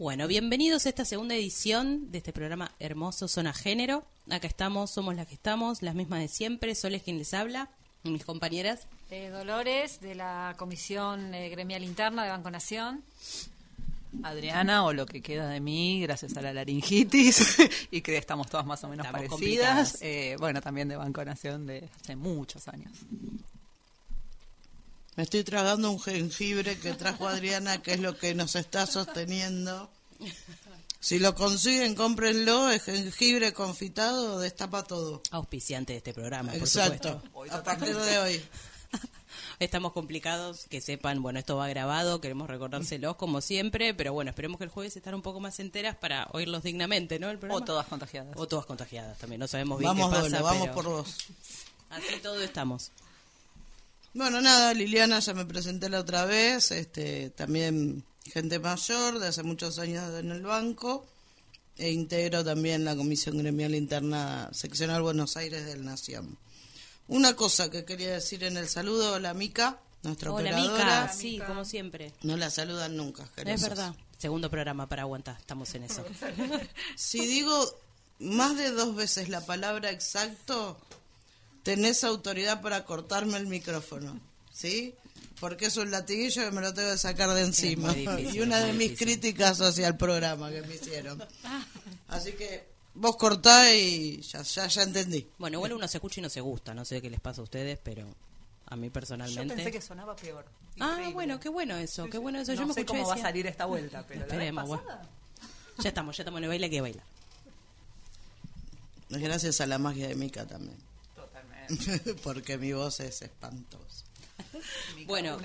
Bueno, bienvenidos a esta segunda edición de este programa hermoso Zona Género. Acá estamos, somos las que estamos, las mismas de siempre. Sol es quien les habla, mis compañeras. Eh, Dolores, de la Comisión eh, Gremial Interna de Banco Nación. Adriana, o lo que queda de mí, gracias a la laringitis, y que estamos todas más o menos Estamos parecidas. Eh, bueno, también de Banco Nación de hace muchos años. Me estoy tragando un jengibre que trajo Adriana, que es lo que nos está sosteniendo. Si lo consiguen, cómprenlo. Es jengibre confitado, destapa todo. Auspiciante de este programa, por Exacto. supuesto. A partir de hoy. Estamos complicados, que sepan, bueno, esto va grabado, queremos recordárselos como siempre, pero bueno, esperemos que el jueves estén un poco más enteras para oírlos dignamente, ¿no? El programa. O todas contagiadas. O todas contagiadas también, no sabemos bien Vamos, qué pasa, Dolo, vamos pero por dos. así todo estamos. Bueno, nada, Liliana ya me presenté la otra vez. Este, también gente mayor, de hace muchos años en el banco. E integro también la Comisión Gremial Interna Seccional Buenos Aires del Nación. Una cosa que quería decir en el saludo, la Mica, nuestra Hola, operadora. Mica, sí, como siempre. No la saludan nunca, Es asquerosos. verdad. Segundo programa para aguantar, estamos en eso. Si digo más de dos veces la palabra exacto, tenés autoridad para cortarme el micrófono, ¿sí? Porque es un latiguillo que me lo tengo que sacar de encima. difícil, y una de mis difícil. críticas hacia el programa que me hicieron. Así que vos cortá y ya, ya, ya entendí. Bueno, igual uno se escucha y no se gusta, no sé qué les pasa a ustedes, pero a mí Yo personalmente... pensé que sonaba peor. Ah, bueno, qué bueno eso, qué bueno eso. Yo no me sé escuché cómo va a salir esta vuelta, pero la vez Esperemos, pasada... Ya estamos, ya estamos en el baile, hay que bailar. Es gracias a la magia de Mica también. Porque mi voz es espantosa. Bueno,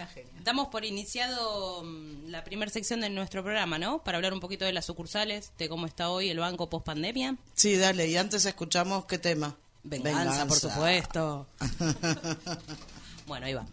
damos por iniciado mm, la primera sección de nuestro programa, ¿no? Para hablar un poquito de las sucursales, de cómo está hoy el banco post pandemia. Sí, dale, y antes escuchamos qué tema. Venganza, por supuesto. Bueno, ahí va.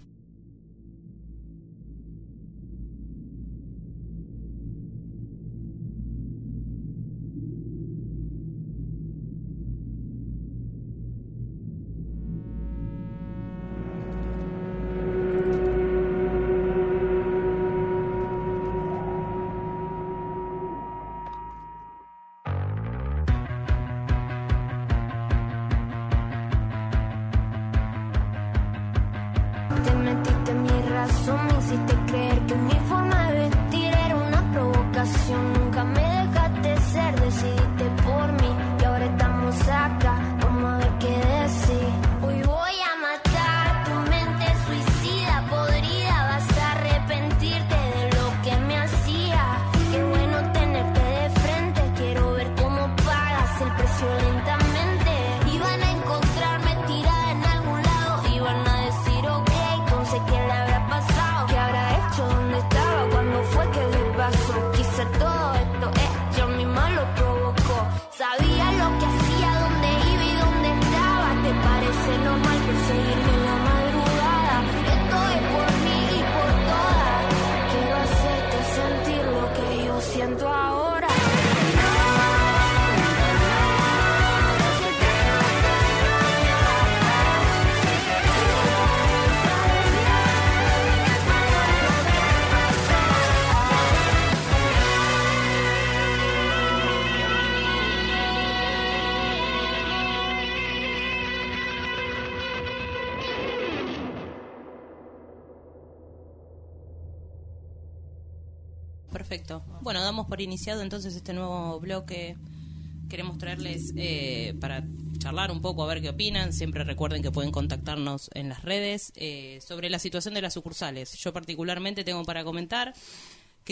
Iniciado entonces este nuevo bloque. Queremos traerles eh, para charlar un poco, a ver qué opinan. Siempre recuerden que pueden contactarnos en las redes eh, sobre la situación de las sucursales. Yo particularmente tengo para comentar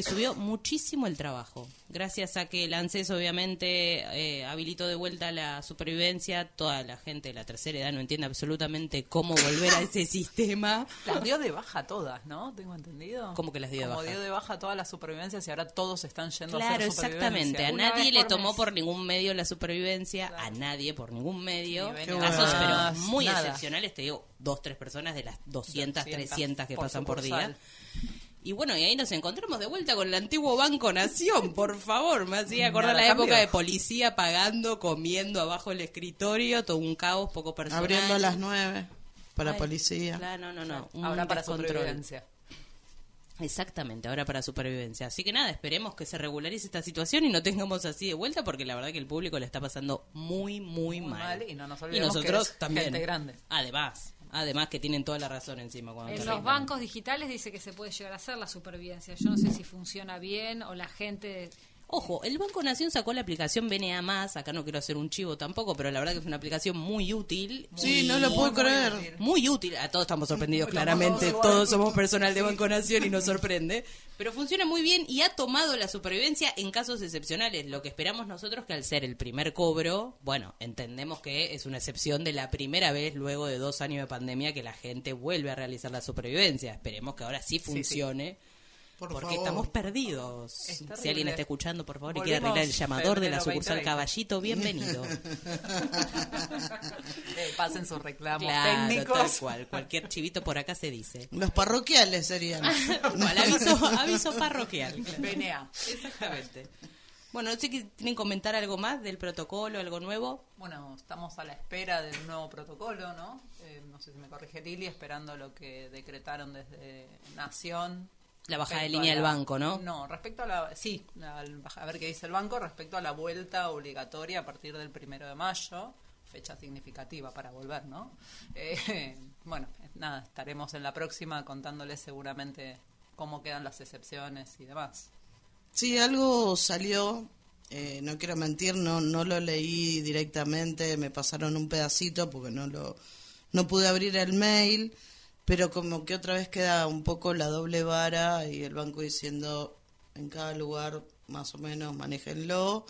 que subió muchísimo el trabajo. Gracias a que el ANSES obviamente eh, habilitó de vuelta la supervivencia, toda la gente de la tercera edad no entiende absolutamente cómo volver a ese sistema. Las dio de baja todas, ¿no? Tengo entendido. ¿Cómo que las dio de Como baja? dio de baja todas las supervivencias y ahora todos están yendo a Claro, hacer exactamente. A supervivencia. Una nadie le tomó mes. por ningún medio la supervivencia, a nadie por ningún medio. Casos, pero muy nada. excepcionales, te digo, dos, tres personas de las 200, 200 300 que por pasan por día. Y bueno, y ahí nos encontramos de vuelta con el antiguo Banco Nación, por favor. Me hacía acordar Nada la época cambió. de policía pagando, comiendo abajo el escritorio, todo un caos, poco personal. Abriendo a las nueve para Ay, policía. Claro, no, no, no. un Ahora para supervivencia. Exactamente, ahora para supervivencia. Así que nada, esperemos que se regularice esta situación y no tengamos así de vuelta porque la verdad que el público le está pasando muy, muy, Muy mal. mal, y no nos que nosotros también. gente grande. Además, además que tienen toda la razón encima. Cuando En los bancos digitales dice que se puede llegar a hacer la supervivencia. Yo no sé si funciona bien o la gente... Ojo, el Banco Nación sacó la aplicación BNA más, acá no quiero hacer un chivo tampoco, pero la verdad que es una aplicación muy útil. Sí, muy- no lo puedo muy creer. útil. Muy útil, a todos estamos sorprendidos claramente, todos somos personal de Banco Nación y nos sorprende, pero funciona muy bien y ha tomado la supervivencia en casos excepcionales, lo que esperamos nosotros que al ser el primer cobro, bueno, entendemos que es una excepción de la primera vez luego de dos años de pandemia que la gente vuelve a realizar la supervivencia, esperemos que ahora sí sí. funcione. Por porque favor. estamos perdidos. Es Si alguien está escuchando, por favor, y quiere arreglar el llamador de la sucursal 2020. Caballito, bienvenido. Eh, pasen sus reclamos claro, tal técnicos. cual. Cualquier chivito por acá se dice. Los parroquiales serían. Aviso, aviso parroquial. PNA. Exactamente. Bueno, no sé que tienen que comentar algo más del protocolo, algo nuevo. Bueno, estamos a la espera del nuevo protocolo, ¿no? Eh, no sé si me corrige Lili, esperando lo que decretaron desde Nación. La bajada de línea a del banco, ¿no? No, respecto a la... Sí, al- a ver qué dice el banco respecto a la vuelta obligatoria a partir del primero de mayo, fecha significativa para volver, ¿no? Eh, bueno, nada, estaremos en la próxima contándoles seguramente cómo quedan las excepciones y demás. Sí, algo salió, eh, no quiero mentir, no, no lo leí directamente, me pasaron un pedacito porque no lo no pude abrir el mail, pero como que otra vez queda un poco la doble vara y el banco diciendo en cada lugar más o menos manéjenlo.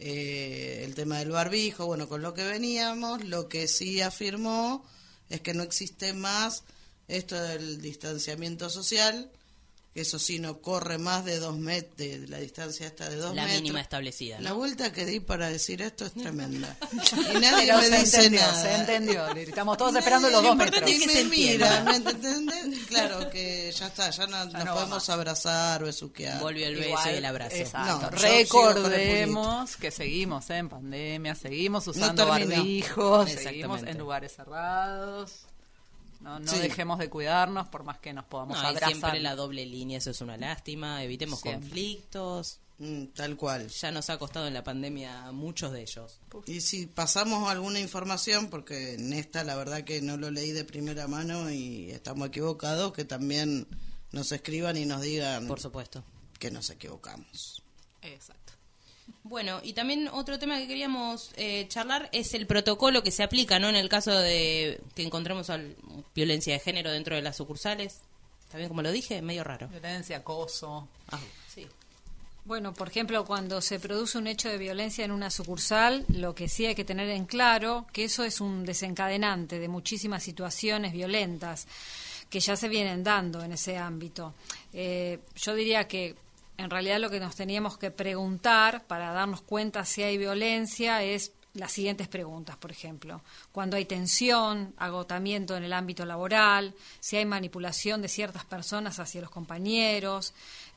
Eh, el tema del barbijo, bueno, con lo que veníamos, lo que sí afirmó es que no existe más esto del distanciamiento social, eso sí no corre más de dos metros, de la distancia esta de dos La metros. mínima establecida, La vuelta que di para decir esto es tremenda. Y nadie Pero me se dice entendió, nada. se entendió. Estamos todos Y esperando los dos metros. importante es que se me mira. ¿me entendés? Claro que ya está, ya no, nos no podemos abrazar, besuquear. Volvió el beso y el abrazo. Exacto. Recordemos que seguimos en pandemia, seguimos usando barbijos, seguimos en lugares cerrados. No, no Sí. dejemos de cuidarnos por más que nos podamos No, abrazar. siempre la doble línea, eso es una lástima. Evitemos Siempre. conflictos. Mm, tal cual. Ya nos ha costado en la pandemia muchos de ellos. Y si pasamos alguna información, porque en esta la verdad que no lo leí de primera mano y estamos equivocados, que también nos escriban y nos digan Por supuesto. que nos equivocamos. Exacto. Bueno, y también otro tema que queríamos eh, charlar es el protocolo que se aplica, ¿no? En el caso de que encontremos al- violencia de género dentro de las sucursales. ¿Está bien como lo dije? Medio raro. Violencia, acoso. Ah, sí. Bueno, por ejemplo, cuando se produce un hecho de violencia en una sucursal, lo que sí hay que tener en claro que eso es un desencadenante de muchísimas situaciones violentas que ya se vienen dando en ese ámbito. Eh, yo diría que en realidad lo que nos teníamos que preguntar para darnos cuenta si hay violencia es las siguientes preguntas, por ejemplo, cuando hay tensión, agotamiento en el ámbito laboral, si hay manipulación de ciertas personas hacia los compañeros,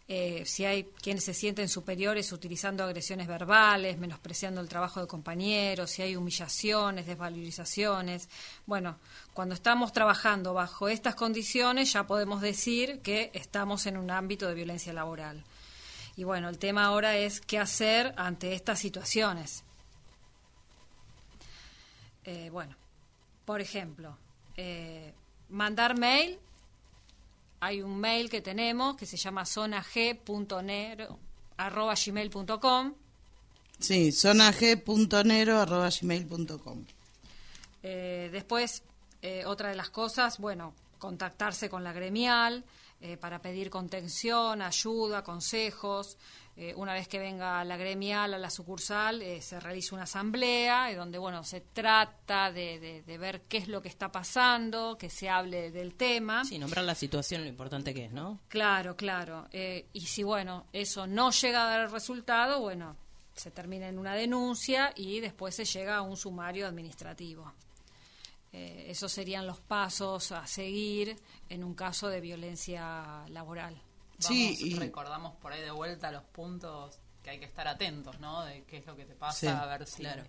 eh, si hay quienes se sienten superiores utilizando agresiones verbales, menospreciando el trabajo de compañeros, si hay humillaciones, desvalorizaciones. Bueno, cuando estamos trabajando bajo estas condiciones ya podemos decir que estamos en un ámbito de violencia laboral. Y bueno, el tema ahora es qué hacer ante estas situaciones. Eh, bueno, por ejemplo, eh, mandar mail. Hay un mail que tenemos que se llama zonag.nero.gmail.com. Sí, zonag.nero.gmail.com. Eh, después, eh, otra de las cosas, bueno, contactarse con la gremial eh, para pedir contención, ayuda, consejos. Eh, una vez que venga la gremial a la sucursal, eh, se realiza una asamblea eh, donde, bueno, se trata de, de- de ver qué es lo que está pasando, que se hable del tema. Sí, nombrar la situación, lo importante que es, ¿no? Claro, claro. Eh, y si, bueno, eso no llega a dar el resultado, bueno, se termina en una denuncia y después se llega a un sumario administrativo. Eh, esos serían los pasos a seguir en un caso de violencia laboral. Sí, Vamos, y- recordamos por ahí de vuelta los puntos que hay que estar atentos, ¿no? De qué es lo que te pasa, Sí. a ver si... Claro.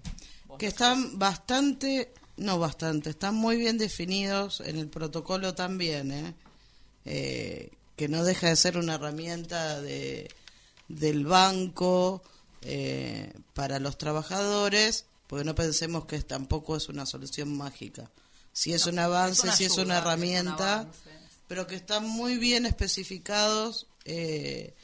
Que están bastante, no bastante, están muy bien definidos en el protocolo también, ¿eh? Eh, que no deja de ser una herramienta de, del banco eh, para los trabajadores, porque no pensemos que tampoco es una solución mágica. Si es un avance, si es una es un herramienta, pero que están muy bien especificados eh,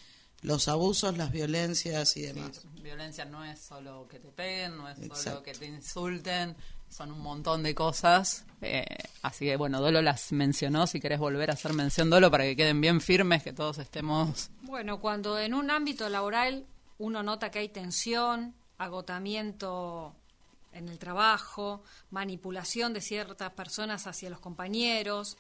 los abusos, las violencias y demás. Sí, violencia no es solo que te peguen, no es solo que te insulten, son un montón de cosas. eh, así que bueno, Dolo las mencionó, si querés volver a hacer mención Dolo para que queden bien firmes, que todos estemos... Bueno, cuando en un ámbito laboral uno nota que hay tensión, agotamiento en el trabajo, manipulación de ciertas personas hacia los compañeros,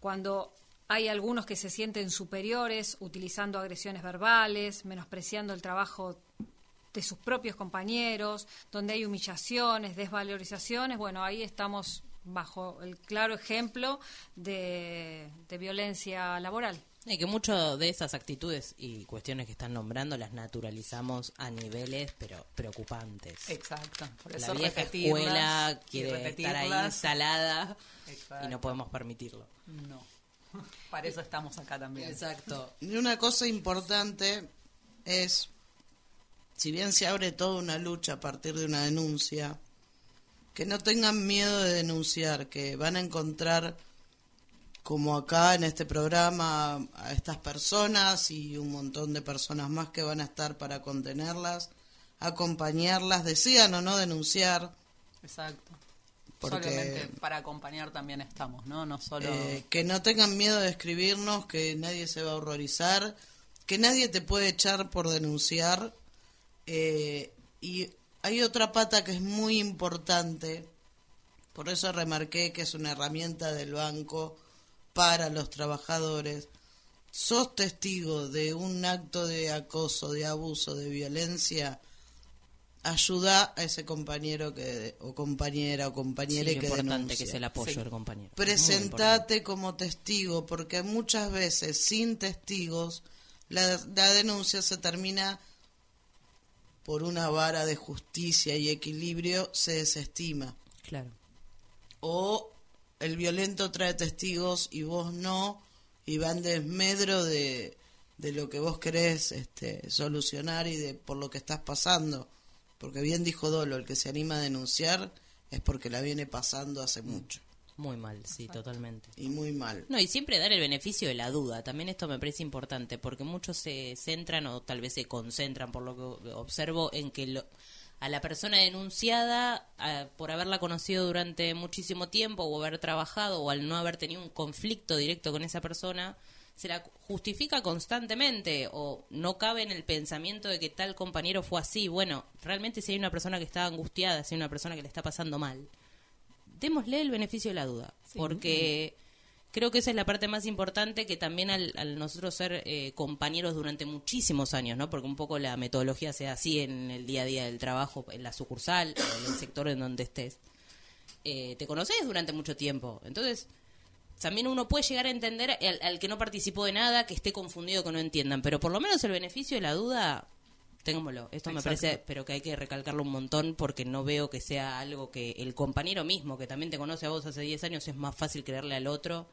cuando hay algunos que se sienten superiores utilizando agresiones verbales, menospreciando el trabajo de sus propios compañeros, donde hay humillaciones, desvalorizaciones, bueno, ahí estamos bajo el claro ejemplo de, de violencia laboral. Y que muchas de esas actitudes y cuestiones que están nombrando las naturalizamos a niveles pero preocupantes. Exacto, por La eso vieja repetirlas escuela quiere estar ahí instalada y no podemos permitirlo. No, para eso estamos acá también. Exacto. Y una cosa importante es, si bien se abre toda una lucha a partir de una denuncia, que no tengan miedo de denunciar, que van a encontrar, como acá en este programa, a estas personas y un montón de personas más que van a estar para contenerlas, acompañarlas, decidan o no denunciar. Exacto. Porque- Solamente para acompañar también estamos, ¿no? No solo... Eh, que no tengan miedo de escribirnos, que nadie se va a horrorizar, que nadie te puede echar por denunciar. Eh, y hay otra pata que es muy importante, por eso remarqué que es una herramienta del banco para los trabajadores. Sos testigo de un acto de acoso, de abuso, de violencia, ayuda a ese compañero que o compañera o Sí, compañera lo que importante denuncia. que es el apoyo Sí. del compañero. Presentate como testigo, porque muchas veces sin testigos la, la denuncia se termina por una vara de justicia y equilibrio, se desestima. Claro. O el violento trae testigos y vos no, y van desmedro de, de lo que vos querés este, solucionar y de por lo que estás pasando. Porque bien dijo Dolo, el que se anima a denunciar es porque la viene pasando hace mucho Muy mal, sí, totalmente. y muy mal. No, y siempre dar el beneficio de la duda. También esto me parece importante, porque muchos se centran o tal vez se concentran, por lo que observo, en que lo- a la persona denunciada, a- por haberla conocido durante muchísimo tiempo, o haber trabajado, o al no haber tenido un conflicto directo con esa persona, se la justifica constantemente, o no cabe en el pensamiento de que tal compañero fue así. Bueno, realmente si hay una persona que está angustiada, si hay una persona que le está pasando mal, démosle el beneficio de la duda, porque creo que esa es la parte más importante que también al, al nosotros ser eh, compañeros durante muchísimos años, ¿no? Porque un poco la metodología sea así en el día a día del trabajo, en la sucursal, en el sector en donde estés. Eh, te conoces durante mucho tiempo, entonces también uno puede llegar a entender al, al que no participó de nada, que esté confundido, que no entiendan, pero por lo menos el beneficio de la duda, tengámoslo. Esto me parece, pero que hay que recalcarlo un montón porque no veo que sea algo que el compañero mismo, que también te conoce a vos hace 10 años, es más fácil creerle al otro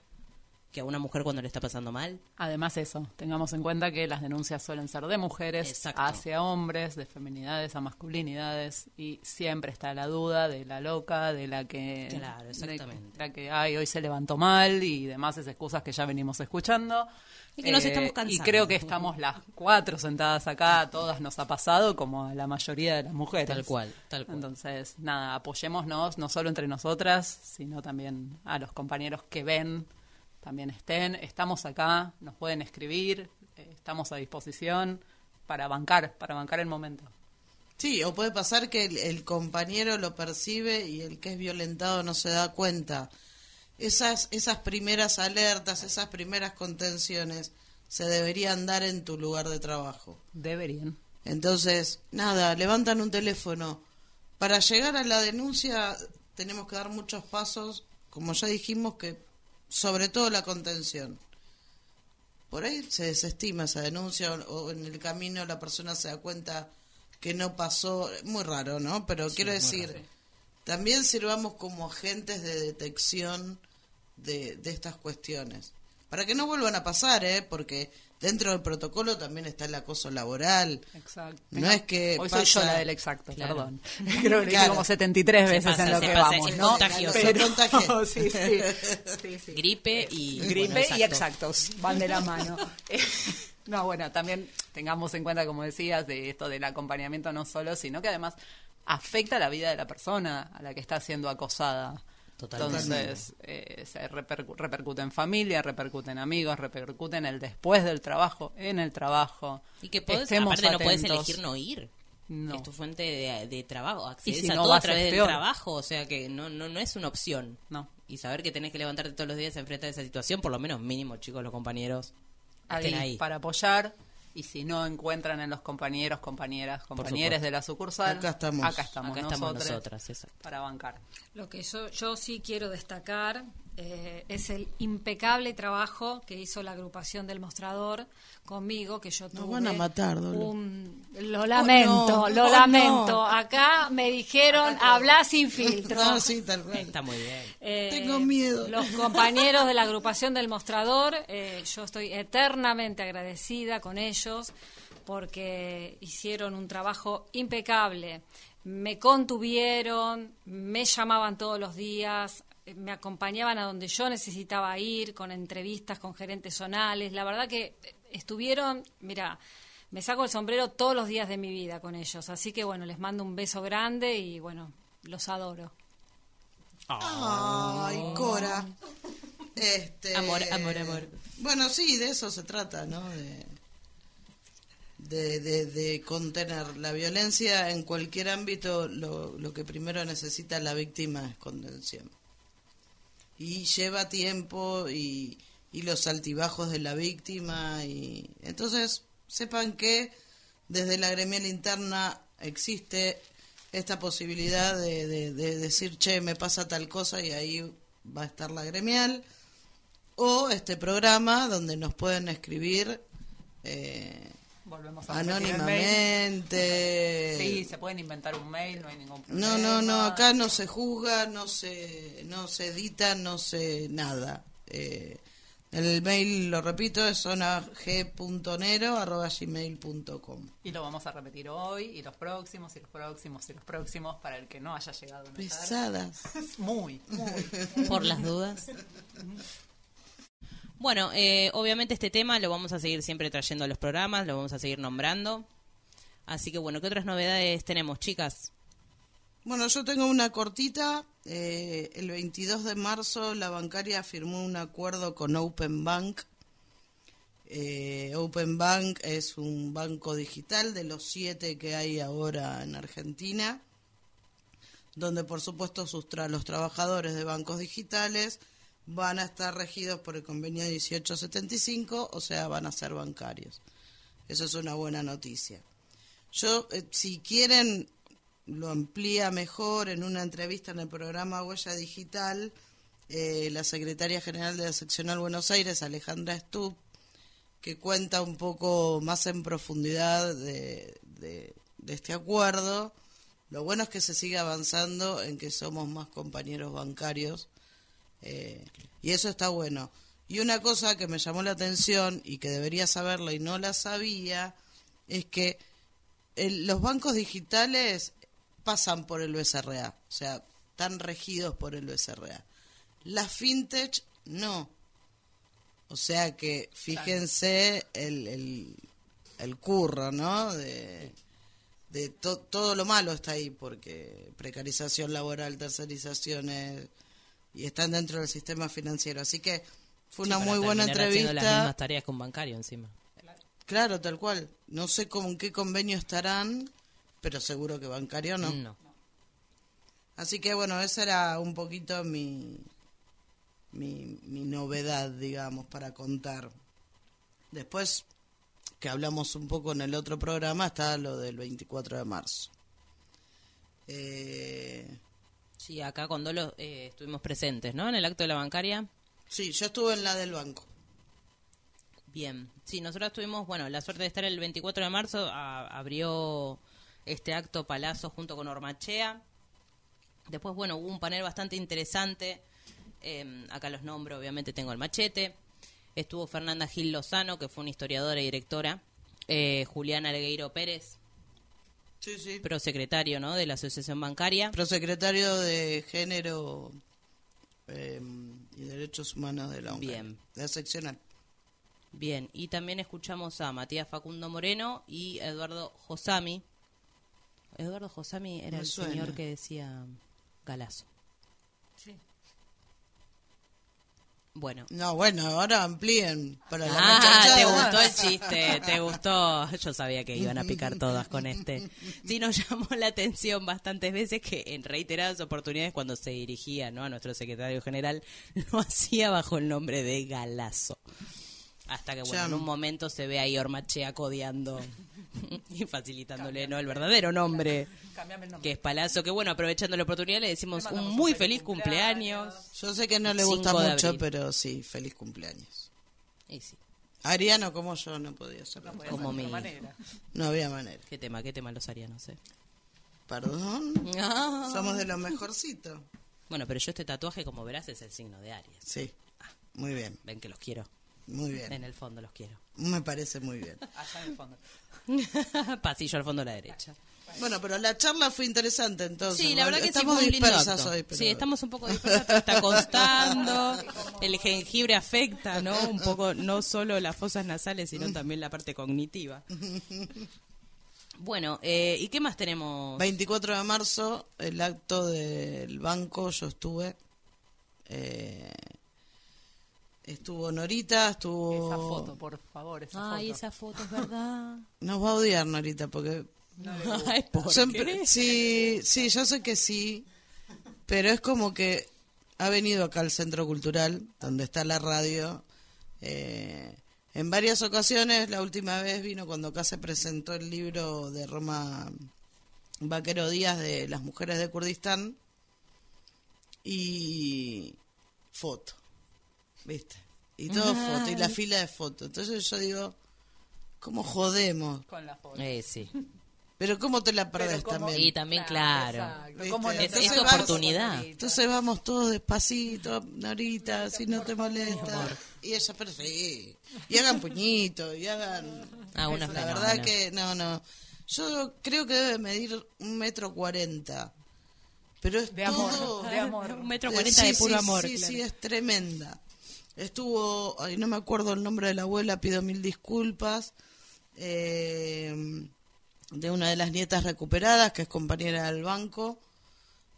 que a una mujer cuando le está pasando mal. Además eso, tengamos en cuenta que las denuncias suelen ser de mujeres Exacto. hacia hombres, de feminidades a masculinidades y siempre está la duda de la loca, de la que Claro, exactamente. de la que ay, hoy se levantó mal y demás esas excusas que ya venimos escuchando. Eh, Y que nos estamos Y cansando. creo que estamos las cuatro sentadas acá, a todas nos ha pasado como a la mayoría de las mujeres. Tal cual, tal cual. Entonces, nada, apoyémonos no solo entre nosotras, sino también a los compañeros que ven, también estén. Estamos acá, nos pueden escribir, eh, estamos a disposición para bancar, para bancar el momento. Sí, o puede pasar que el, el compañero lo percibe y el que es violentado no se da cuenta. Esas, esas primeras alertas, esas primeras contenciones se deberían dar en tu lugar de trabajo. Deberían. Entonces, nada, levantan un teléfono. Para llegar a la denuncia tenemos que dar muchos pasos, como ya dijimos, que sobre todo la contención. Por ahí se desestima esa denuncia o, o en el camino la persona se da cuenta que no pasó, muy raro, ¿no? Pero quiero decir, también sirvamos como agentes de detección de, de estas cuestiones. para que no vuelvan a pasar, ¿eh? Porque dentro del protocolo también está el acoso laboral. Exacto. No es que Hoy soy yo la del exacto, Claro. perdón. Creo que Claro. como 73 Se veces pasa, en lo que pasa, vamos, es ¿no? contagioso. Contagia. sí, sí. sí, sí. Gripe y... Gripe bueno, y exacto. exactos van de la mano. Eh, no, bueno, también tengamos en cuenta, como decías, de esto del acompañamiento no solo, sino que además afecta la vida de la persona a la que está siendo acosada. Totalmente. Entonces, eh, se repercu- repercute en familia, repercute en amigos, repercute en el después del trabajo, en el trabajo. Y que podés, Estemos aparte no puedes elegir no ir. No. Es tu fuente de, de trabajo. Accedes si a no, todo a través del peor. trabajo. O sea que no, no, no es una opción. No. Y saber que tenés que levantarte todos los días a enfrentar esa situación, por lo menos mínimo, chicos, los compañeros, ahí, estén ahí. para apoyar y si no encuentran en los compañeros, compañeras, compañeros de la sucursal, Acá estamos. acá estamos, Acá estamos nosotras, para bancar. Lo que yo, yo sí quiero destacar eh, es el impecable trabajo que hizo la agrupación del mostrador conmigo, que yo tuve. van a matar, Dolo. un- Lo lamento, no, lo oh, lamento. no. Acá me dijeron, habla sin filtro. No, sí, tal cual. Está muy bien. Eh, Tengo miedo. Los compañeros de la agrupación del mostrador, eh, yo estoy eternamente agradecida con ellos porque hicieron un trabajo impecable. Me contuvieron, me llamaban todos los días, me acompañaban a donde yo necesitaba ir, con entrevistas con gerentes zonales. La verdad que estuvieron, mira, me saco el sombrero todos los días de mi vida con ellos. Así que bueno, les mando un beso grande y bueno, los adoro. Ay, Cora. Este, Amor, amor, amor. Bueno, sí, de eso se trata, ¿no? De, de, de- de contener la violencia en cualquier ámbito. Lo, lo que primero necesita la víctima es contención. Y lleva tiempo y, y los altibajos de la víctima. y Entonces, sepan que desde la gremial interna existe esta posibilidad de, de- de decir, che, me pasa tal cosa y ahí va a estar la gremial. O este programa donde nos pueden escribir eh, Volvemos a anónimamente. Sí, se pueden inventar un mail, no hay ningún problema. No, no, no, acá no se juzga, no se, no se edita, no se nada. Eh, el mail, lo repito, es zonag.nero.gmail.com. Y lo vamos a repetir hoy, y los próximos, y los próximos, y los próximos, para el que no haya llegado a. Pesadas. Muy, muy. por las dudas. Bueno, eh, obviamente este tema lo vamos a seguir siempre trayendo a los programas, lo vamos a seguir nombrando. Así que bueno, ¿qué otras novedades tenemos, chicas? Bueno, yo tengo una cortita. Eh, el 22 de marzo la bancaria firmó un acuerdo con Open Bank. Eh, Open Bank es un banco digital de los siete que hay ahora en Argentina, donde por supuesto sus tra- los trabajadores de bancos digitales van a estar regidos por el convenio 1875, o sea, van a ser bancarios. Eso es una buena noticia. Yo, eh, si quieren, lo amplía mejor en una entrevista en el programa Huella Digital, eh, la secretaria general de la seccional Buenos Aires, Alejandra Stubb, que cuenta un poco más en profundidad de, de- este acuerdo. Lo bueno es que se sigue avanzando en que somos más compañeros bancarios eh, y eso está bueno. Y una cosa que me llamó la atención y que debería saberla y no la sabía es que el- los bancos digitales pasan por el BSRA, o sea, están regidos por el BSRA. Las fintech no. O sea que fíjense el, el, el curro, ¿no? De, de to- todo lo malo está ahí, porque precarización laboral, tercerizaciones, y están dentro del sistema financiero. Así que fue una Sí, muy buena haciendo las entrevista. mismas tareas un bancario encima. Claro, tal cual. No sé con qué convenio estarán, pero seguro que bancario no. No. Así que bueno, esa era un poquito mi, mi, mi novedad, digamos, para contar. Después, que hablamos un poco en el otro programa, está lo del 24 de marzo. Eh, Sí, acá con Dolo eh, estuvimos presentes, ¿no? En el acto de la bancaria. sí, yo estuve en la del banco. Bien. Sí, nosotros tuvimos, bueno, la suerte de estar el 24 de marzo. a- abrió este acto Palazzo junto con Ormachea. Después, bueno, hubo un panel bastante interesante. eh, acá los nombro, obviamente tengo el machete. Estuvo Fernanda Gil Lozano, que fue una historiadora y directora. Eh, Julián Algueiro Pérez, Sí, sí. prosecretario ¿no? de la Asociación Bancaria. Prosecretario de Género eh, y Derechos Humanos de la UNCAR. Bien. De la seccional. Bien, y también escuchamos a Matías Facundo Moreno y Eduardo Josami. Eduardo Josami era Me el suena. señor que decía Galazo. Sí. Bueno. No, bueno, ahora amplíen para la Ah, te gustó el chiste, te gustó. Yo sabía que iban a picar todas con este. Sí, nos llamó la atención bastantes veces que en reiteradas oportunidades cuando se dirigía ¿no? a nuestro secretario general lo hacía bajo el nombre de Galazo. Hasta que, bueno, Cham. en un momento se ve ahí Ormachea codeando y facilitándole no el verdadero nombre, Cambiame el nombre. que es Palazzo. Que, bueno, aprovechando la oportunidad le decimos un muy feliz cumpleaños. Yo sé que no le 5 gusta mucho, pero sí, feliz cumpleaños. Y sí, Ariano como yo no podía ser. No como mi- manera. No había manera. qué tema, qué tema los arianos, eh. Perdón. Ah. Somos de lo mejorcito. Bueno, pero yo este tatuaje, como verás, es el signo de Aries. Sí. Muy bien, Ven que los quiero. Muy bien. En el fondo los quiero. Me parece muy bien. Allá en el fondo. Pasillo al fondo a la derecha. Bueno, pero la charla fue interesante entonces. Sí, la verdad que sí Estamos lindo dispersas hoy, pero Sí, estamos un poco dispersas, pero está costando. El jengibre afecta, ¿no? Un poco, no solo las fosas nasales, sino también la parte cognitiva. Bueno, eh, ¿y qué más tenemos? 24 de marzo, el acto del banco, yo estuve. Eh, estuvo Norita, estuvo... Esa foto, por favor, esa Ay, foto. esa foto es verdad. Nos va a odiar Norita porque... Ay, ¿por Siempre- qué? sí, sí, yo sé que sí, pero es como que ha venido acá al Centro Cultural, donde está la radio, eh, en varias ocasiones. La última vez vino cuando acá se presentó el libro de Roma Vaquero Díaz de las mujeres de Kurdistán y foto, ¿viste? Y todo foto, y la fila de fotos. Entonces yo digo, ¿cómo jodemos? Con la foto. Eh, sí. Pero ¿cómo te la perdés cómo- también? Y también, claro. Exacto. ¿Viste? ¿Cómo no Es, es tu oportunidad. Entonces vamos todos despacito, Norita, si no te molesta. Y ella, pero sí. Y hagan puñito, y hagan... Ah, una La fenómeno. verdad que, no, no. Yo creo que debe medir un metro cuarenta. Pero es De amor, de amor. Un metro Eh, cuarenta sí, de puro sí, amor. Sí, claro. sí, es tremenda. Estuvo, ay, no me acuerdo el nombre de la abuela, pido mil disculpas. eh, de una de las nietas recuperadas, que es compañera del banco,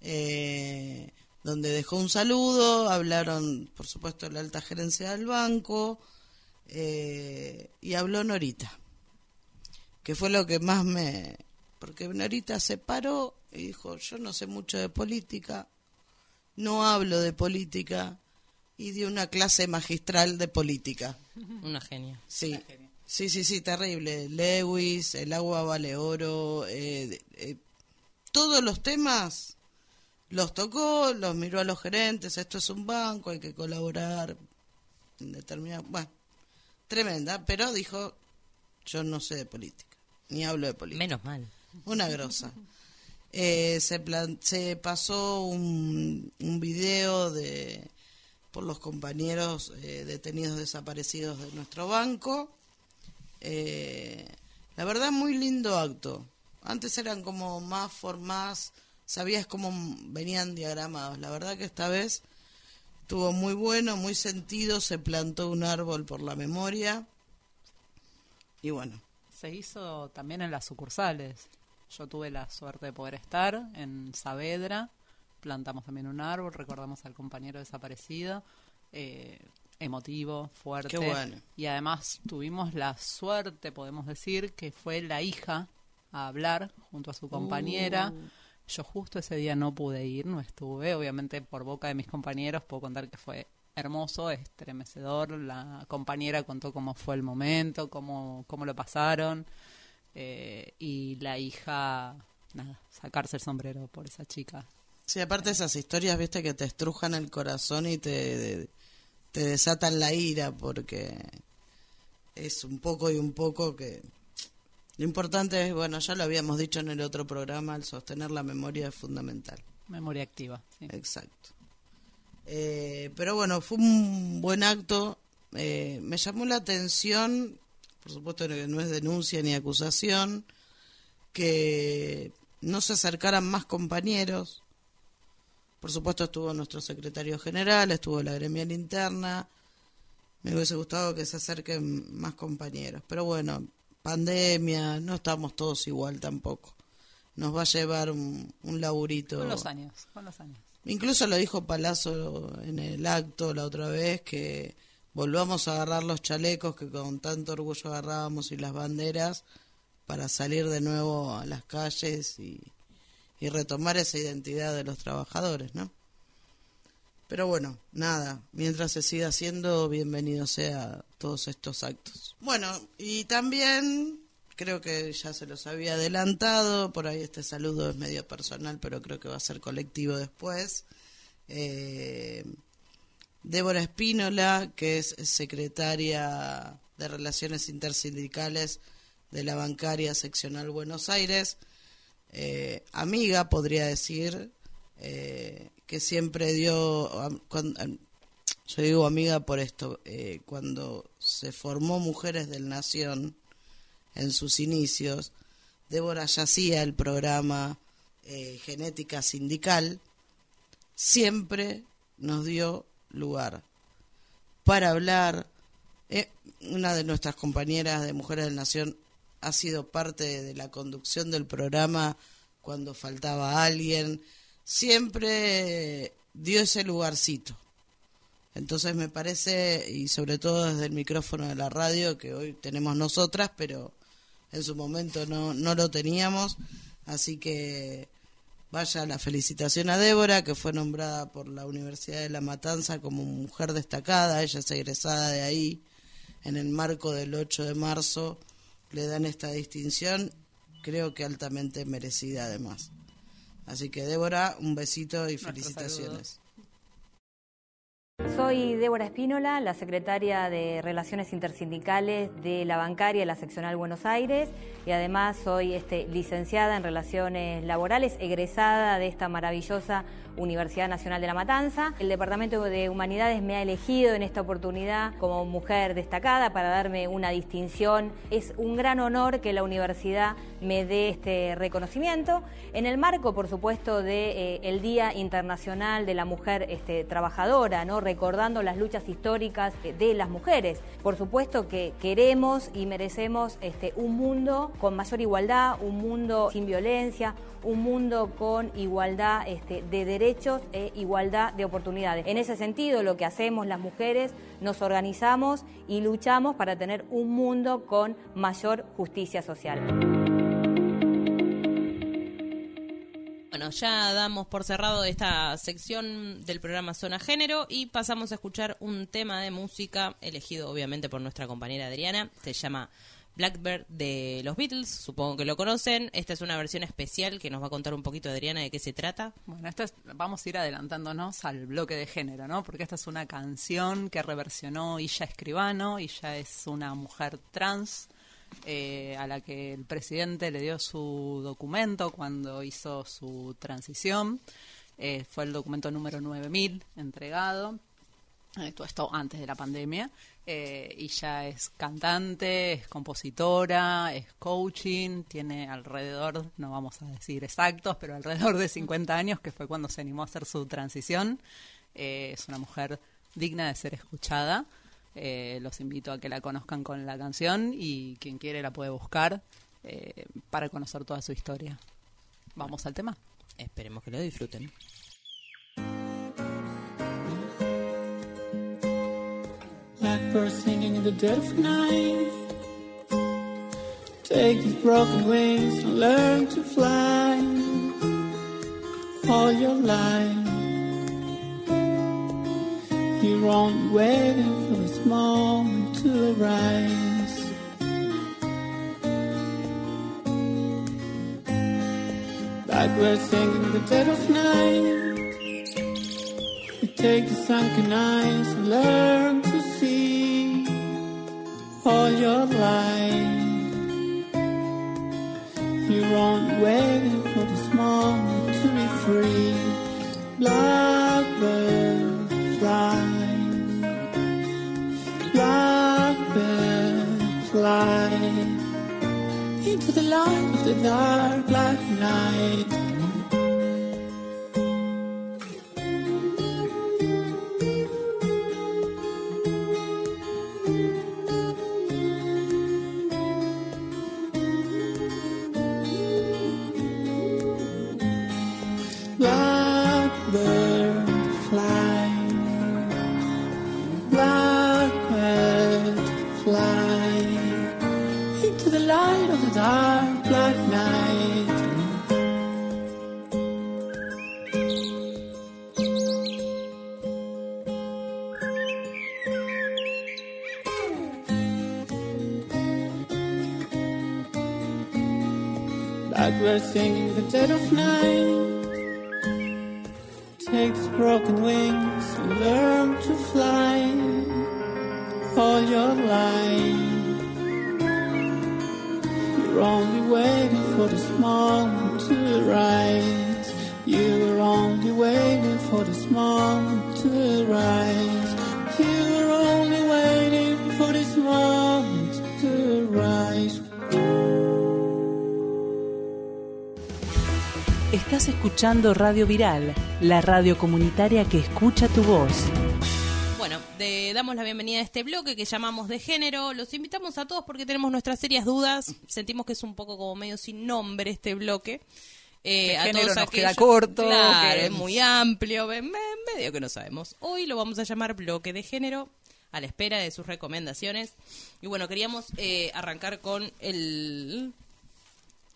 eh, donde dejó un saludo, hablaron, por supuesto, la alta gerencia del banco, eh, y habló Norita, que fue lo que más me... Porque Norita se paró y dijo, yo no sé mucho de política, no hablo de política, y dio una clase magistral de política. Una genia. Sí, sí, sí, sí, terrible. Lewis, el agua vale oro, eh, de- eh, todos los temas los tocó, los miró a los gerentes, esto es un banco, hay que colaborar en determinado... Bueno, tremenda, pero dijo, yo no sé de política, ni hablo de política. Menos mal. Una grosa. Eh, se, plan- se pasó un, un video de por los compañeros eh, detenidos desaparecidos de nuestro banco. Eh, la verdad, muy lindo acto. Antes eran como más formas, sabías cómo venían diagramados. La verdad que esta vez estuvo muy bueno, muy sentido. Se plantó un árbol por la memoria. Y bueno, Se hizo también en las sucursales. Yo tuve la suerte de poder estar en Saavedra. Plantamos también un árbol, recordamos al compañero desaparecido. eh, emotivo, fuerte. Qué bueno. Y además tuvimos la suerte, podemos decir, que fue la hija a hablar junto a su compañera. Uh. Yo justo ese día no pude ir, no estuve. Obviamente por boca de mis compañeros puedo contar que fue hermoso, estremecedor. La compañera contó cómo fue el momento, cómo, cómo lo pasaron. eh, y la hija, nada, sacarse el sombrero por esa chica. Sí, aparte esas historias, viste, que te estrujan el corazón y te, te desatan la ira, porque es un poco y un poco que... Lo importante es, bueno, ya lo habíamos dicho en el otro programa, el sostener la memoria es fundamental. Memoria activa. sí. Exacto. Eh, pero bueno, fue un buen acto. eh, me llamó la atención, por supuesto que no es denuncia ni acusación, que no se acercaran más compañeros. Por supuesto estuvo nuestro secretario general, estuvo la gremial interna. Me hubiese gustado que se acerquen más compañeros. Pero bueno, pandemia, no estamos todos igual tampoco. Nos va a llevar un, un laburito. Con los años, con los años. Incluso lo dijo Palazzo en el acto la otra vez, que volvamos a agarrar los chalecos que con tanto orgullo agarrábamos y las banderas para salir de nuevo a las calles y, y retomar esa identidad de los trabajadores, ¿no? Pero bueno, nada, mientras se siga haciendo, bienvenido sea todos estos actos. Bueno, y también creo que ya se los había adelantado, por ahí este saludo es medio personal, pero creo que va a ser colectivo después. Eh, Débora Espínola, que es secretaria de Relaciones Intersindicales de la Bancaria Seccional Buenos Aires, eh, amiga, podría decir, eh, que siempre dio, cuando, yo digo amiga por esto, eh, cuando se formó Mujeres del Nación en sus inicios, Débora ya hacía el programa Genética Sindical, siempre nos dio lugar para hablar. Una de nuestras compañeras de Mujeres del Nación ha sido parte de la conducción del programa cuando faltaba alguien, siempre dio ese lugarcito. Entonces me parece, y sobre todo desde el micrófono de la radio, que hoy tenemos nosotras, pero en su momento no, no lo teníamos, así que vaya la felicitación a Débora, que fue nombrada por la Universidad de La Matanza como mujer destacada, ella es egresada de ahí, en el marco del 8 de marzo le dan esta distinción, creo que altamente merecida además. Así que Débora, un besito y felicitaciones. Soy Débora Espínola, la secretaria de Relaciones Intersindicales de la Bancaria de la Seccional Buenos Aires y además soy este, licenciada en Relaciones Laborales, egresada de esta maravillosa Universidad Nacional de La Matanza. El Departamento de Humanidades me ha elegido en esta oportunidad como mujer destacada para darme una distinción. Es un gran honor que la universidad me dé este reconocimiento en el marco, por supuesto, de eh, Día Internacional de la Mujer este, Trabajadora, ¿no? recordando las luchas históricas de las mujeres. Por supuesto que queremos y merecemos este, un mundo con mayor igualdad, un mundo sin violencia, un mundo con igualdad este, de derechos e igualdad de oportunidades. En ese sentido, lo que hacemos las mujeres, nos organizamos y luchamos para tener un mundo con mayor justicia social. Bueno, ya damos por cerrado esta sección del programa Zona Género y pasamos a escuchar un tema de música elegido obviamente por nuestra compañera Adriana. Se llama Blackbird de los Beatles, supongo que lo conocen. Esta es una versión especial que nos va a contar un poquito Adriana de qué se trata. Bueno, esta es- vamos a ir adelantándonos al bloque de género, ¿no? Porque esta es una canción que reversionó Illa Escribano. Illa es una mujer trans eh, a la que el presidente le dio su documento cuando hizo su transición. Eh, fue el documento número 9000 entregado. Eh, esto antes de la pandemia. Eh, y ya es cantante, es compositora, es coaching, tiene alrededor, no vamos a decir exactos, pero alrededor de 50 años, que fue cuando se animó a hacer su transición. Eh, es una mujer digna de ser escuchada. Eh, los invito a que la conozcan con la canción y quien quiere la puede buscar eh, para conocer toda su historia. Vamos al tema. Esperemos que lo disfruten. Blackbird singing in the dead of night. Take these broken wings and learn to fly all your life. You're only waiting for this moment to arise. Blackbird singing in the dead of night. You take the sunken eyes and learn to see all your life. You won't wait for this moment to be free. Blackbird fly, blackbird fly into the light of the dark black night. Dead of night. Take these broken wings and learn to fly all your life. You're only waiting for this moment to rise. You're only waiting for this moment to rise. You're Estás escuchando Radio Viral, la radio comunitaria que escucha tu voz. Bueno, de- damos la bienvenida a este bloque que llamamos de género. Los invitamos a todos porque tenemos nuestras serias dudas. Sentimos que es un poco como medio sin nombre este bloque. Eh, Que a género todos nos aquellos- queda corto, Claro, que- es muy amplio, me- me- medio que no sabemos. Hoy lo vamos a llamar bloque de género a la espera de sus recomendaciones. Y bueno, queríamos eh, arrancar con el...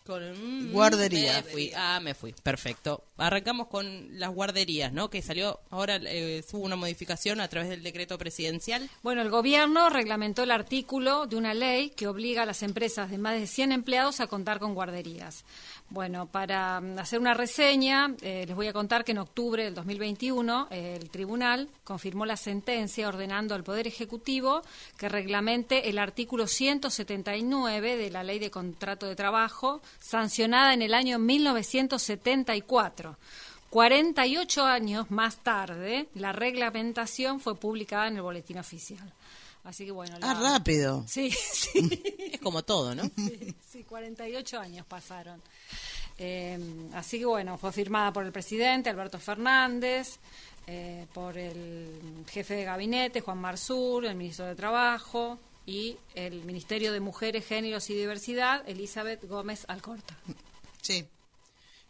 Con, Guardería. Me fui. Ah, me fui. Perfecto. Arrancamos con las guarderías, ¿no? Que salió, ahora eh, hubo una modificación a través del decreto presidencial. Bueno, el gobierno reglamentó el artículo de una ley que obliga a las empresas de más de 100 empleados a contar con guarderías. Bueno, para mm, hacer una reseña, eh, les voy a contar que en octubre del 2021 eh, el tribunal confirmó la sentencia ordenando al Poder Ejecutivo que reglamente el artículo 179 de la Ley de Contrato de Trabajo, sancionada en el año 1974. 48 años más tarde, la reglamentación fue publicada en el Boletín Oficial. Así que bueno. Ah, rápido. Sí, sí. Es como todo, ¿no? Sí, sí, 48 años pasaron. Eh, así que bueno, fue firmada por el presidente Alberto Fernández, eh, por el jefe de gabinete Juan Marsur, el ministro de Trabajo y el Ministerio de Mujeres, Géneros y Diversidad Elizabeth Gómez Alcorta. Sí.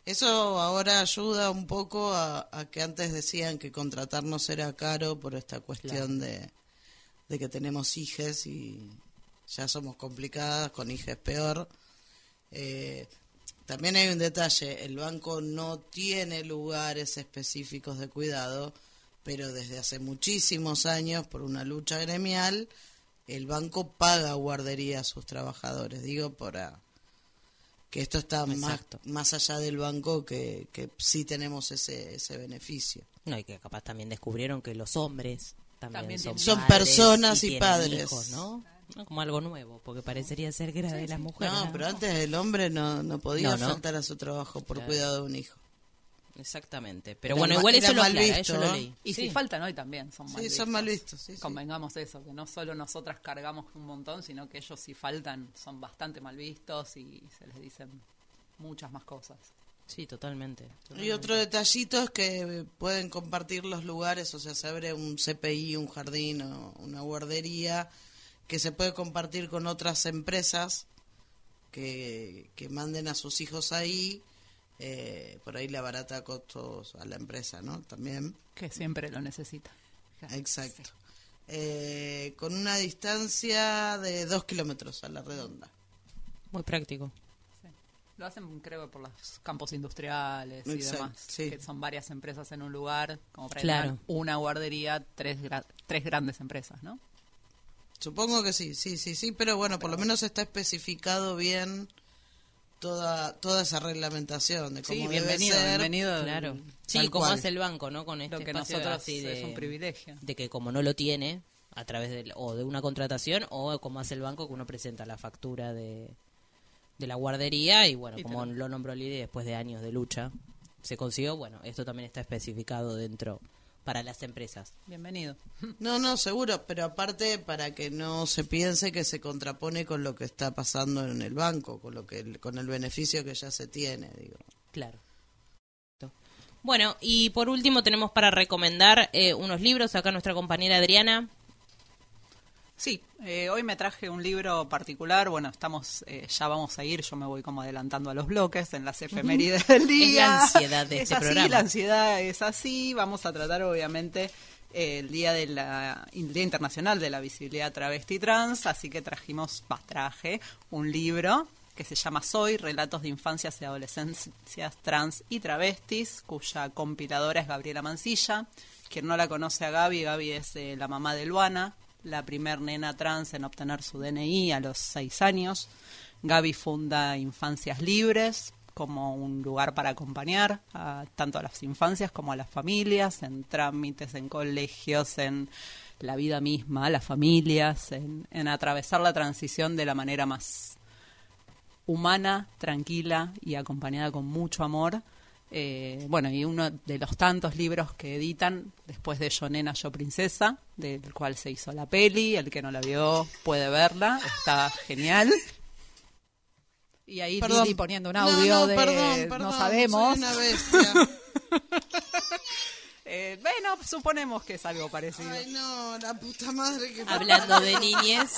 Eso ahora ayuda un poco a, a que antes decían que contratarnos era caro por esta cuestión de, de que tenemos hijes y ya somos complicadas, con hijes peor. Eh, también hay un detalle, el banco no tiene lugares específicos de cuidado, pero desde hace muchísimos años, por una lucha gremial, el banco paga guardería a sus trabajadores. Digo, para que esto está más, más allá del banco, que, que sí tenemos ese, ese beneficio. No, y que capaz también descubrieron que los hombres también, También son, personas y padres. hijos, ¿no? No, Como algo nuevo, porque parecería ser que era de las mujeres. No, pero antes el hombre no, no podía No, no. faltar a su trabajo por cuidado de un hijo. Exactamente. Pero Era bueno, igual eso lo aclara, visto, yo lo ¿no? leí. Y Sí. si faltan hoy también son mal Sí, vistos. son mal vistos. Sí, sí. Convengamos eso, que no solo nosotras cargamos un montón, sino que ellos si faltan son bastante mal vistos y se les dicen muchas más cosas. Sí, totalmente. Y otro detallito es que pueden compartir los lugares, o sea, se abre un CPI, un jardín o una guardería que se puede compartir con otras empresas que, que manden a sus hijos ahí, eh, por ahí le abarata costos a la empresa, ¿no? También. Que siempre lo necesita. Exacto. Eh, con una distancia de dos kilómetros a la redonda. Muy práctico. Lo hacen, creo, por los campos industriales y Exacto, demás. sí. Que son varias empresas en un lugar, como para Claro. una guardería, tres, gra- tres grandes empresas, ¿no? Supongo que sí, sí, sí, sí, pero bueno, por lo menos está especificado bien toda toda esa reglamentación de cómo Sí, debe bienvenido, ser. bienvenido. Claro. Sí, Tal como cual. hace el banco, ¿no? Con este Lo que nosotros así de, es un privilegio. de que como no lo tiene a través del, o de una contratación o como hace el banco que uno presenta la factura de, de la guardería y bueno, Y como lo- lo nombró Lidia después de años de lucha se consiguió, bueno, esto también está especificado dentro para las empresas. Bienvenido. No, no, seguro, pero aparte para que no se piense que se contrapone con lo que está pasando en el banco, con lo que con el beneficio que ya se tiene, digo. Claro. Bueno, y por último tenemos para recomendar eh, unos libros acá nuestra compañera Adriana. Sí, eh, hoy me traje un libro particular. Bueno, estamos, eh, ya vamos a ir. Yo me voy como adelantando a los bloques en las efemérides del día. Es la ansiedad de es este así, programa. La ansiedad es así. Vamos a tratar, obviamente, eh, el día de la el Día Internacional de la Visibilidad Travesti Trans. Así que trajimos, bah, traje un libro que se llama Soy, Relatos de Infancias y Adolescencias Trans y Travestis, cuya compiladora es Gabriela Mancilla. Quien no la conoce a Gaby, Gaby es eh, la mamá de Luana, la primer nena trans en obtener su DNI a los seis años. Gaby funda Infancias Libres como un lugar para acompañar a, tanto a las infancias como a las familias, en trámites, en colegios, en la vida misma, a las familias, en, en atravesar la transición de la manera más humana, tranquila y acompañada con mucho amor. Eh, bueno, y uno de los tantos libros que editan después de Yo Nena, Yo Princesa, del cual se hizo la peli, el que no la vio puede verla, está genial. Y ahí Perdón. Lili poniendo un No, audio no, de perdón, perdón, no sabemos. soy una bestia. Eh, bueno, suponemos que es algo parecido. Ay, no, la puta madre que Hablando de niñez,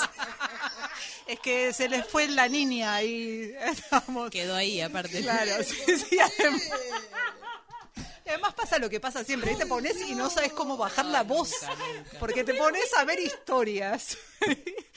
Es que se les fue la niña ahí. Estamos... quedó ahí aparte. Claro, sí, sí, además. Y Además pasa lo que pasa siempre, ahí te pones y no sabes cómo bajar la voz, porque te pones a ver historias.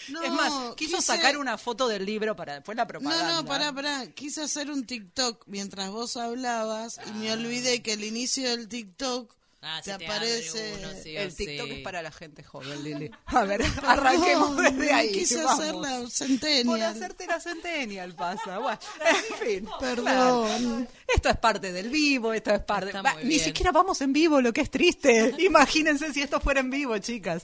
No, es más, quiso quise- sacar una foto del libro para después la No, propaganda. no, pará, pará. Quise hacer un TikTok mientras vos hablabas y me olvidé que el inicio del TikTok Ah, te se te aparece... uno, sí El TikTok sí. es para la gente joven, Lili. A ver, arranquemos desde ahí. Quise vamos. hacerla Por centennial. hacerte la centennial pasa. Bueno, en fin. Perdón. claro. Esto es parte del vivo, esto es parte. Está Va, muy ni bien. siquiera vamos en vivo, lo que es triste. Imagínense si esto fuera en vivo, chicas.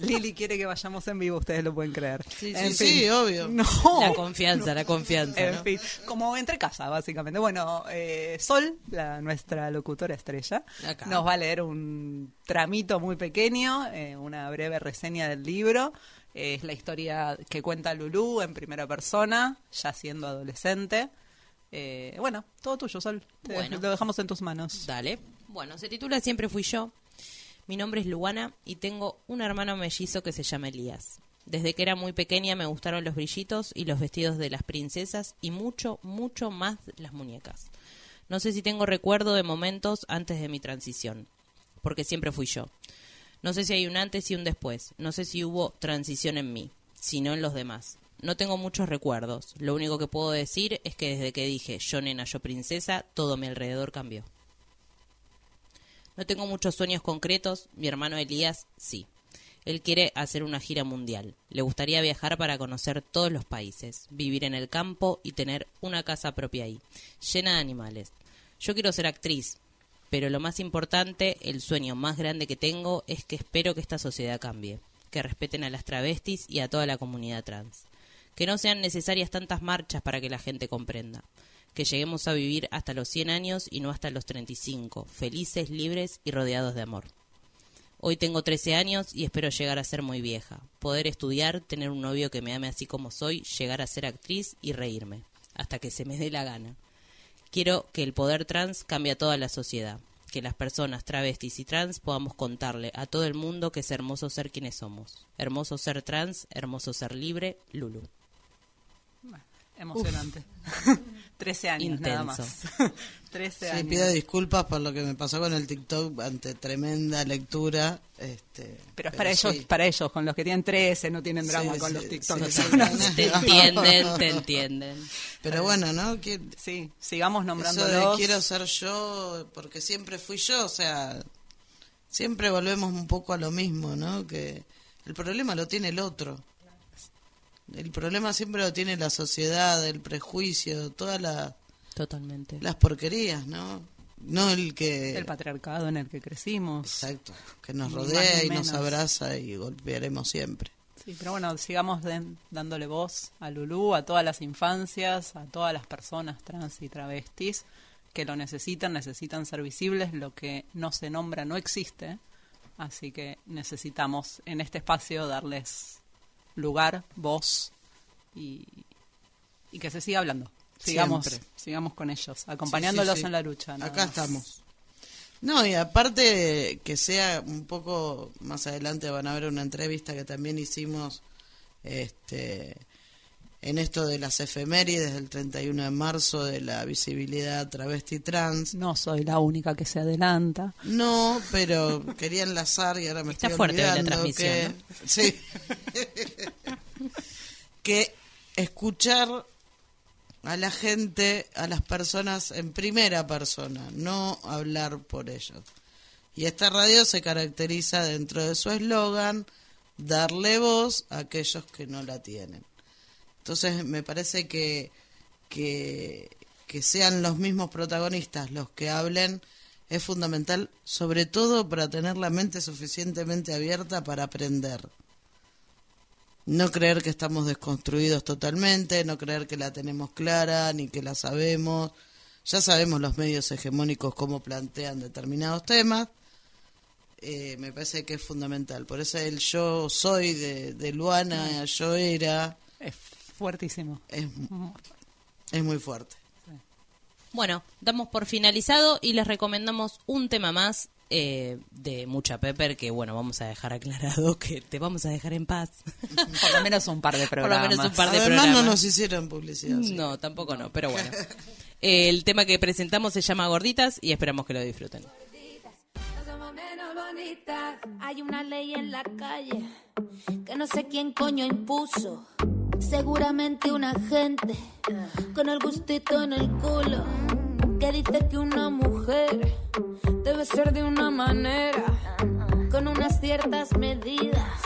Lili quiere que vayamos en vivo, ustedes lo pueden creer. Sí, En sí, fin. sí, obvio. No. La confianza, la confianza, En ¿no? fin, como entre casa, básicamente. Bueno, eh, Sol, la, nuestra locutora estrella, Acá. nos va a leer un tramito muy pequeño, eh, una breve reseña del libro. Eh, es la historia que cuenta Lulú en primera persona, ya siendo adolescente. Eh, bueno, todo tuyo, Sol. Te- Bueno. Lo dejamos en tus manos. Dale. Bueno, se titula Siempre fui yo. Mi nombre es Luana y tengo un hermano mellizo que se llama Elías. Desde que era muy pequeña me gustaron los brillitos y los vestidos de las princesas y mucho, mucho más las muñecas. No sé si tengo recuerdo de momentos antes de mi transición, porque siempre fui yo. No sé si hay un antes y un después. No sé si hubo transición en mí, sino en los demás. No tengo muchos recuerdos. Lo único que puedo decir es que desde que dije yo nena, yo princesa, todo mi alrededor cambió. No tengo muchos sueños concretos, mi hermano Elías sí. Él quiere hacer una gira mundial. Le gustaría viajar para conocer todos los países, vivir en el campo y tener una casa propia ahí, llena de animales. Yo quiero ser actriz, pero lo más importante, el sueño más grande que tengo es que espero que esta sociedad cambie, que respeten a las travestis y a toda la comunidad trans, que no sean necesarias tantas marchas para que la gente comprenda, que lleguemos a vivir hasta los 100 años y no hasta los 35, felices, libres y rodeados de amor. Hoy tengo 13 años y espero llegar a ser muy vieja, poder estudiar, tener un novio que me ame así como soy, llegar a ser actriz y reírme, hasta que se me dé la gana. Quiero que el poder trans cambie a toda la sociedad, que las personas travestis y trans podamos contarle a todo el mundo que es hermoso ser quienes somos. Hermoso ser trans, hermoso ser libre, Lulu. Emocionante. 13 años nada más. 13 Sí, años. pido disculpas por lo que me pasó con el TikTok ante tremenda lectura. Este, Pero es para ellos, sí. para ellos, con los que tienen 13 no tienen drama Sí, con sí, los sí, TikToks. sí, Te entienden, te entienden. Pero bueno, ¿no? Que, Sí, sigamos eso nombrándolos. de quiero ser yo, porque siempre fui yo, o sea, siempre volvemos un poco a lo mismo, ¿no? Que el problema lo tiene el otro. El problema siempre lo tiene la sociedad, el prejuicio, todas la- Totalmente. las porquerías, ¿no? No el que... El patriarcado en el que crecimos. Exacto, que nos rodea y nos abraza y golpearemos siempre. Sí, pero bueno, sigamos dándole voz a Lulú, a todas las infancias, a todas las personas trans y travestis que lo necesitan, necesitan ser visibles, lo que no se nombra no existe. Así que necesitamos en este espacio darles lugar, voz y, y que se siga hablando. Sigamos, Siempre. sigamos con ellos, acompañándolos Sí, sí, sí. en la lucha. Acá estamos. No, y aparte que sea un poco más adelante van a ver una entrevista que también hicimos este en esto de las efemérides del 31 de marzo de la visibilidad travesti trans. No soy la única que se adelanta. No, pero quería enlazar y ahora me Está estoy fuerte hoy la olvidando transmisión, que sí que escuchar a la gente, a las personas en primera persona, no hablar por ellos. Y esta radio se caracteriza dentro de su eslogan darle voz a aquellos que no la tienen. Entonces me parece que, que, sean los mismos protagonistas los que hablen es fundamental, sobre todo para tener la mente suficientemente abierta para aprender. No creer que estamos desconstruidos totalmente, no creer que la tenemos clara ni que la sabemos. Ya sabemos los medios hegemónicos cómo plantean determinados temas. Eh, me parece que es fundamental. Por eso el yo soy de, Luana, yo era, fuertísimo. es, es muy fuerte. Bueno, damos por finalizado y les recomendamos un tema más eh, de Mucha Pepper, que bueno, vamos a dejar aclarado que te vamos a dejar en paz. Por lo menos un par de Por lo programas. menos un par de Además no programas. nos hicieron publicidad. sí. No, tampoco no, pero bueno. El tema que presentamos se llama Gorditas y esperamos que lo disfruten. No somos menos bonitas. Hay una ley en la calle que no sé quién coño impuso. Seguramente una gente con el gustito en el culo que dice que una mujer debe ser de una manera con unas ciertas medidas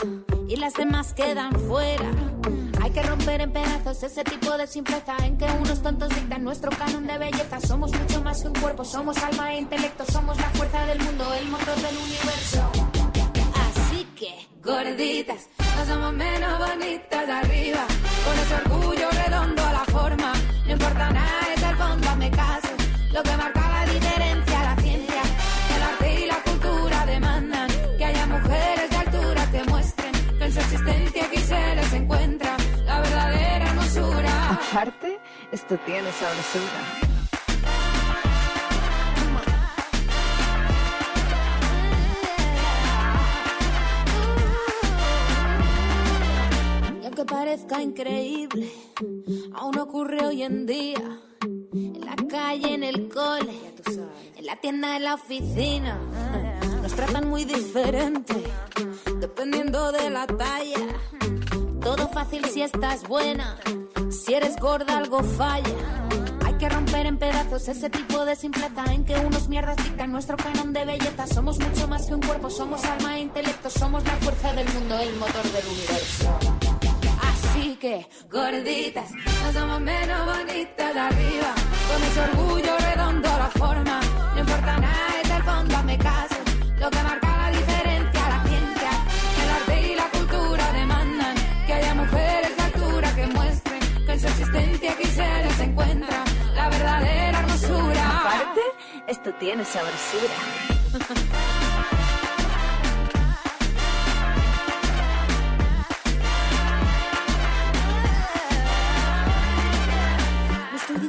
y las demás quedan fuera. Hay que romper en pedazos ese tipo de simpleza en que unos tontos dictan nuestro canon de belleza. Somos mucho más que un cuerpo, somos alma e intelecto, somos la fuerza del mundo, el motor del universo. Así que, gorditas, no somos menos bonitas de arriba, con ese orgullo redondo a la forma. No importa nada, es el fondo, hazme caso. Lo que marca la diferencia, la ciencia, el arte y la cultura demandan que haya mujeres de altura que muestren que en su existencia aquí se les encuentra la verdadera hermosura. Aparte, esto tiene sabrosura. Aunque parezca increíble, aún ocurre hoy en día. En la calle, en el cole, en la tienda, en la oficina. Nos tratan muy diferente, dependiendo de la talla. Todo fácil si estás buena, si eres gorda algo falla. Hay que romper en pedazos ese tipo de simpleza en que unos mierdas dictan nuestro canon de belleza. Somos mucho más que un cuerpo, somos alma e intelecto, somos la fuerza del mundo, el motor del universo. Así que, gorditas, no somos menos bonitas de arriba. Con ese orgullo redondo la forma. No importa nada, es el fondo, hazme caso. Lo que marca la diferencia, la ciencia, el arte y la cultura demandan que haya mujeres de altura que muestren que en su existencia aquí se les encuentra la verdadera hermosura. Aparte, esto tiene sabrosura.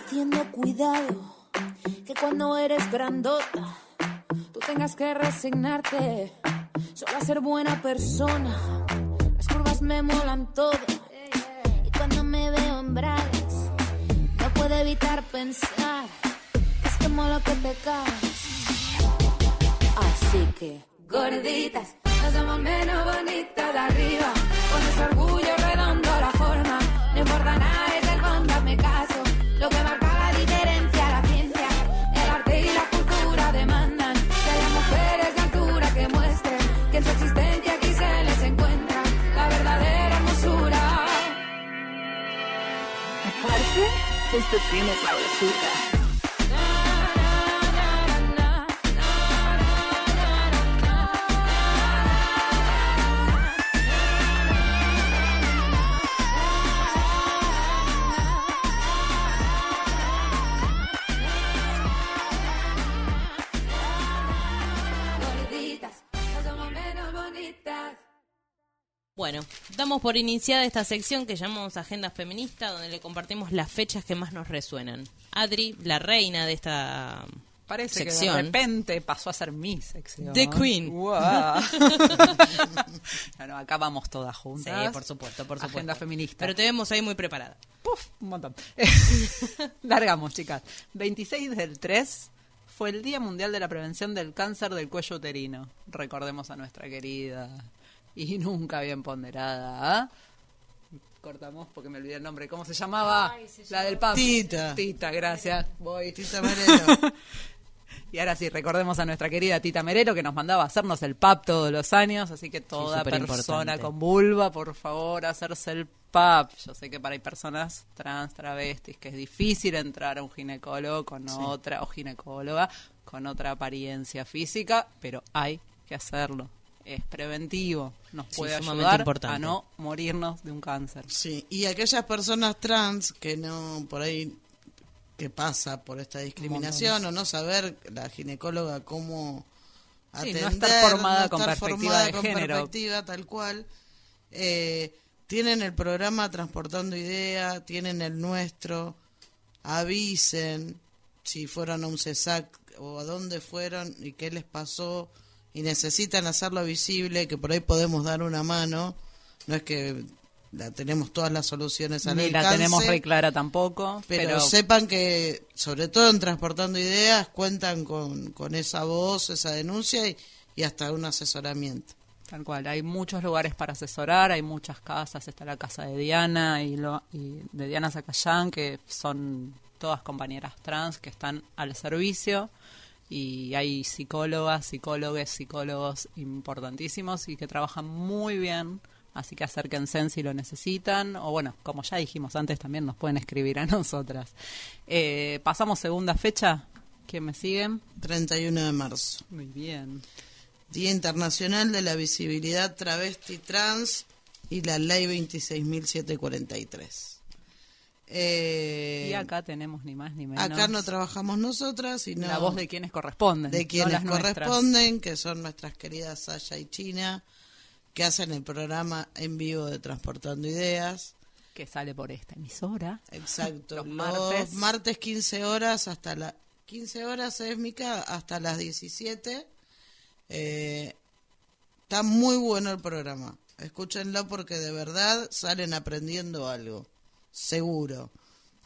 diciendo cuidado, que cuando eres grandota, tú tengas que resignarte solo a ser buena persona. Las curvas me molan todo, y cuando me veo en no puedo evitar pensar que es como lo que te caes. Así que, gorditas, no somos menos bonitas de arriba, con ese orgullo redondo la forma. No importa nada, es el fondo, hazme caso. Lo que marca la diferencia, la ciencia, el arte y la cultura demandan que haya mujeres de altura que muestren que en su existencia aquí se les encuentra la verdadera hermosura. Aparte, esto tiene sabrosura. Damos por iniciada esta sección que llamamos Agenda Feminista, donde le compartimos las fechas que más nos resuenan. Adri, la reina de esta Parece sección. que de repente pasó a ser mi sección. The Queen. Wow. no, no, acá vamos todas juntas. Sí, por supuesto, por supuesto. Agenda feminista. Pero te vemos ahí muy preparada. Puf, un montón. Largamos, chicas. 26 del 3 fue el Día Mundial de la Prevención del Cáncer del Cuello Uterino. Recordemos a nuestra querida y nunca bien ponderada. ¿ah? Cortamos porque me olvidé el nombre. ¿Cómo se llamaba? Ay, se la del PAP. Tita. Tita, gracias. Voy. Tita Merelo. Y ahora sí, recordemos a nuestra querida Tita Merero que nos mandaba a hacernos el PAP todos los años, así que toda persona importante. con vulva, por favor, hacerse el PAP. Yo sé que para hay personas trans, travestis, que es difícil entrar a un ginecólogo con otra, o ginecóloga, con otra apariencia física, pero hay que hacerlo. Es preventivo, nos Sí, puede ayudar importante. a no morirnos de un cáncer. Sí, y aquellas personas trans que no, por ahí, que pasa por esta discriminación o no saber la ginecóloga cómo Sí, atender, no estar formada no con estar perspectiva formada de con género. perspectiva tal cual, eh, tienen el programa Transportando Idea, tienen el nuestro, avisen si fueron a un CESAC o a dónde fueron y qué les pasó y necesitan hacerlo visible, que por ahí podemos dar una mano, no es que la tenemos todas las soluciones al Ni la tenemos re clara tampoco, pero, pero, sepan que, sobre todo en Transportando Ideas, cuentan con, con esa voz, esa denuncia y, y hasta un asesoramiento. Tal cual, hay muchos lugares para asesorar, hay muchas casas, está la casa de Diana y, lo, y de Diana Zacayán, que son todas compañeras trans que están al servicio y hay psicólogas, psicólogos, psicólogos importantísimos y que trabajan muy bien, así que acérquense si lo necesitan o bueno, como ya dijimos antes también nos pueden escribir a nosotras. Eh, Pasamos segunda fecha, ¿quién me siguen? 31 de marzo. Muy bien. Día Internacional de la Visibilidad Travesti Trans y la Ley 26.743. Eh, Y acá tenemos ni más ni menos. acá no trabajamos nosotras, sino la voz de quienes corresponden. de no quienes las nuestras. corresponden, que son nuestras queridas Sasha y China, que hacen el programa en vivo de Transportando Ideas. Que sale por esta emisora. Exacto. Los Los martes. martes 15 horas hasta la 15 horas es Mica hasta las 17. Eh, está muy bueno el programa. Escúchenlo porque de verdad salen aprendiendo algo. Seguro.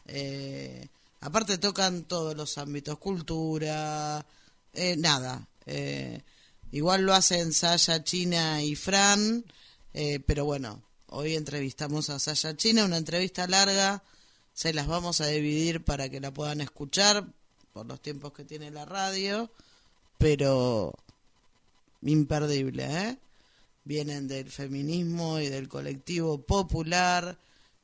Eh, aparte tocan todos los ámbitos, cultura, eh, nada. Eh, igual lo hacen Saya, China y Fran, eh, pero bueno, hoy entrevistamos a Saya China, una entrevista larga, se las vamos a dividir para que la puedan escuchar por los tiempos que tiene la radio, pero imperdible, ¿eh? Vienen del feminismo y del colectivo popular,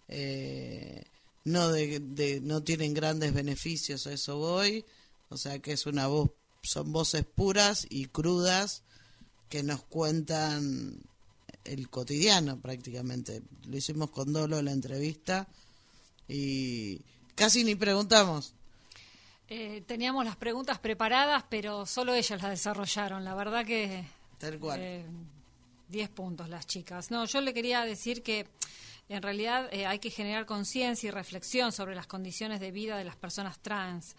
eh, no de, de- no tienen grandes beneficios, a eso voy, o sea que es una voz, son voces puras y crudas que nos cuentan el cotidiano prácticamente. Lo hicimos con Dolo la entrevista y casi ni preguntamos. Eh, teníamos las preguntas preparadas, pero solo ellas las desarrollaron. La verdad que Tal cual. Eh, 10 puntos las chicas. No, yo le quería decir que en realidad eh, hay que generar conciencia y reflexión sobre las condiciones de vida de las personas trans,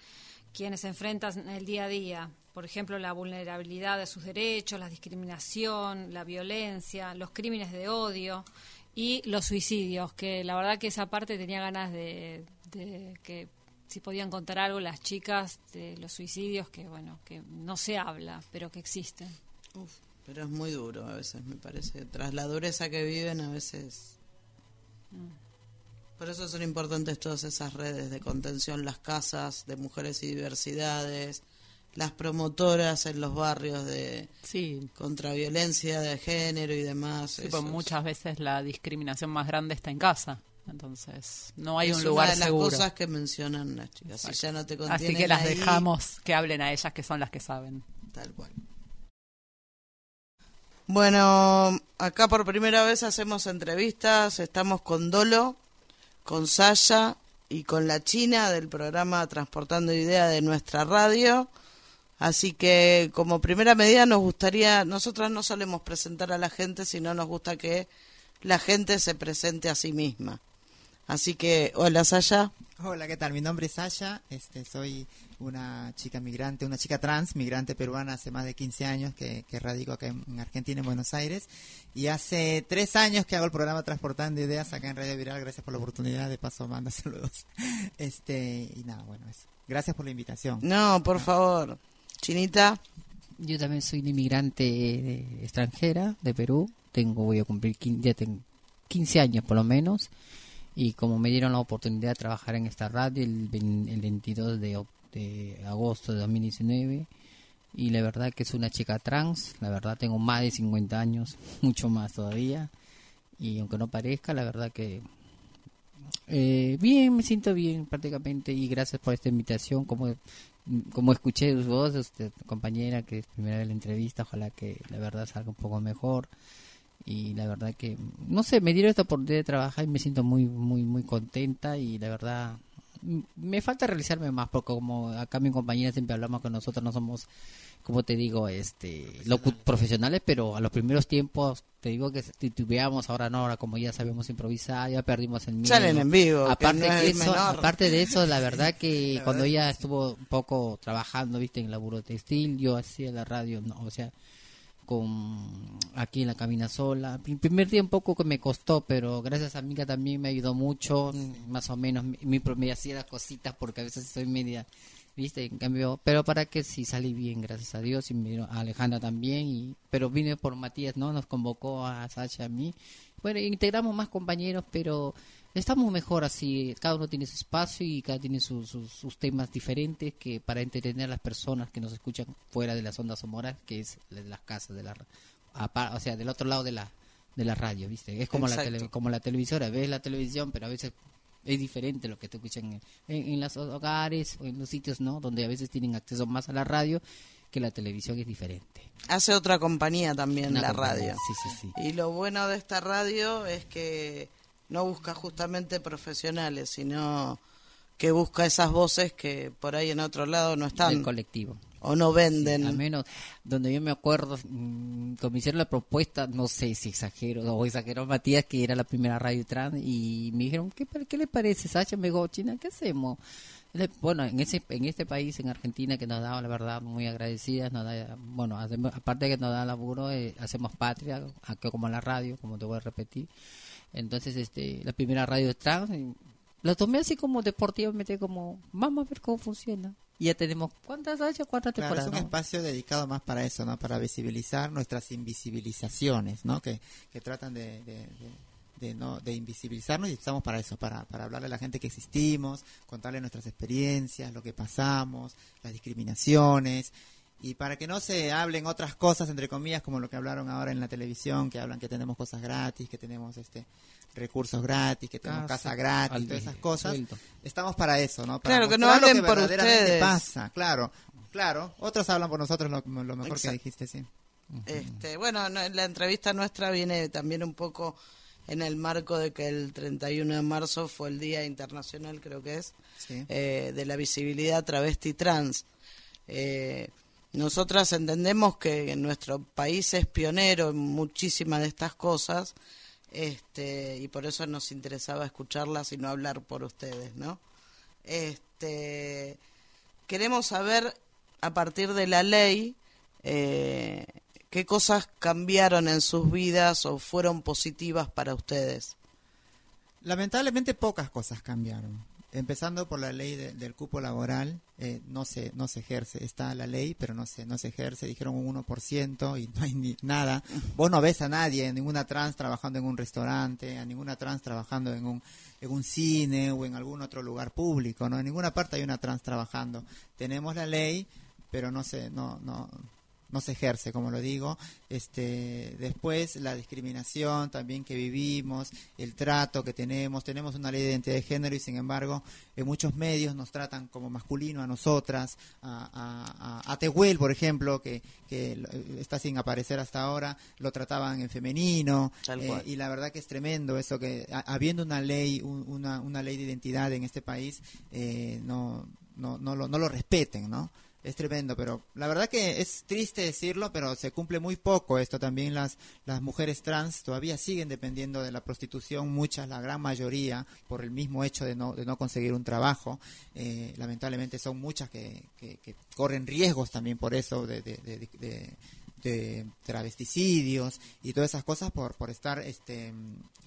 quienes enfrentan el día a día. Por ejemplo, la vulnerabilidad de sus derechos, la discriminación, la violencia, los crímenes de odio y los suicidios, que la verdad que esa parte tenía ganas de, de que si podían contar algo las chicas de los suicidios, que bueno, que no se habla, pero que existen. Uf, pero es muy duro a veces, me parece. Tras la dureza que viven, a veces. Por eso son importantes todas esas redes de contención, las casas de mujeres y diversidades, las promotoras en los barrios de Sí, contra violencia de género y demás. sí, pues es- muchas veces la discriminación más grande está en casa. Entonces, no hay es un una lugar de las seguro. cosas que mencionan las chicas. Si ya no te Así que las ahí, dejamos que hablen a ellas, que son las que saben. Tal cual. Bueno, acá por primera vez hacemos entrevistas. Estamos con Dolo, con Saya y con la China del programa Transportando Idea de nuestra radio. Así que como primera medida nos gustaría, nosotras no solemos presentar a la gente, sino nos gusta que la gente se presente a sí misma. Así que, hola Saya. Hola, ¿qué tal? Mi nombre es Sasha, este, soy una chica migrante, una chica trans, migrante peruana hace más de 15 años que, que radico acá en, en Argentina, en Buenos Aires, y hace tres años que hago el programa Transportando Ideas acá en Radio Viral, gracias por la oportunidad, de paso manda saludos. Este, y nada, bueno, eso. Gracias por la invitación. No, por favor. Chinita. Yo también soy una inmigrante eh, extranjera de Perú. Tengo, voy a cumplir 15, ya tengo 15 años por lo menos. Y como me dieron la oportunidad de trabajar en esta radio el, el 22 de, oc- de agosto de 2019. Y la verdad que es una chica trans. La verdad tengo más de 50 años, mucho más todavía. Y aunque no parezca, la verdad que eh, bien, me siento bien prácticamente y gracias por esta invitación. Como, como escuché sus voces, compañera, que es primera vez la entrevista, ojalá que la verdad salga un poco mejor. Y la verdad que, no sé, me dieron esta oportunidad de trabajar y me siento muy, muy, muy contenta y la verdad me falta realizarme más porque como acá mi compañera siempre hablamos que nosotros no somos como te digo este locu- profesionales pero a los primeros tiempos te digo que titubeamos ahora no ahora como ya sabemos improvisar ya perdimos el miedo. Salen en vivo, que aparte no es de eso aparte de eso la verdad que cuando ella estuvo un poco trabajando viste en laburo textil yo hacía la radio no o sea con aquí en la cabina sola. El primer día un poco que me costó, pero gracias a amiga también me ayudó mucho, más o menos mi me hacía las cositas porque a veces soy media, viste, en cambio, pero para que sí salí bien, gracias a Dios y me a Alejandra también y pero vine por Matías, ¿no? Nos convocó a Sacha a mí. Bueno, integramos más compañeros, pero estamos mejor así, cada uno tiene su espacio y cada tiene sus, temas diferentes que para entretener a las personas que nos escuchan fuera de las ondas sonoras, que es de las casas de la o sea, del otro lado de la de la radio, ¿viste? Es como la tele- como la televisora, ves la televisión, pero a veces es diferente lo que te escuchan en, en, en los hogares o en los sitios, ¿no? Donde a veces tienen acceso más a la radio que la televisión es diferente. Hace otra compañía también Una la compañía, radio. sí, sí, sí. Y lo bueno de esta radio es que no busca justamente profesionales, sino que busca esas voces que por ahí en otro lado no están. Del colectivo. O no venden. al menos donde yo me acuerdo, mm, cuando me hicieron la propuesta, no sé si exagero o exageró Matías, que era la primera radio trans, y me dijeron, ¿qué, qué le parece, Sacha? Me dijo, China, ¿qué hacemos? Bueno, en ese en este país, en Argentina, que nos da, la verdad, muy agradecidas, nos da, bueno, hacemos- aparte de que nos da laburo, eh, hacemos patria, acá como la radio, como te voy a repetir. Entonces, este, la primera radio trans, lo tomé así como deportivamente, como, vamos a ver cómo funciona. Y ya tenemos, ¿cuántas Sacha? ¿Cuántas Claro, es temporadas? un no? espacio dedicado más para eso, ¿no? Para visibilizar nuestras invisibilizaciones, ¿no? Que, que tratan de, de, de- de no de invisibilizarnos y estamos para eso, para, para hablarle a la gente que existimos, contarle nuestras experiencias, lo que pasamos, las discriminaciones y para que no se hablen otras cosas entre comillas como lo que hablaron ahora en la televisión, que hablan que tenemos cosas gratis, que tenemos este recursos gratis, que tenemos Casa, casa gratis, todas esas cosas. Estamos para eso, ¿no? Para Claro, que no mostrar lo hablen por verdaderamente ustedes. pasa, claro. Claro, otros hablan por nosotros lo, lo mejor que dijiste, sí. Este, bueno, no, la entrevista nuestra viene también un poco en el marco de que el 31 de marzo fue el Día Internacional, creo que es, Sí. eh, de la visibilidad travesti trans. Eh, nosotras entendemos que nuestro país es pionero en muchísimas de estas cosas este, y por eso nos interesaba escucharlas y no hablar por ustedes, ¿no? Este, queremos saber a partir de la ley eh, qué cosas cambiaron en sus vidas o fueron positivas para ustedes. Lamentablemente pocas cosas cambiaron. Empezando por la ley de- del cupo laboral, eh, no se no se ejerce. Está la ley, pero no se no se ejerce. Dijeron un 1% y no hay ni nada. Vos no ves a nadie, ninguna trans trabajando en un restaurante, a ninguna trans trabajando en un en un cine o en algún otro lugar público, ¿no? En ninguna parte hay una trans trabajando. Tenemos la ley, pero no se no no no se ejerce, como lo digo. Este, después la discriminación también que vivimos, el trato que tenemos, tenemos una ley de identidad de género y sin embargo en muchos medios nos tratan como masculino a nosotras, a, a, a- a Tehuel, por ejemplo, que, que está sin aparecer hasta ahora, lo trataban en femenino eh, y la verdad que es tremendo eso que a- habiendo una ley, un- una, una ley de identidad en este país, eh, no, no, no, lo, no lo respeten, ¿no? Es tremendo, pero la verdad que es triste decirlo, pero se cumple muy poco esto. También las, las mujeres trans todavía siguen dependiendo de la prostitución, muchas, la gran mayoría, por el mismo hecho de no, de no conseguir un trabajo. Eh, lamentablemente son muchas que, que, corren riesgos también por eso de, de, de- de- travesticidios y todas esas cosas por, por estar este,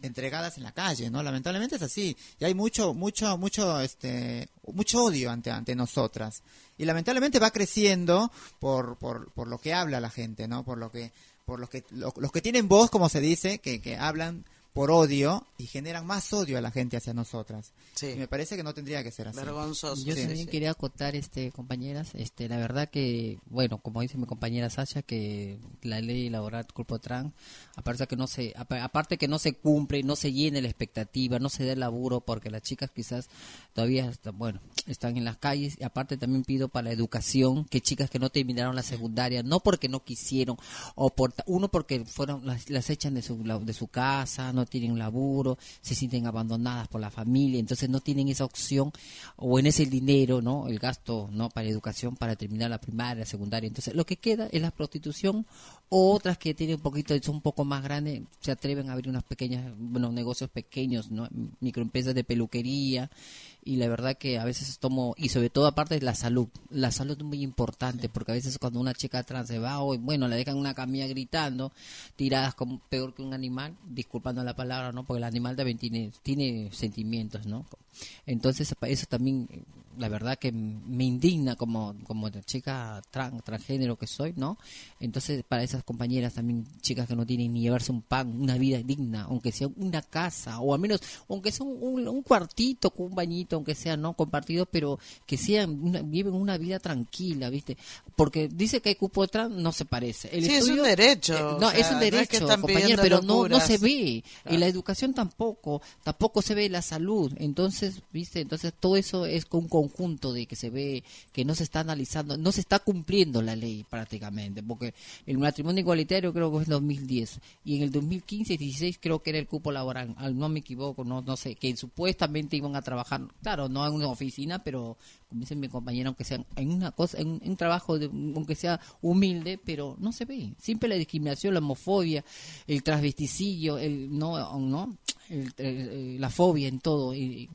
entregadas en la calle, ¿no? Lamentablemente es así. Y hay mucho, mucho, mucho, este, mucho odio ante, ante nosotras. Y lamentablemente va creciendo por, por, por lo que habla la gente, ¿no? Por lo que, por los que, lo- los que tienen voz, como se dice, que, que hablan por odio y generan más odio a la gente hacia nosotras. Y me parece que no tendría que ser así. Vergonzoso. Yo Sí. también quería acotar, este, compañeras, este, la verdad que, bueno, como dice mi compañera Sasha, que la ley laboral Cuerpo Trans, aparte que no se, apa- aparte que no se cumple, no se llene la expectativa, no se dé el laburo, porque las chicas quizás todavía, está- bueno, están en las calles, y aparte también pido para la educación, que chicas que no terminaron la secundaria, no porque no quisieron, o por, uno porque fueron, las, las echan de su, la- de su casa, no tienen laburo, se sienten abandonadas por la familia, entonces no tienen esa opción o en ese dinero, ¿no? El gasto, ¿no? Para educación, para terminar la primaria, la secundaria. Entonces, lo que queda es la prostitución o otras que tienen un poquito, son un poco más grandes, se atreven a abrir unas pequeñas, bueno, negocios pequeños, ¿no? Microempresas de peluquería y la verdad que a veces tomo, y sobre todo aparte de la salud, la salud es muy importante porque a veces cuando una chica trans se va o bueno, la dejan en una camilla gritando, tiradas como peor que un animal, disculpando la palabra, ¿no? Porque el animal también tiene, tiene sentimientos, ¿no? Entonces eso también, la verdad que me indigna como, como chica tran- transgénero que soy, ¿no? Entonces para esas compañeras también, chicas que no tienen ni llevarse un pan, una vida digna, aunque sea una casa, o al menos, aunque sea un, un- un cuartito con un bañito, aunque sea no compartido, pero que sean, una, viven una vida tranquila, ¿viste? Porque dice que hay cupo trans, no se parece. El Sí, es un derecho, eh, o no, sea, es un no es que derecho, están compañero, pero no, no se ve. Claro. Y la educación tampoco, tampoco se ve la salud. Entonces, ¿viste? Entonces todo eso es un conjunto de que se ve que no se está analizando, no se está cumpliendo la ley prácticamente, porque el matrimonio igualitario creo que es 2010 y en el 2015 y 16 creo que era el cupo laboral, al no me equivoco, no no sé, que supuestamente iban a trabajar, claro, no en una oficina, pero como dice mi compañera, aunque sea en una cosa, en un trabajo de, aunque sea humilde, pero no se ve. Siempre la discriminación, la homofobia, el transvesticillo, el no, no, el- el- la fobia en todo. Y,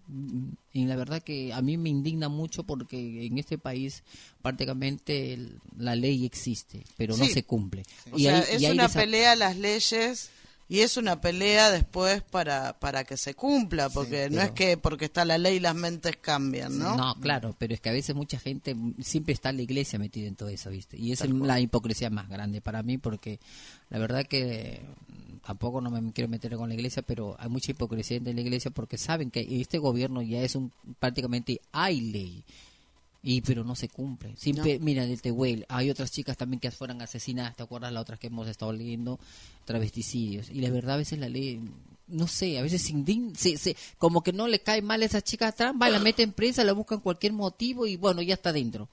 y la verdad que a mí me indigna mucho porque en este país prácticamente el- la ley existe, pero no se cumple. O Y sea, hay- es y una pelea a las leyes y es una pelea después para, para que se cumpla, porque no es que porque está la ley las mentes cambian, ¿no? No, claro, pero es que a veces mucha gente mm, siempre está la iglesia metida en todo eso, ¿viste? Y es la hipocresía más grande para mí porque la verdad que tampoco no me quiero meter con la iglesia, pero hay mucha hipocresía en la iglesia porque saben que este gobierno ya es un prácticamente hay ley. Y pero no se cumple. Siempre, mira, del Tehuel, hay otras chicas también que fueron asesinadas, ¿te acuerdas las otras que hemos estado leyendo? Travesticidios. Y la verdad a veces la ley, no sé, a veces se indigna, se, se- como que no le cae mal a esa chica trans, va, la meten presa, la buscan cualquier motivo y bueno, ya está dentro.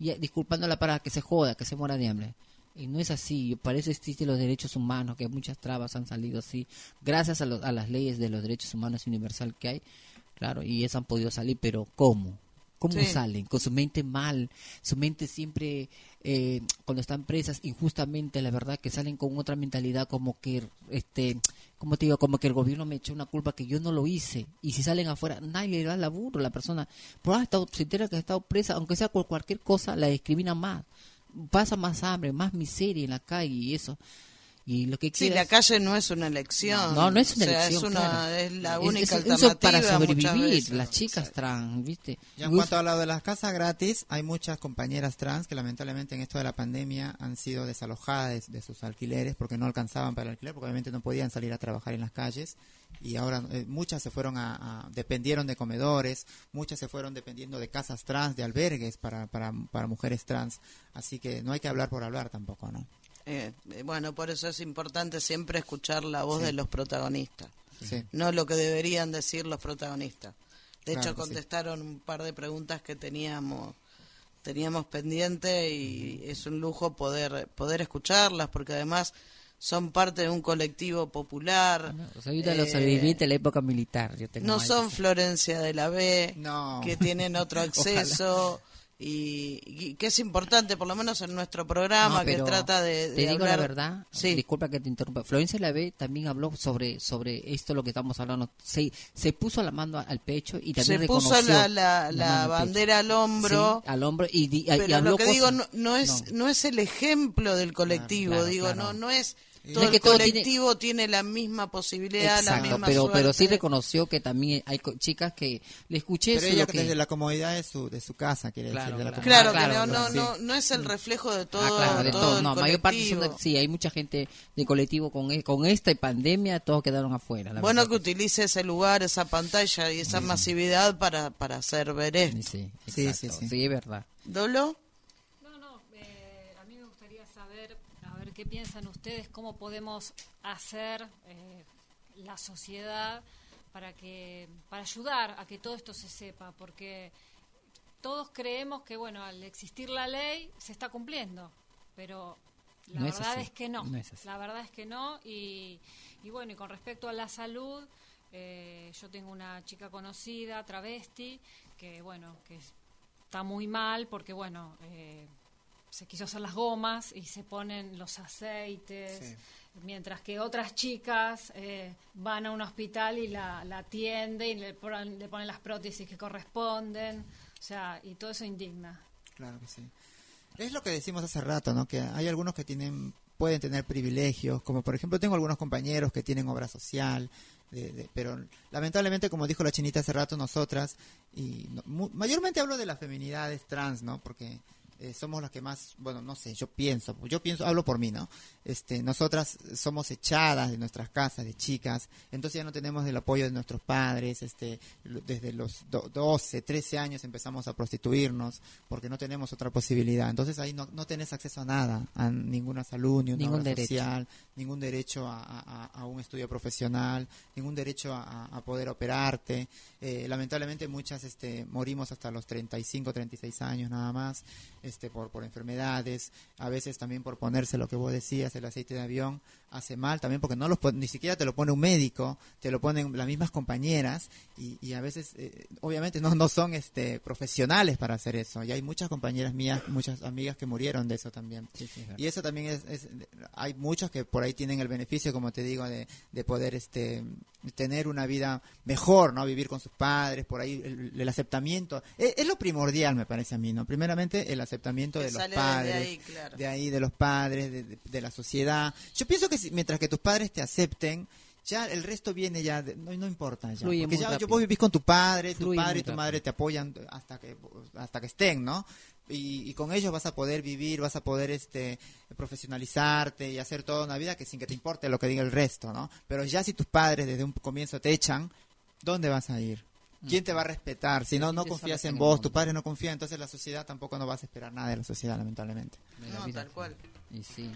Ya, disculpándola para que se joda, que se muera de hambre. Y no es así, para eso existen los derechos humanos, que muchas trabas han salido así, gracias a, a las leyes de los derechos humanos universal que hay, claro, y esas han podido salir, pero ¿cómo? ¿Cómo Sí. salen? Con su mente mal, su mente siempre, eh, cuando están presas injustamente, la verdad que salen con otra mentalidad como que, este, como te digo, como que el gobierno me echó una culpa que yo no lo hice. Y si salen afuera, nadie le da laburo, la persona, por ha estado, se entera que ha estado presa, aunque sea por cualquier cosa, la discriminan más. Pasa más hambre, más miseria en la calle y eso. Y lo que Sí, la es- calle no es una elección. no, no es una O sea, elección. Es, una, claro. es la Es- única es- alternativa. para sobrevivir, veces. las chicas trans, ¿viste? Y en Uf, cuanto a lo de las casas gratis, hay muchas compañeras trans que lamentablemente en esto de la pandemia han sido desalojadas de, de sus alquileres porque no alcanzaban para el alquiler, porque obviamente no podían salir a trabajar en las calles. Y ahora eh, muchas se fueron a, a- dependieron de comedores, muchas se fueron dependiendo de casas trans, de albergues para, para, para mujeres trans. Así que no hay que hablar por hablar tampoco, ¿no? Eh, eh, bueno, por eso es importante siempre escuchar la voz Sí. de los protagonistas, Sí. no lo que deberían decir los protagonistas. De Claro hecho, sí. contestaron un par de preguntas que teníamos teníamos pendiente y es un lujo poder poder escucharlas porque además son parte de un colectivo popular. Soy de los Eh, sobrevivientes de la época militar. Yo tengo no son Florencia de la B, No. que tienen otro acceso, y, y que es importante, por lo menos en nuestro programa, No, que trata de, de te digo la hablar- verdad Sí. disculpa que te interrumpa Florencia Lavé también habló sobre sobre esto lo que estamos hablando se, se puso la mano al pecho y también se puso la, la, la la mano al bandera al hombro. Sí, al hombro y, y Pero habló lo que digo cosas. no, no es no. es el ejemplo del colectivo, claro, digo, claro. no no es No todo es que el todo tiene- colectivo tiene... la misma posibilidad, la Exacto, misma pero pero sí reconoció que también hay co- chicas que le escuché Pero eso ella lo que desde la comodidad de su, de su casa, quiere Claro, decir. de la claro. Claro, que no, no, no, no es el reflejo de todo, Ah, claro, de todo todo. el No, mayor parte son de- sí, hay mucha gente de colectivo con, e- con esta pandemia, todos quedaron afuera. la Bueno verdad que utilice ese lugar, esa pantalla y esa masividad para, para hacer ver esto. Sí, sí, sí. Sí, es verdad. ¿Dolo? No, no, eh, a mí me gustaría saber, a ver qué piensan ustedes, cómo podemos hacer eh, la sociedad para que para ayudar a que todo esto se sepa, porque todos creemos que bueno, al existir la ley se está cumpliendo, pero la No verdad es que no. no es así. La verdad es que no y, y bueno, y con respecto a la salud, eh, yo tengo una chica conocida, travesti, que bueno, que está muy mal porque bueno, eh, se quiso hacer las gomas y se ponen los aceites, mientras que otras chicas eh, van a un hospital y la, la atienden y le ponen, le ponen las prótesis que corresponden, o sea, y todo eso indigna. Claro que sí. Es lo que decimos hace rato, ¿no? Que hay algunos que tienen pueden tener privilegios, como por ejemplo tengo algunos compañeros que tienen obra social, de- de- pero lamentablemente, como dijo la chinita hace rato, nosotras, y no- mu- mayormente hablo de las feminidades trans, ¿no? Porque eh, somos las que más, bueno, no sé, yo pienso, yo pienso, hablo por mí, ¿no? Este, nosotras somos echadas de nuestras casas de chicas, entonces ya no tenemos el apoyo de nuestros padres, este, desde los do- 12, 13 años empezamos a prostituirnos porque no tenemos otra posibilidad, entonces ahí no, no tenés acceso a nada, a ninguna salud, ni una Ningún obra social, ningún derecho a, a- a un estudio profesional, ningún derecho a, a poder operarte. Eh, lamentablemente muchas este, morimos hasta los 35, 36 años nada más este, por, por enfermedades, a veces también por ponerse lo que vos decías, el aceite de avión hace mal también porque no los ni siquiera te lo pone un médico, te lo ponen las mismas compañeras y, y a veces eh, obviamente no, no son este, profesionales para hacer eso y hay muchas compañeras mías, muchas amigas que murieron de eso también. Sí, sí. Y eso también es, es- hay muchos que por ahí tienen el beneficio, como te digo, de, de poder este tener una vida mejor, ¿no? Vivir con sus padres, por ahí el, el aceptamiento. Es, es lo primordial, me parece a mí, ¿no? Primeramente el aceptamiento Que de los padres, ahí, claro. de ahí, de los padres, de, de- de la sociedad. Yo pienso que si- mientras que tus padres te acepten, ya el resto viene ya, de- no, no importa ya. Fluye Porque ya rápido. vos vivís con tu padre, tu Fluye padre y tu rápido. madre te apoyan hasta que hasta que estén, ¿no? Y, y con ellos vas a poder vivir, vas a poder este profesionalizarte y hacer toda una vida que sin que te importe lo que diga el resto, ¿no? Pero ya si tus padres desde un comienzo te echan, ¿dónde vas a ir? ¿Quién te va a respetar? Si no, no confías en vos, tu padre no confía, entonces la sociedad tampoco no vas a esperar nada de la sociedad, lamentablemente. No, tal cual. Y sí.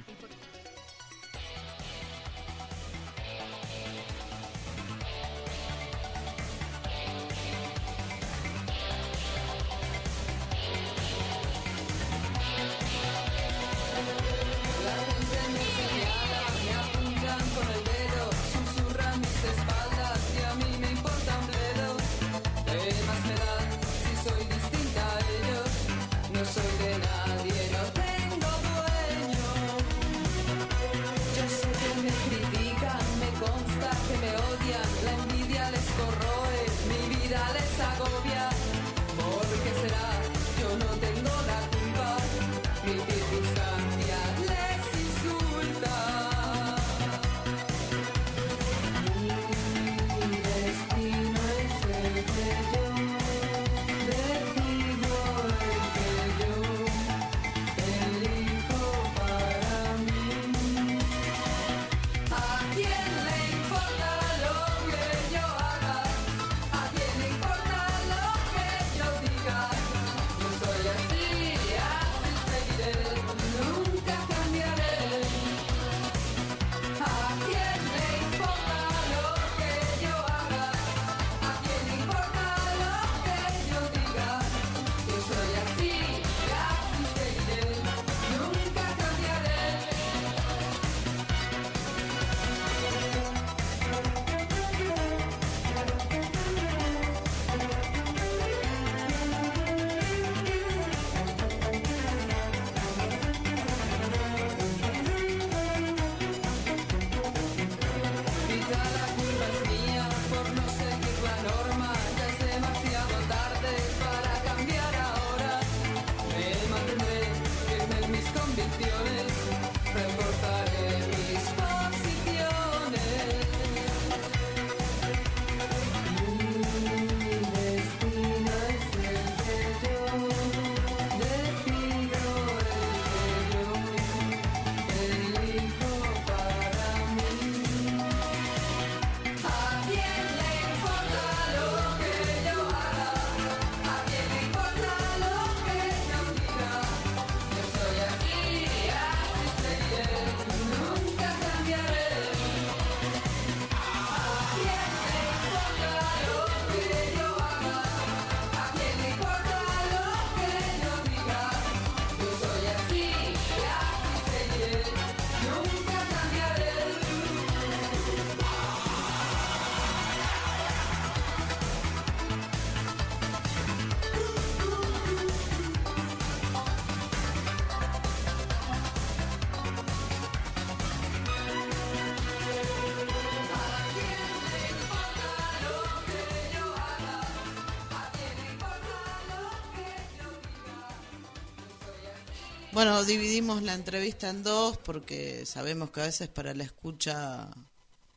Bueno, dividimos la entrevista en dos porque sabemos que a veces para la escucha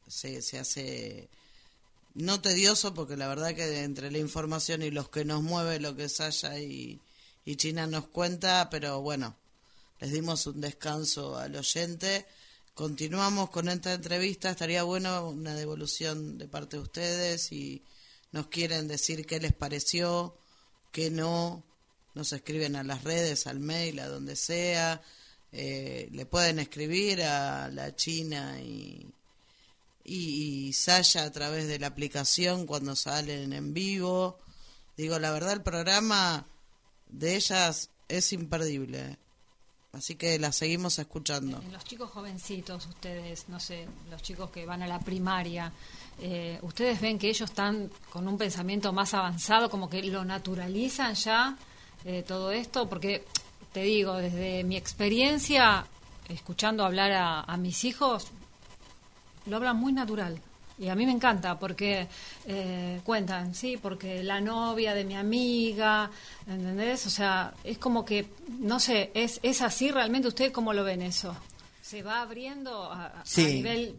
se, se hace no tedioso porque la verdad que entre la información y los que nos mueve lo que Saya y, y China nos cuenta, pero bueno, les dimos un descanso al oyente. Continuamos con esta entrevista, estaría bueno una devolución de parte de ustedes y nos quieren decir qué les pareció, qué no, nos escriben a las redes, al mail, a donde sea, eh, le pueden escribir a la China y, y, Saya a través de la aplicación cuando salen en vivo. Digo, la verdad el programa de ellas es imperdible. Así que la seguimos escuchando. Los chicos jovencitos, ustedes, no sé, los chicos que van a la primaria, eh, ustedes ven que ellos están con un pensamiento más avanzado, como que lo naturalizan ya eh, todo esto, porque te digo, desde mi experiencia, escuchando hablar a, a mis hijos, lo hablan muy natural. Y a mí me encanta porque eh, cuentan, sí, porque la novia de mi amiga, ¿entendés? O sea, es como que, no sé, es, es así realmente. ¿Ustedes cómo lo ven eso? ¿Se va abriendo a, a Sí. nivel...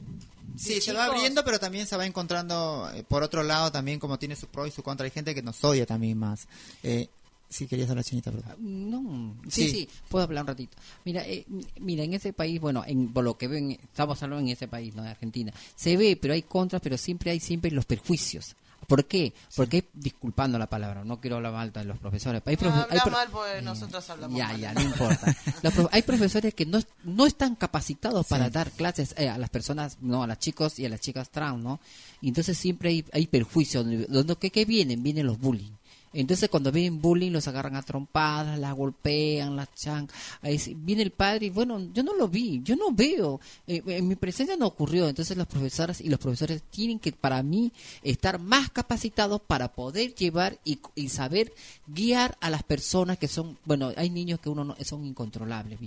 Sí, se va abriendo, pero también se va encontrando, eh, por otro lado, también como tiene su pro y su contra. Hay gente que nos odia también más. Eh, sí, querías hablar chinita, perdón. No, sí, Sí. sí, puedo hablar un ratito. Mira, eh, mira, en ese país, bueno, en, por lo que ven, estamos hablando en ese país, ¿no? De Argentina. Se ve, pero hay contras, pero siempre hay siempre los perjuicios. ¿Por qué? Porque, hay- disculpando la palabra, no quiero hablar mal de los profesores. Hay No, profe- hay habla pro- mal porque nosotros hablamos ya, mal. ya, no importa. Los profe- hay profesores que no, no están capacitados para dar clases eh, a las personas, no, a las chicos y a las chicas trans, ¿no? Y entonces siempre hay, hay perjuicios. donde- donde ¿qué, ¿Qué vienen? Vienen los bullying. Entonces cuando ven bullying los agarran a trompadas, las golpean, las chan. Ahí viene el padre y bueno, yo no lo vi, yo no veo. Eh, en mi presencia no ocurrió. Entonces las profesoras y los profesores tienen que, para mí, estar más capacitados para poder llevar y, y saber guiar a las personas que son, bueno, hay niños que uno no, son incontrolables.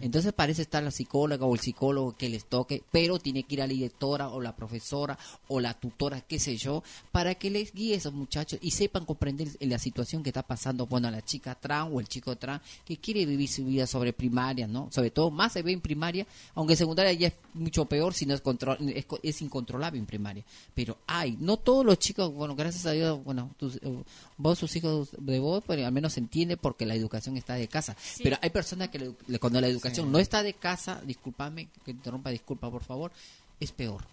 Entonces parece estar la psicóloga o el psicólogo que les toque, pero tiene que ir a la directora o la profesora o la tutora, qué sé yo, para que les guíe a esos muchachos y sepan comprender la situación que está pasando, bueno, la chica trans o el chico trans que quiere vivir su vida sobre primaria, ¿no? Sobre todo más se ve en primaria, aunque en secundaria ya es mucho peor si no es, control, es, es incontrolable en primaria. Pero hay, no todos los chicos, bueno, gracias a Dios, bueno, tus- eh, vos, sus hijos de vos, pero al menos se entiende porque la educación está de casa. Sí. Pero hay personas que le- le- cuando la educación no está de casa, discúlpame, que interrumpa, disculpa por favor, es peor.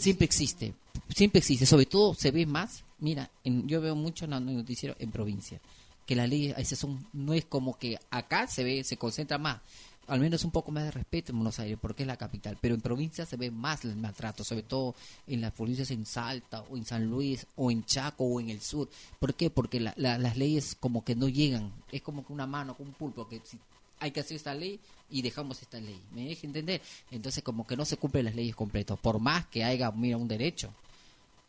Siempre existe, siempre existe, sobre todo se ve más, mira, en- yo veo mucho en el noticiero en provincia, que la ley a son, no es como que acá se ve, se concentra más, al menos un poco más de respeto en Buenos Aires, porque es la capital, pero en provincia se ve más el maltrato, sobre todo en las provincias en Salta, o en San Luis, o en Chaco, o en el sur. ¿Por qué? Porque la- las leyes como que no llegan, es como que una mano, con un pulpo, que si hay que hacer esta ley y dejamos esta ley. ¿Me deja entender? Entonces como que no se cumplen las leyes completas, por más que haya, mira, un derecho.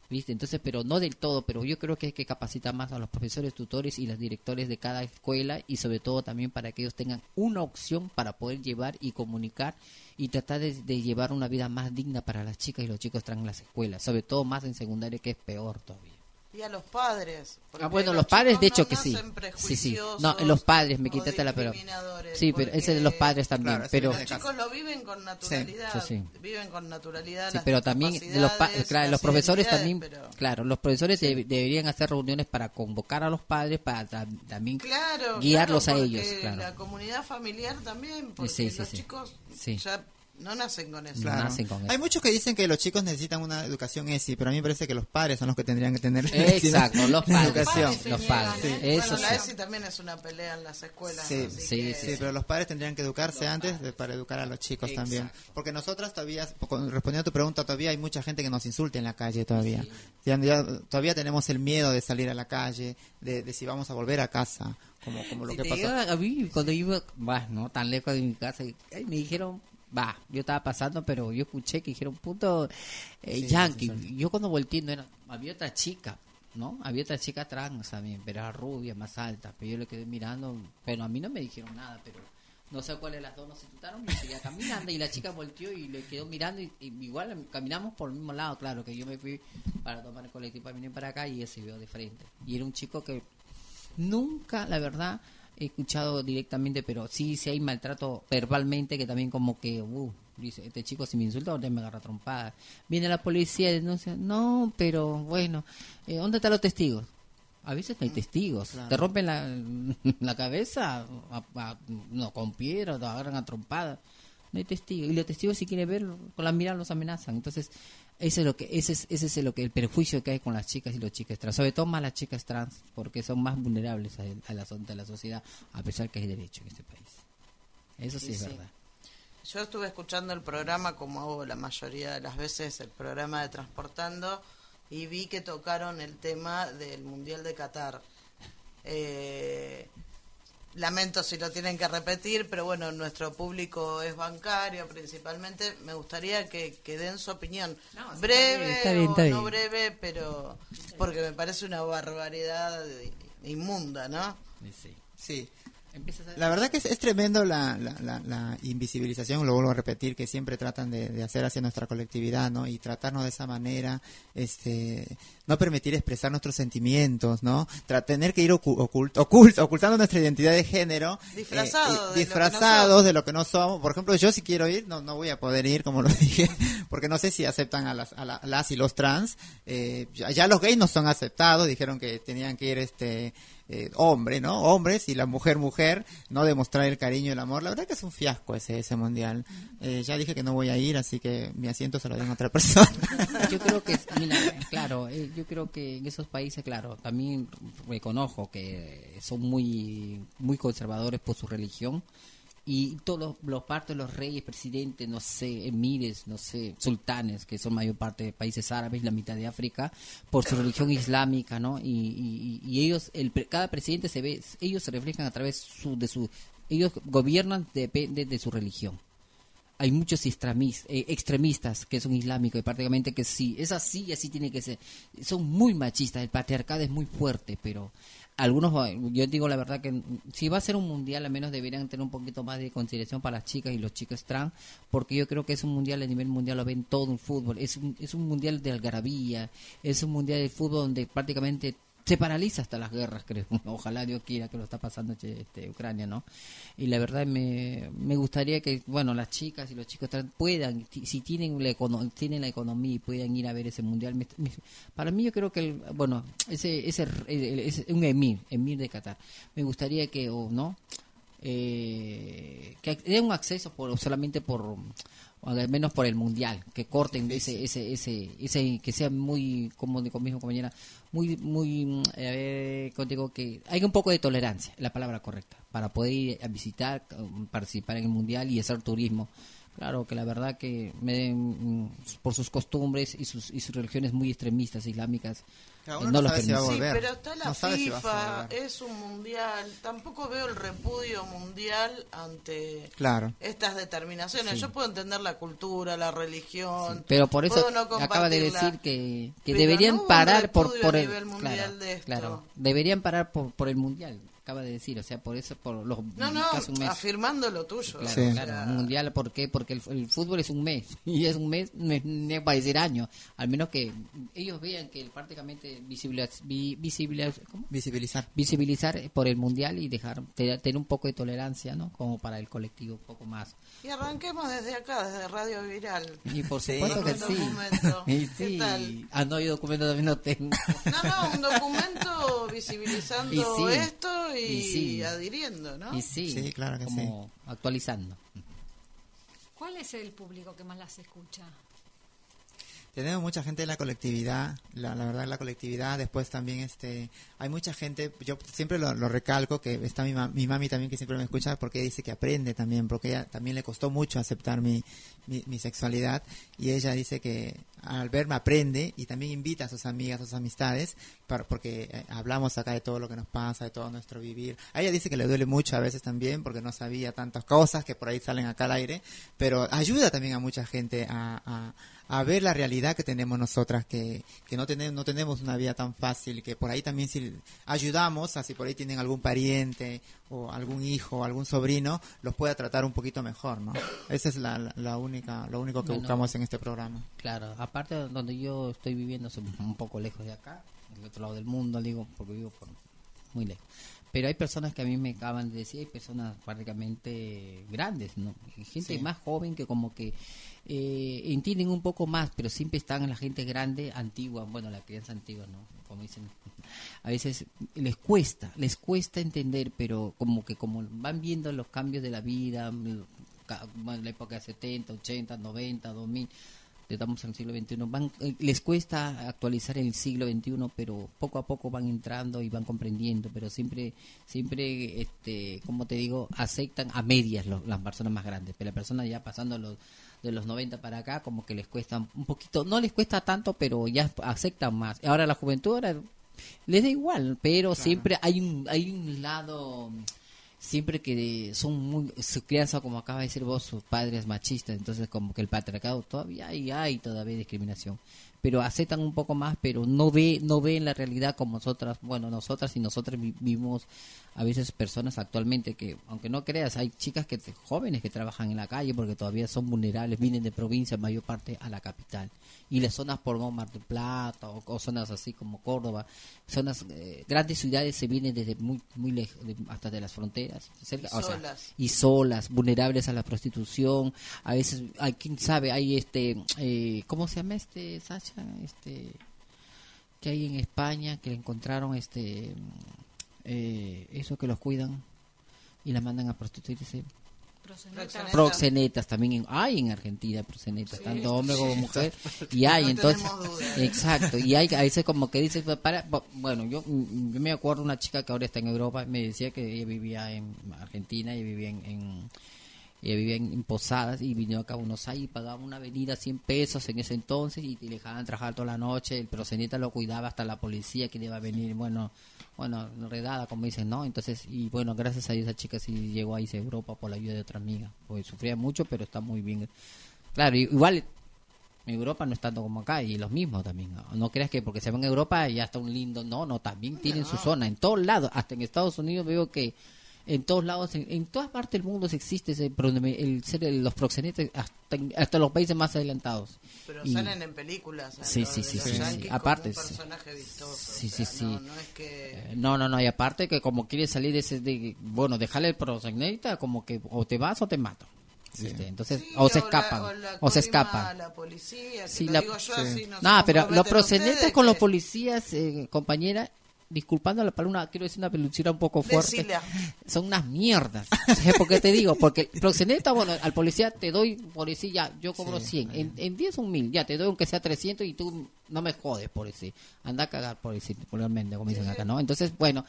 ¿Viste? Entonces, pero no del todo, pero yo creo que hay que capacitar más a los profesores, tutores y los directores de cada escuela y sobre todo también para que ellos tengan una opción para poder llevar y comunicar y tratar de, de llevar una vida más digna para las chicas y los chicos trans en las escuelas, sobre todo más en secundaria que es peor todavía. Y a los padres. porque Ah, bueno, los los padres de hecho no que sí. Sí, sí. No, prejuiciosos los padres, me quitaste la discriminadores, Sí, pero ese de los padres también, Claro, pero Los chicos lo viven con naturalidad. Sí, sí. Viven con naturalidad. Sí, las pero también de los, claro, los profesores también, pero- claro, los profesores deb- deberían hacer reuniones para convocar a los padres para ta- también Claro, guiarlos claro, a ellos, claro. La comunidad familiar también, porque Sí, sí, los sí. chicos Sí. ya no nacen con eso. Claro. nacen con Hay muchos que dicen que los chicos necesitan una educación ESI, pero a mí me parece que los padres son los que tendrían que tener Exacto, los padres, educación. sí, los padres, Sí. eso bueno, la. ESI también es una pelea en las escuelas. Sí, así sí, que- Sí, pero los padres tendrían que educarse antes de- para educar a los chicos también. Porque nosotros todavía, respondiendo a tu pregunta, todavía hay mucha gente que nos insulta en la calle todavía. Ya, ya- todavía tenemos el miedo de salir a la calle, de, de si vamos a volver a casa, como, como lo Si que pasó. a mí cuando iba, no tan lejos de mi casa, y- ay, me dijeron, va, yo estaba pasando, pero yo escuché que dijeron, puto, eh, Sí, yankee. sí, sí. Yo cuando volteé, no era, había otra chica, ¿no? Había otra chica trans también, pero era rubia, más alta, pero yo le quedé mirando, pero a mí no me dijeron nada, pero no sé cuál de las dos nos insultaron y seguía caminando y la chica volteó y le quedó mirando y, y igual caminamos por el mismo lado, claro, que yo me fui para tomar el colectivo para venir para acá y ese vio de frente. Y era un chico que nunca, la verdad, escuchado directamente, pero sí, sí hay maltrato verbalmente que también como que, uh, dice, este chico si me insulta, ahorita me agarra trompada. Viene la policía y denuncia, no, pero bueno, eh, ¿dónde están los testigos? A veces no hay testigos. Claro. Te rompen la, la cabeza a- a- no, con piedra, te agarran a trompada. No hay testigos. Y los testigos si quieren ver, con la mirada los amenazan. Entonces, ese es lo que ese es, ese es lo que el perjuicio que hay con las chicas y los chicas trans. Sobre todo más las chicas trans, porque son más vulnerables a, a la, a la sociedad, a pesar que hay derecho en este país. Eso sí, Sí, es sí. verdad. Yo estuve escuchando el programa, como hago la mayoría de las veces, el programa de Transportando, y vi que tocaron el tema del Mundial de Qatar. Eh, lamento si lo tienen que repetir, pero bueno, nuestro público es bancario principalmente. Me gustaría que, que den su opinión. breve está bien, o no breve, pero porque me parece una barbaridad inmunda, ¿no? Sí. Empiezas a- La verdad que es, es tremendo la, la, la, la invisibilización, lo vuelvo a repetir, que siempre tratan de, de hacer hacia nuestra colectividad, ¿no? Y tratarnos de esa manera, este, no permitir expresar nuestros sentimientos, ¿no? Tra- tener que ir ocu- ocult- ocult- ocultando nuestra identidad de género. Disfrazado eh, de lo que no disfrazados de lo que no somos. Por ejemplo, yo si quiero ir, no, no voy a poder ir, como lo dije, porque no sé si aceptan a las, a la- las y los trans. Eh, ya, ya los gays no son aceptados, dijeron que tenían que ir, este, eh, hombre, ¿no? Hombres y la mujer, mujer, no demostrar el cariño y el amor. La verdad que es un fiasco ese, ese mundial. Eh, ya dije que no voy a ir, así que mi asiento se lo den a otra persona. Yo creo que, mira, claro, eh, yo creo que en esos países, claro, también reconozco que son muy, muy conservadores por su religión y todos los, los partes, los reyes, presidentes, no sé, emires, no sé, sultanes, que son mayor parte de países árabes, la mitad de África, por su religión islámica, ¿no? Y, y, ellos, el, cada presidente se ve, ellos se reflejan a través su, de su, ellos gobiernan depende de su religión hay muchos extremis- eh, extremistas que son islámicos y prácticamente que sí, es así y así tiene que ser. Son muy machistas, el patriarcado es muy fuerte, pero algunos, yo digo la verdad que si va a ser un mundial, al menos deberían tener un poquito más de consideración para las chicas y los chicos trans, porque yo creo que es un mundial a nivel mundial, lo ven todo el fútbol, es un, es un mundial de algarabía, es un mundial de fútbol donde prácticamente se paraliza hasta las guerras, creo. Ojalá Dios quiera que lo está pasando este, Ucrania, ¿no? Y la verdad me, me gustaría que, bueno, las chicas y los chicos puedan, si tienen la, econo- tienen la economía y puedan ir a ver ese mundial. me- para mí yo creo que, el, bueno, ese, ese, ese- un emir, emir de Qatar, me gustaría que, o no, eh, que dé un acceso por solamente por o al menos por el mundial que corten ese ese ese ese que sea muy como dijo mi compañera muy muy mm, ver contigo que hay un poco de tolerancia la palabra correcta para poder ir a visitar um, participar en el mundial y hacer turismo. Claro que la verdad que me, mm, por sus costumbres y sus y sus religiones muy extremistas islámicas eh, uno no no los sabe si va a permiten. Sí, volver. pero está la No si FIFA, volver. es un mundial. Tampoco veo el repudio mundial ante Claro. estas determinaciones. Sí. Yo puedo entender la cultura, la religión. Pero por eso no acaba de decir que, que deberían parar por, por el nivel mundial claro, de esto. claro, deberían parar por, por el mundial. Acaba de decir, o sea, por eso por los No, no, casi un mes. afirmando lo tuyo. Claro, o claro, sea, un mundial, ¿por qué? Porque el, el fútbol es un mes, y es un mes, no es para decir año, al menos que ellos vean que prácticamente visibiliz- vi- visibiliz- ¿cómo? Visibilizar. visibilizar por el mundial y dejar te- tener un poco de tolerancia, ¿no? Como para el colectivo un poco más. Y arranquemos desde acá, desde Radio Viral. Y por Sí. supuesto que Un sí. documento. Y ¿Qué sí. tal? Ah, no, yo documento también no tengo. No, no, un documento visibilizando Y sí, esto y, y sí. adhiriendo, ¿no? Y sí, Sí, claro que como actualizando. ¿Cuál es el público que más las escucha? Tenemos mucha gente en la colectividad, la, verdad la colectividad, después también este hay mucha gente, yo siempre lo, recalco, que está mi, ma- mi mami también que siempre me escucha porque dice que aprende también, porque ella también le costó mucho aceptar mi, mi, sexualidad y ella dice que al verme aprende y también invita a sus amigas, a sus amistades, para- porque eh, hablamos acá de todo lo que nos pasa, de todo nuestro vivir. A ella dice que le duele mucho a veces también porque no sabía tantas cosas que por ahí salen acá al aire, pero ayuda también a mucha gente a, a ver la realidad que tenemos nosotras, que, que no, tenemos, no tenemos una vida tan fácil, que por ahí también si ayudamos, así por ahí tienen algún pariente o algún hijo, algún sobrino, los pueda tratar un poquito mejor, ¿no? Esa es la, la, la única, lo único que Bueno. buscamos en este programa. Claro, aparte de donde yo estoy viviendo, un poco lejos de acá, del otro lado del mundo, digo, porque vivo por muy lejos. Pero hay personas que a mí me acaban de decir, hay personas prácticamente grandes, ¿no? Gente Sí. más joven que como que eh, entienden un poco más, pero siempre están la gente grande, antigua, bueno, la crianza antigua, ¿no? Como dicen, a veces les cuesta, les cuesta entender, pero como que como van viendo los cambios de la vida, bueno, la época de 70, 80, 90, 2000, estamos en el siglo XXI, van, eh, les cuesta actualizar el siglo XXI, pero poco a poco van entrando y van comprendiendo, pero siempre, siempre, este, como te digo, aceptan a medias los- las personas más grandes, pero las personas ya pasando los de los 90 para acá, como que les cuesta un poquito, no les cuesta tanto, pero ya aceptan más. Ahora la juventud ahora les da igual, pero siempre hay un, hay un lado siempre que son muy su crianza como acaba de decir vos sus padres machistas entonces como que el patriarcado todavía hay hay todavía discriminación. Pero aceptan un poco más pero no ve no ven la realidad como nosotras bueno nosotras y nosotros vi- vivimos a veces personas actualmente que aunque no creas hay chicas que jóvenes que trabajan en la calle porque todavía son vulnerables vienen de provincia mayor parte a la capital. Y las zonas por Mar del Plata o, o zonas así como Córdoba zonas eh, grandes ciudades se vienen desde muy muy lejos de- hasta de las fronteras cerca, Y o sea, solas. y solas vulnerables a la prostitución. A veces hay quién sabe hay este eh, cómo se llama este Sacha este que hay en España que le encontraron este eh, eso que los cuidan y la mandan a prostituirse Proxenetas. proxenetas también en- hay en Argentina proxenetas tanto hombre como mujer y hay No entonces exacto y hay a veces como que dice pues, para bu- bueno yo, mm, yo me acuerdo una chica que ahora está en Europa me decía que ella vivía en Argentina y vivía en, en- ella vivía en, en Posadas y vino acá a Buenos Aires y pagaba una avenida 100 pesos en ese entonces y, le dejaban trabajar toda la noche el proxeneta lo cuidaba hasta la policía que le iba a venir bueno bueno redada como dicen no entonces y bueno gracias a Dios esa chica sí llegó ahí a Europa por la ayuda de otra amiga porque sufría mucho pero está muy bien claro igual Europa no es tanto como acá y los mismos también. No, No creas que porque se van a Europa ya está un lindo. No, no, también tienen su zona. En todos lados, hasta en Estados Unidos veo que en todos lados, en, en todas partes del mundo se existe ese, el ser el- los proxenetas hasta, hasta los países más adelantados. Pero Y- salen en películas. Sí, sí, sí, sí, Aparte, un sí. personaje vistoso. Sí, o sí, sea, sí. No, no es que... Eh, No, no, no, y aparte que como quiere salir de ese, de, bueno, dejarle el proxeneta, como que o te vas o te mato. Entonces, Sí, o se escapan, o la o se escapan. la policía, que Sí, lo la- digo yo sí. así, no pero los proxenetas con los policías, eh, compañera, disculpando la palabra, quiero decir una pelucera un poco fuerte, son unas mierdas. ¿Sabes por qué te digo? Porque el proxeneta, bueno, al policía te doy, policía, ya, yo cobro 100, en, en 10 un 1000, ya te doy aunque sea 300 y tú no me jodes, policía. Anda a cagar, policía, popularmente, como dicen acá, ¿no? Entonces, bueno,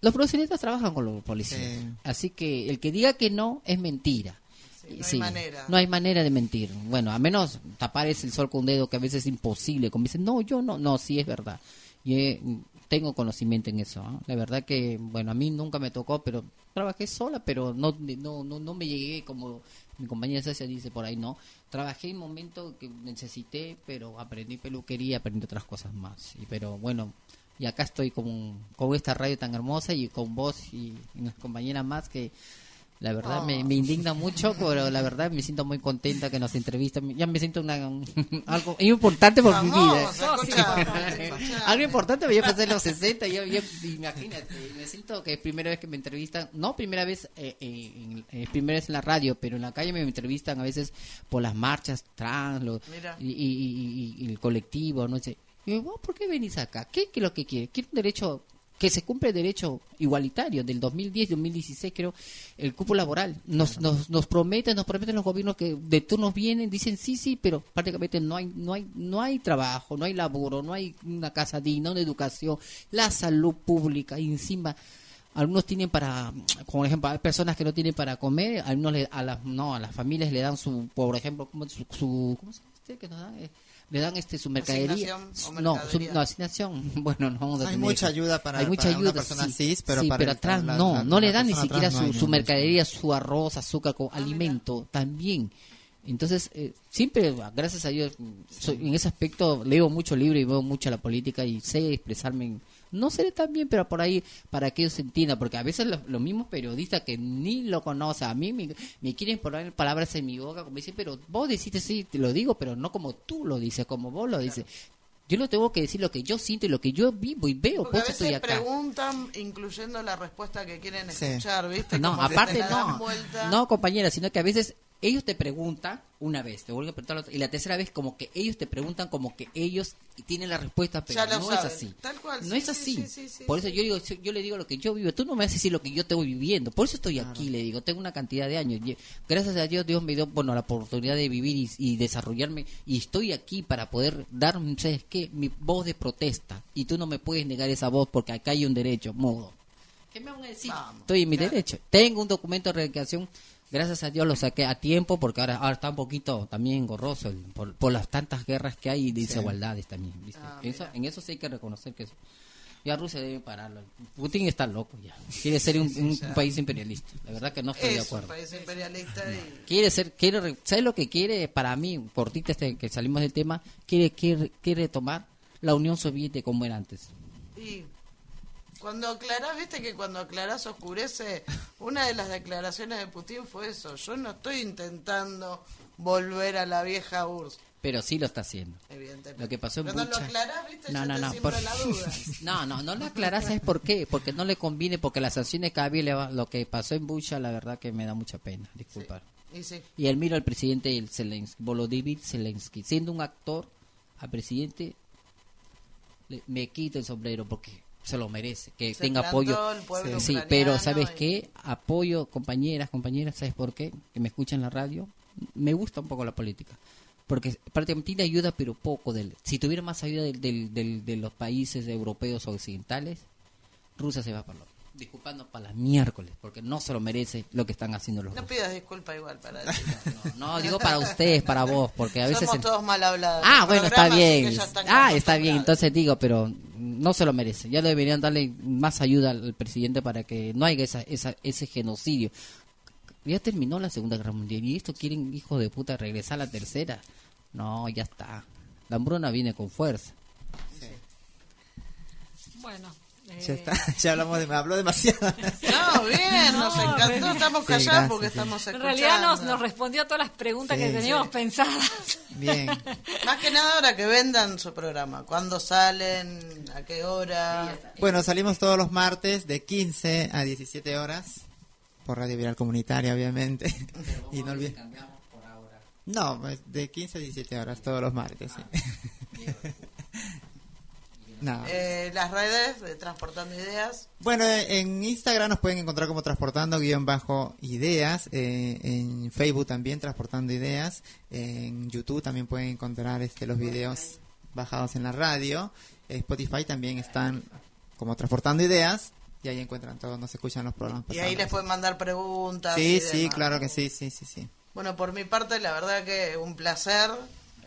los proxenetas trabajan con los policías. Sí. Así que el que diga que no es mentira. no hay manera. No hay manera de mentir. Bueno, a menos tapar ese el sol con un dedo que a veces es imposible. Como dicen, no, yo no, no, sí es verdad. Y eh, tengo conocimiento en eso. ¿ah? La verdad que, bueno, a mí nunca me tocó, pero trabajé sola, pero no, no, no, no me llegué como mi compañera Cecia dice por ahí, no. Trabajé en un momento que necesité, pero aprendí peluquería, aprendí otras cosas más. Y, pero bueno, y acá estoy con, con esta radio tan hermosa y con vos y, y unas compañeras más que la verdad me, me indigna mucho, pero la verdad me siento muy contenta que nos entrevistan. Ya me siento una, algo importante por mi vida. Escucha. Algo importante, a pasar los 60, yo, yo- imagínate, me siento que es primera vez que me entrevistan, no primera vez, eh, eh, en- eh, primera vez en la radio, pero en la calle me entrevistan a veces por las marchas trans lo- Mira. y, y- y- y- y el colectivo, no sé. Y yo, ¿vos por qué venís acá? ¿Qué, qué es lo que quiere? ¿Quiere un derecho que se cumple el derecho igualitario del 2010 2016 creo el cupo laboral. Nos, nos nos prometen nos prometen los gobiernos que de turnos vienen dicen sí sí pero prácticamente no hay no hay no hay trabajo no hay laburo no hay una casa digna una educación la salud pública. Y encima algunos tienen para como ejemplo hay personas que no tienen para comer algunos le- a las no a las familias le dan su por ejemplo ¿cómo, su, su- ¿cómo se este que nos dan? Le dan este su mercadería. Asignación no su, no asignación. Bueno no vamos a Hay tener mucha ayuda para- hay mucha para una ayuda persona sí, cis, pero sí, para pero el- atrás la- no la- no le dan ni siquiera no su, mercadería su arroz azúcar con alimento también. Entonces eh, siempre gracias a Dios soy- en ese aspecto leo mucho libro y veo mucho la política y sé expresarme en- no sé tan bien pero por ahí para que ellos entiendan porque a veces los, los mismos periodistas que ni lo conocen a mí me, me quieren poner palabras en mi boca como dicen pero vos decís sí te lo digo pero no como tú lo dices como vos lo dices Yo lo tengo que decir lo que yo siento y lo que yo vivo y veo, Porque por a eso estoy veces acá. preguntan incluyendo la respuesta que quieren Sí. escuchar, ¿viste? No, Como que aparte no. No, compañera, sino que a veces ellos te preguntan una vez, te vuelven a preguntar la otra, y la tercera vez como que ellos te preguntan como que ellos tienen la respuesta, pero no es así. Tal cual, No sí, es sí, así. sí, sí, sí, Por eso yo digo, yo, yo le digo lo que yo vivo. Tú no me vas a decir lo que yo estoy viviendo. Por eso estoy aquí, le digo. Tengo una cantidad de años. Gracias a Dios, Dios me dio bueno, la oportunidad de vivir y, y desarrollarme. Y estoy aquí para poder dar, ¿sabes qué? Mi voz de protesta. Y tú no me puedes negar esa voz porque acá hay un derecho, modo. ¿Qué me van a decir? Estoy en mi derecho. Tengo un documento de recreación. Gracias a Dios lo saqué a tiempo porque ahora, ahora está un poquito también engorroso el- por, por las tantas guerras que hay y desigualdades también. ¿viste? Ah, eso, en eso sí hay que reconocer que eso- ya Rusia debe pararlo. Putin está loco ya. Quiere ser un, país imperialista. La verdad que no estoy de Es un acuerdo. país imperialista y... Quiere ser, quiere, re- ¿sabes lo que quiere? Para mí, cortita este que salimos del tema, quiere, quiere, quiere tomar la Unión Soviética como era antes. Y cuando aclarás, viste que cuando aclarás oscurece, una de las declaraciones de Putin fue eso, yo no estoy intentando volver a la vieja URSS, Pero sí lo está haciendo. evidentemente. Lo que pasó en lo Bucha- aclarás, viste, No, ya no, te no. siembra por- la duda. No, no, no lo aclarás, ¿sabes por qué? Porque no le conviene, porque las sanciones que había, lo que pasó en Bucha, la verdad que me da mucha pena, disculpar. Y sí. Y admiro al presidente el Zelensky, Volodymyr Zelensky. Siendo un actor, al presidente le- me quito el sombrero porque se lo merece, que Se tenga apoyo. el pueblo Sí, ucraniano pero ¿sabes y- qué? Apoyo, compañeras, compañeras, ¿sabes por qué? Que me escuchan en la radio. Me gusta un poco la política. Porque prácticamente tiene ayuda, pero poco. Del, si tuviera más ayuda del, del- del- de los países europeos occidentales, Rusia se va para lo disculpando para las miércoles, porque no se lo merece lo que están haciendo los No rusos. pidas disculpa igual para decirlo. No, digo para ustedes, para vos, porque a veces... Somos todos mal hablados. Ah, bueno, está bien. Ah, está bien, entonces digo, pero no se lo merece. Ya deberían darle más ayuda al presidente para que no haya esa, esa, ese genocidio. Ya terminó la Segunda Guerra Mundial y esto quieren, hijos de puta, regresar a la tercera. No, ya está. La hambruna viene con fuerza. Bueno. Ya está, ya hablamos de, me habló demasiado. No, bien, nos No, encantó, pero- estamos Sí, callados gracias, porque sí. estamos En escuchando. realidad nos, nos respondió a todas las preguntas Sí, que teníamos sí. pensadas. Bien. Más que nada ahora que vendan su programa. ¿Cuándo salen? ¿A qué hora? Bueno, salimos todos los martes de 15 a 17 horas por Radio Viral Comunitaria, obviamente. y no olviden. No, pues, de 15 a 17 horas todos los martes. sí. No. Eh, las redes de Transportando Ideas. Bueno, en Instagram nos pueden encontrar como transportando guion bajo ideas, eh, en Facebook también transportando ideas, en YouTube también pueden encontrar este los videos bajados en la radio, Eh, Spotify también están como transportando ideas y ahí encuentran todo, nos escuchan los programas. Y ahí les pueden mandar preguntas. Sí, sí, demás. claro que sí, sí, sí, sí. Bueno, por mi parte, la verdad que un placer.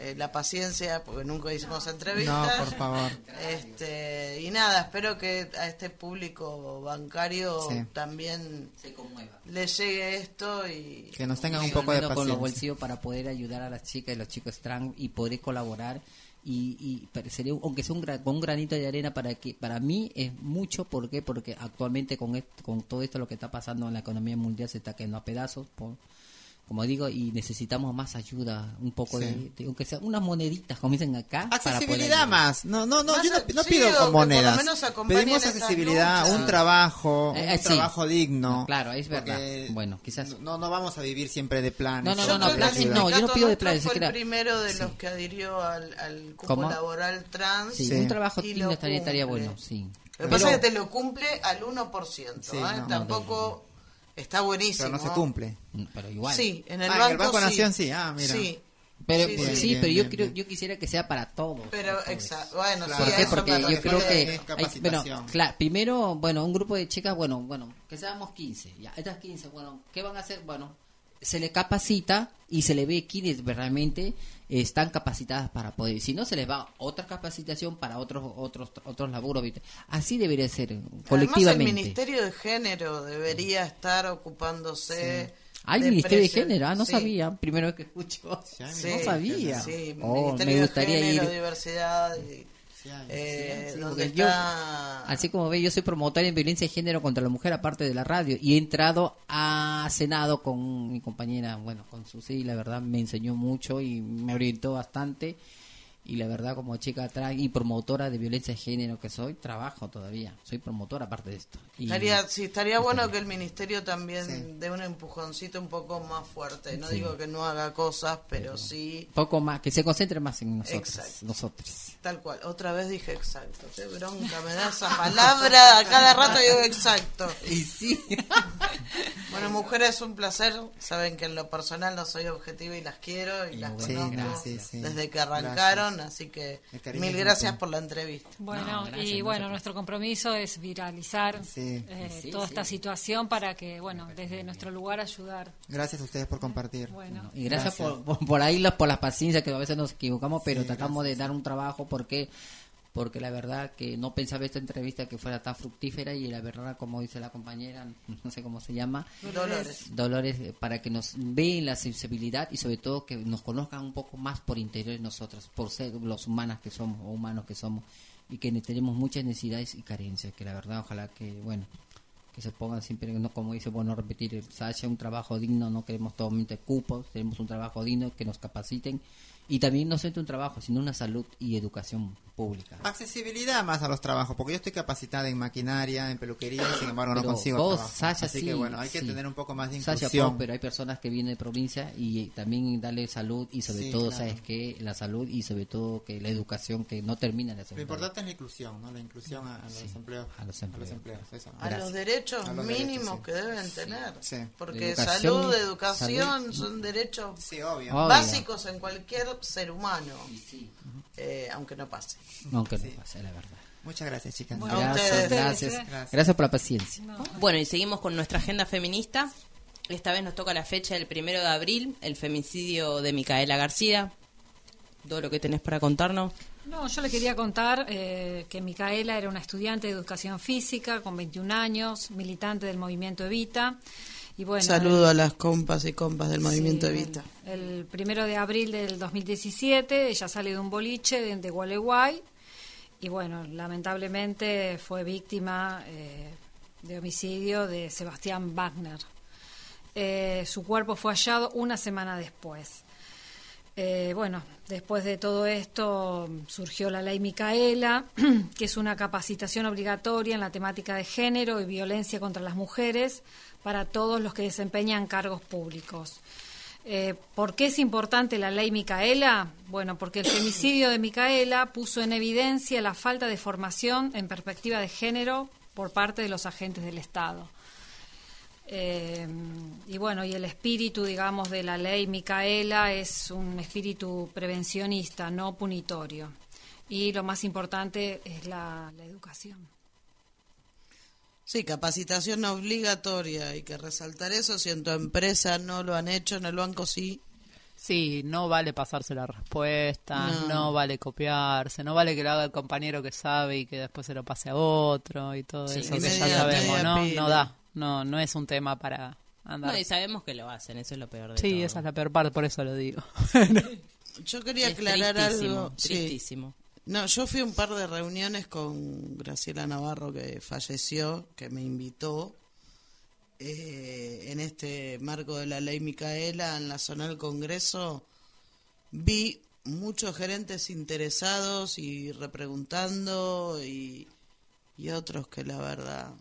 Eh, la paciencia, porque nunca hicimos entrevistas. No, por favor. Este, y nada, espero que a este público bancario Sí. también Se conmueva. le llegue esto y Que nos tengan un poco de menos con los paciencia. bolsillos para poder ayudar a las chicas y los chicos trans y poder colaborar y, y parecería aunque sea un, con un granito de arena para que para mí es mucho ¿por qué? porque actualmente con esto- con todo esto lo que está pasando en la economía mundial se está cayendo a pedazos por- como digo y necesitamos más ayuda un poco Sí. de, de- aunque sea unas moneditas como dicen acá para poder Accesibilidad más. No, no, no, Más yo no, no sí, pido con por lo monedas. Pedimos accesibilidad, un trabajo, Eh, un eh, sí. trabajo digno. claro es verdad bueno quizás No, no vamos a vivir siempre de planes. No, no, no, que planes no, yo no pido de planes, Fue el primero de Sí. los que adhirió al, al cupo ¿Cómo? laboral trans. sí, Sí. un trabajo digno estaría, estaría bueno sí Lo que pasa Pero- es que te lo cumple al 1%. Sí, ¿eh? no. Tampoco está buenísimo. Pero no se cumple. pero igual Sí, en el Ah, en banco, el Banco sí. Nación sí, ah, mira. Sí, Pero Sí, sí, sí. Bien, pero bien, yo bien, creo, bien. yo quisiera que sea para todos. pero todos. exacto. Bueno, Claro. ¿Por qué? Porque yo creo que hay- bueno, claro, primero, bueno, un grupo de chicas, bueno, bueno, que seamos 15, ya, estas 15, bueno, ¿qué van a hacer? Bueno, se le capacita y se le ve quiénes realmente están capacitadas para poder, si no se les va otra capacitación para otros otros otros laburos, ¿viste? así debería ser Además, el colectivamente. Ministerio de Género debería estar ocupándose. Hay de ministerio de género, ah, no Sí, sabía, primero vez que escucho. sí, no sabía. Sí, Oh, Ministerio me gustaría de Género, ir. Diversidad. y, Eh, Sí, donde porque yo-. Así como ve, yo soy promotor en violencia de género contra la mujer, aparte de la radio, y he entrado a Senado con mi compañera, bueno, con Susi, la verdad me enseñó mucho y me orientó bastante. Y la verdad como chica trans y promotora de violencia de género que soy, trabajo todavía, soy promotora aparte de esto. Y- Estaría, sí, estaría bueno que el ministerio también dé un empujoncito un poco más fuerte. No Sí. digo que no haga cosas, pero sí, poco más, que se concentre más en nosotros, Exacto. nosotros. tal cual. Otra vez dije exacto. Qué bronca me da esa palabra. A cada rato digo exacto. Y sí. Bueno, mujeres, un placer. Saben que en lo personal no soy objetivo y las quiero y las Sí, conozco gracias, desde que arrancaron. Así que mil gracias por la entrevista. Bueno, No, gracias, y gracias bueno, nuestro compromiso es viralizar Sí. eh, Sí, toda sí. esta situación para que, bueno, desde nuestro lugar ayudar. Gracias a ustedes por compartir. Bueno, Y gracias, Gracias. Por, por, por ahí las- por las paciencias que a veces nos equivocamos, pero tratamos de dar un trabajo porque porque la verdad que no pensaba esta entrevista que fuera tan fructífera y la verdad como dice la compañera, no sé cómo se llama, Dolores. Dolores eh, para que nos vean la sensibilidad y sobre todo que nos conozcan un poco más por interior de nosotros, por ser los humanas que somos o humanos que somos y que ne- tenemos muchas necesidades y carencias, que la verdad ojalá que bueno que se pongan siempre, no, como dice, bueno, repetir, el haya un trabajo digno, no queremos totalmente cupos, queremos un trabajo digno, que nos capaciten y también no solamente un trabajo, sino una salud y educación pública. Accesibilidad más a los trabajos, porque yo estoy capacitada en maquinaria, en peluquería, sin embargo no Pero consigo vos, trabajo. Sasha, Así sí, que bueno, hay que sí. tener un poco más de Sasha, inclusión. po, pero hay personas que vienen de provincia y también darle salud y sobre Sí, todo, claro. ¿sabes qué? La salud y sobre todo que la educación que no termina en la Lo importante es la inclusión, ¿no? La inclusión a, a los empleos. a los empleos. eso, ¿no? A los derechos A los mínimos derechos, sí. que deben tener. Sí. Porque Educación, salud, educación salud. son derechos Sí, obvio. Obvio. básicos en cualquier ser humano. Eh, aunque no pase. Aunque Sí. no pase, la verdad. Muchas gracias, chicas. Gracias, ustedes. gracias, Gracias. gracias por la paciencia. Bueno, y seguimos con nuestra agenda feminista. Esta vez nos toca la fecha del primero de abril, el femicidio de Micaela García. Todo lo que tenés para contarnos. No, yo le quería contar eh, que Micaela era una estudiante de educación física con 21 años, militante del movimiento Evita. Y bueno, Saludo a las compas y compas del movimiento Sí, Evita. El, el primero de abril del 2017, ella sale de un boliche de, de Gualeguay y bueno, lamentablemente fue víctima eh, de homicidio de Sebastián Wagner. Eh, su cuerpo fue hallado una semana después. Eh, bueno, después de todo esto surgió la ley Micaela, que es una capacitación obligatoria en la temática de género y violencia contra las mujeres para todos los que desempeñan cargos públicos. Eh, ¿Por qué es importante la ley Micaela? Bueno, porque el femicidio de Micaela puso en evidencia la falta de formación en perspectiva de género por parte de los agentes del Estado. Eh, y bueno, y el espíritu, digamos, de la ley Micaela es un espíritu prevencionista, no punitorio. Y lo más importante es la, la educación. Sí, capacitación obligatoria. Hay que resaltar eso. Si en tu empresa no lo han hecho, en el banco sí. Sí, no vale pasarse la respuesta, No. no. vale copiarse, no vale que lo haga el compañero que sabe y que después se lo pase a otro y todo Sí, eso que ya media- sabemos, media ¿no? pila. No da, no, no es un tema para andar. No, y sabemos que lo hacen, eso es lo peor de sí, todo. esa es la peor parte, por eso lo digo. Yo quería Es aclarar tristísimo, algo. Sí. tristísimo. No, yo fui a un par de reuniones con Graciela Navarro, que falleció, que me invitó eh, en este marco de la ley Micaela en la zona del Congreso. Vi muchos gerentes interesados y repreguntando y, y otros que la verdad...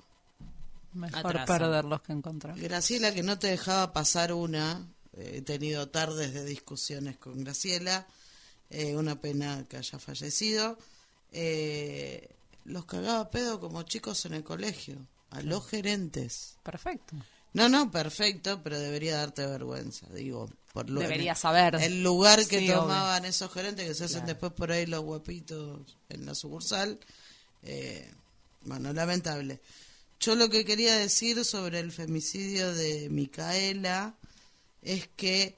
Mejor Atrasan. perderlos que encontrar. Graciela, que no te dejaba pasar una. He tenido tardes de discusiones con Graciela. Eh, una pena que haya fallecido. Eh, los cagaba pedo como chicos en el colegio. A los gerentes. Perfecto. No, no, perfecto, pero debería darte vergüenza. Digo, por lo, Debería saber. El lugar que Sí, tomaban esos gerentes que se hacen después por ahí los guapitos en la sucursal. Eh, bueno, lamentable. Yo lo que quería decir sobre el femicidio de Micaela es que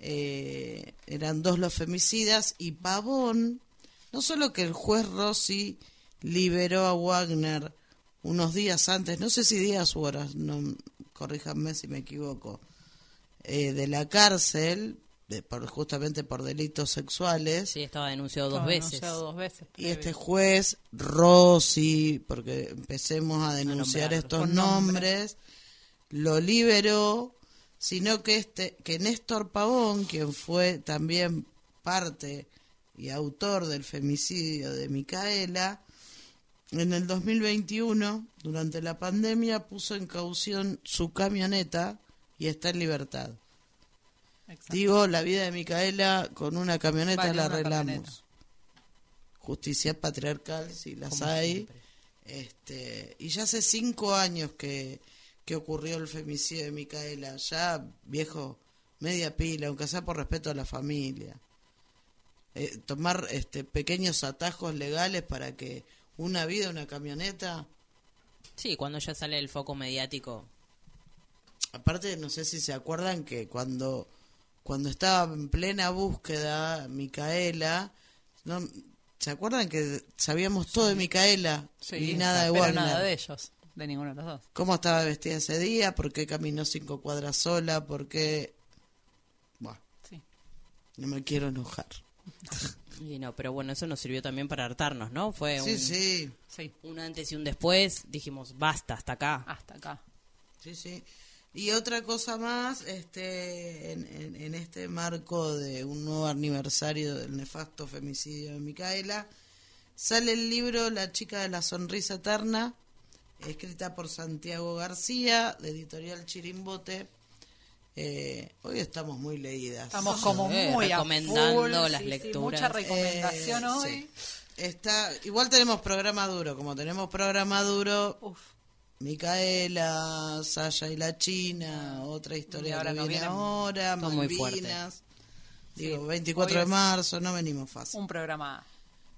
eh, eran dos los femicidas y Pavón, no solo que el juez Rossi liberó a Wagner unos días antes, no sé si días u horas, no corríjanme si me equivoco, eh, de la cárcel, de, por, justamente por delitos sexuales. Sí, estaba denunciado dos Estaba veces. denunciado dos veces. Y este juez, Rossi, porque empecemos a denunciar estos nombres, lo liberó, sino que este, que Néstor Pavón, quien fue también parte y autor del femicidio de Micaela, en el 2021, durante la pandemia, puso en caución su camioneta y está en libertad. Exacto. Digo, la vida de Micaela con una camioneta Vale, la una arreglamos. camioneta. Justicia patriarcal, si las Como hay. siempre. Este, y ya hace cinco años que, que ocurrió el femicidio de Micaela. Ya, viejo, media pila, aunque sea por respeto a la familia. Eh, tomar este, pequeños atajos legales para que una vida, una camioneta. Sí, cuando ya sale el foco mediático. Aparte, no sé si se acuerdan que cuando, cuando estaba en plena búsqueda, Micaela, ¿no? ¿se acuerdan que sabíamos todo de Micaela Sí, y nada de pero Wagner? nada de ellos, de ninguno de los dos. ¿Cómo estaba vestida ese día? ¿Por qué caminó cinco cuadras sola? ¿Por qué...? Buah, Sí. no me quiero enojar. Y no, pero bueno, eso nos sirvió también para hartarnos, ¿no? Fue Sí, un, sí, Sí, un antes y un después. Dijimos, basta, hasta acá. hasta acá. sí, sí. Y otra cosa más, este, en, en- en este marco de un nuevo aniversario del nefasto femicidio de Micaela, sale el libro La chica de la sonrisa eterna, escrita por Santiago García, de editorial Chirimbote. Eh, hoy estamos muy leídas. Estamos como Eh, muy a recomendando full, las sí, sí, lecturas. mucha recomendación Eh, hoy. sí. Está, igual tenemos programa duro, como tenemos programa duro, Uf, Micaela, Saya y la China, otra historia ahora que viene ahora, muy fuerte. Malvinas. Digo, Sí, 24 hoy de marzo, no venimos fácil. un programa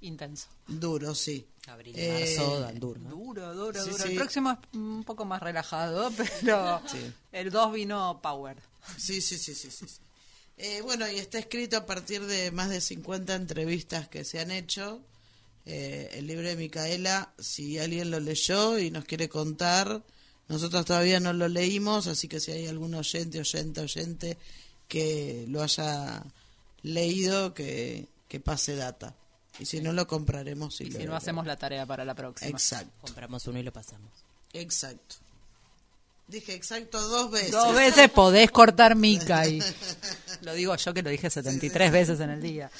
intenso. Duro, sí. Abril, Eh, marzo, dan duro, ¿no? Duro, duro, Sí, duro. sí. El próximo es un poco más relajado, pero Sí. el 2 vino Power. Sí, sí, sí, sí, sí. sí. Eh, bueno, y está escrito a partir de más de 50 entrevistas que se han hecho. Eh, el libro de Micaela, si alguien lo leyó y nos quiere contar, nosotros todavía no lo leímos, así que si hay algún oyente, oyente, oyente que lo haya leído, que, que pase data. Y si no, lo compraremos. Y, Y lo- si no, hacemos la tarea para la próxima. Exacto, Compramos uno y lo pasamos. exacto. Dije exacto dos veces. Dos veces podés cortar mica y lo digo yo que lo dije 73 veces en el día.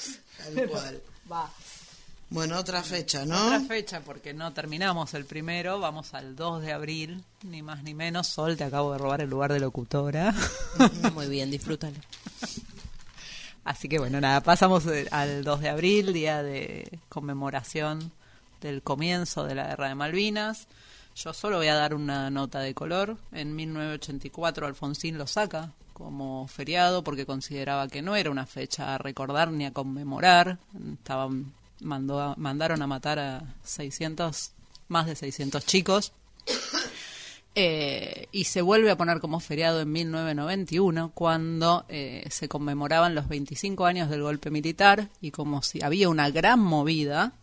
Tal cual. Va. Bueno, otra fecha, ¿no? Otra fecha, porque no terminamos el primero, vamos al 2 de abril, ni más ni menos. Sol, te acabo de robar el lugar de locutora. Muy bien, disfrútalo. Así que bueno, nada, pasamos eh, al 2 de abril, día de conmemoración del comienzo de la Guerra de Malvinas. Yo solo voy a dar una nota de color. En 1984 Alfonsín lo saca como feriado porque consideraba que no era una fecha a recordar ni a conmemorar. Estaban mandó mandaron a matar a 600 más de 600 chicos. Eh, y se vuelve a poner como feriado en 1991 cuando eh, se conmemoraban los 25 años del golpe militar y como si había una gran movida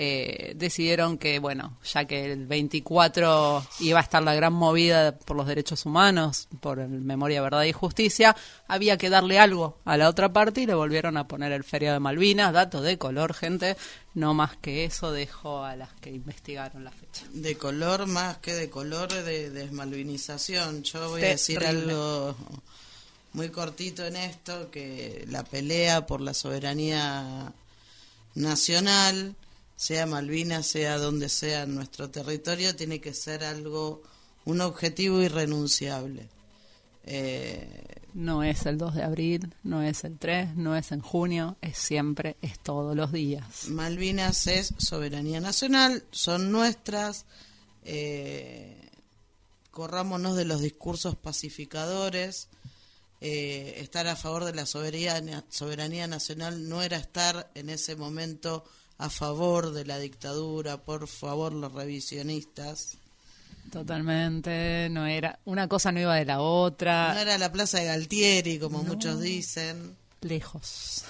eh, decidieron que bueno ya que el 24 iba a estar la gran movida por los derechos humanos por el memoria verdad y justicia había que darle algo a la otra parte y le volvieron a poner el feriado de Malvinas dato de color gente no más que eso dejo a las que investigaron la fecha De color más que de color de desmalvinización. Yo voy a decir algo muy cortito en esto, que la pelea por la soberanía nacional, sea Malvinas, sea donde sea en nuestro territorio, tiene que ser algo, un objetivo irrenunciable. Eh, No es el 2 de abril, no es el 3, no es en junio, es siempre, es todos los días. Malvinas es soberanía nacional, son nuestras. eh, corrámonos de los discursos pacificadores. eh, estar a favor de la soberanía, soberanía nacional no era estar en ese momento a favor de la dictadura, por favor los revisionistas. Totalmente, no era, una cosa no iba de la otra, No era la plaza de Galtieri, como muchos dicen. lejos.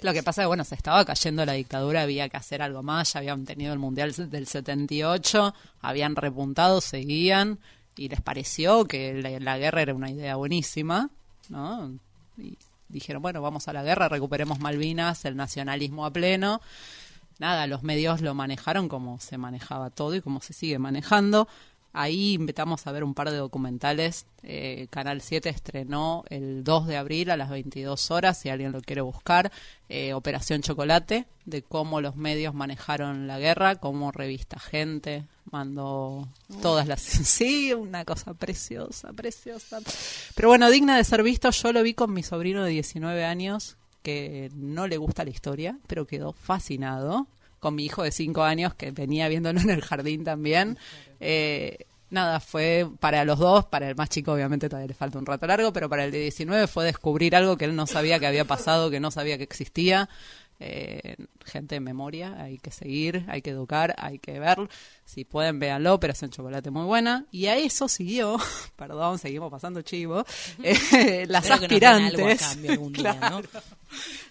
Lo que pasa es que, bueno, se estaba cayendo la dictadura, había que hacer algo más, ya habían tenido el Mundial del 78, habían repuntado, seguían, y les pareció que la, la guerra era una idea buenísima, ¿no? Y dijeron, bueno, vamos a la guerra, recuperemos Malvinas, el nacionalismo a pleno. Nada, los medios lo manejaron como se manejaba todo y como se sigue manejando. Ahí invitamos a ver un par de documentales. Eh, Canal 7 estrenó el 2 de abril a las 22 horas, si alguien lo quiere buscar, eh, Operación Chocolate, de cómo los medios manejaron la guerra, cómo Revista Gente mandó todas las... Sí, una cosa preciosa, preciosa. Pero bueno, digna de ser visto, yo lo vi con mi sobrino de 19 años, que no le gusta la historia, pero quedó fascinado con mi hijo de 5 años que venía viéndolo en el jardín también. Eh, nada, fue para los dos, para el más chico obviamente todavía le falta un rato largo, pero para el de 19 fue descubrir algo que él no sabía que había pasado, que no sabía que existía. Eh, gente de memoria, hay que seguir, hay que educar, hay que ver. Si pueden, véanlo, Operación Chocolate muy buena. Y a eso siguió, perdón, seguimos pasando chivo, eh, las aspirantes. cambio algún día, ¿no?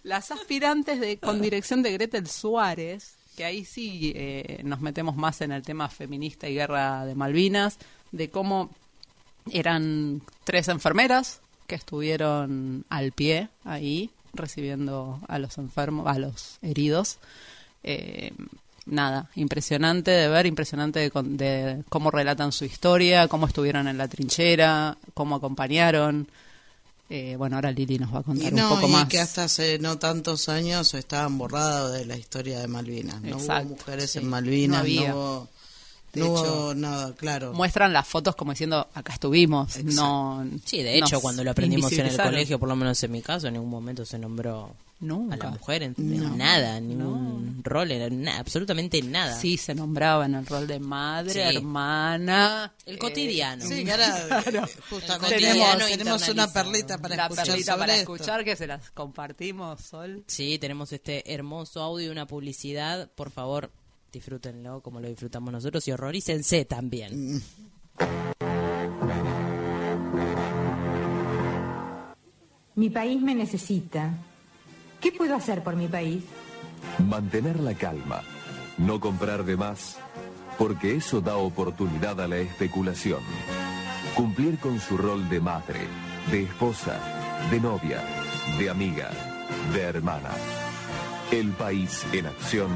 Las aspirantes de, con dirección de Gretel Suárez, que ahí sí eh, nos metemos más en el tema feminista y guerra de Malvinas, de cómo eran tres enfermeras que estuvieron al pie ahí recibiendo a los enfermos, a los heridos. Eh, nada, impresionante de ver, impresionante de, de cómo relatan su historia, cómo estuvieron en la trinchera, cómo acompañaron. Eh, bueno, ahora Lili nos va a contar Y no, un poco y más. que hasta hace no tantos años estaban borrados de la historia de Malvinas. No Exacto, hubo mujeres sí. en Malvinas, No había. no hubo, De no hecho, nada, claro. Muestran las fotos como diciendo, acá estuvimos. No, Sí, de hecho, cuando lo aprendimos en el colegio, por lo menos en mi caso, en ningún momento se nombró Nunca. a la mujer en, No. nada, ningún rol, en na- absolutamente nada. Sí, se nombraba en el rol de madre, Sí. hermana. El eh, cotidiano. Sí, ahora, Claro. eh, El tenemos, cotidiano tenemos una perlita para la escuchar perlita sobre para esto. escuchar que se las compartimos, Sol. Sí, tenemos este hermoso audio y una publicidad. Por favor, disfrútenlo como lo disfrutamos nosotros y horrorícense también. Mi país me necesita. ¿Qué puedo hacer por mi país? Mantener la calma, no comprar de más, porque eso da oportunidad a la especulación. Cumplir con su rol de madre, de esposa, de novia, de amiga, de hermana. El país en acción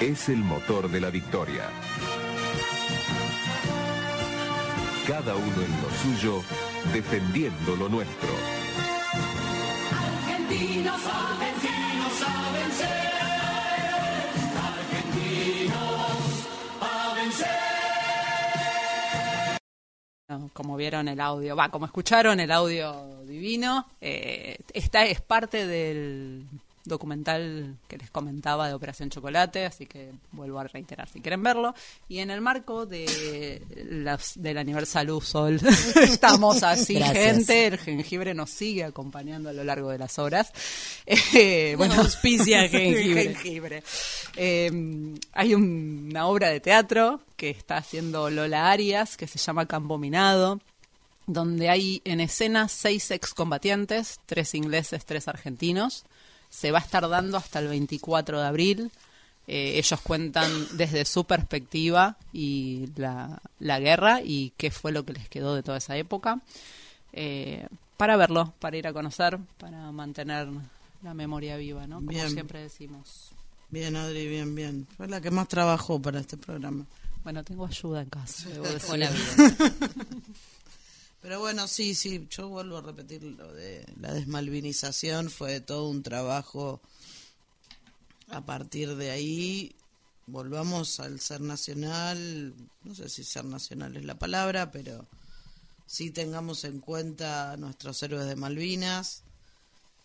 es el motor de la victoria. Cada uno en lo suyo, defendiendo lo nuestro. Argentinos a vencer. Argentinos a vencer. Como vieron el audio, va, como escucharon el audio divino, eh, esta es parte del documental que les comentaba de Operación Chocolate, así que vuelvo a reiterar si quieren verlo. Y en el marco de las, del aniversario Sol, estamos así, Gracias. gente, el jengibre nos sigue acompañando a lo largo de las horas. Eh, Nos auspicia jengibre. jengibre. Eh, hay un- una obra de teatro que está haciendo Lola Arias, que se llama Campo Minado, donde hay en escena seis excombatientes, tres ingleses, tres argentinos. Se va a estar dando hasta el 24 de abril. Eh, ellos cuentan desde su perspectiva y la, la guerra y qué fue lo que les quedó de toda esa época. Eh, para verlo, para ir a conocer, para mantener la memoria viva, ¿no? Como Bien. siempre decimos. Bien, Adri, bien, bien. Fue la que más trabajó para este programa. Bueno, tengo ayuda en casa. debo decir. Hola, vida. Pero bueno, sí, sí, yo vuelvo a repetir lo de la desmalvinización, fue todo un trabajo a partir de ahí. Volvamos al ser nacional, no sé si ser nacional es la palabra, pero sí tengamos en cuenta a nuestros héroes de Malvinas,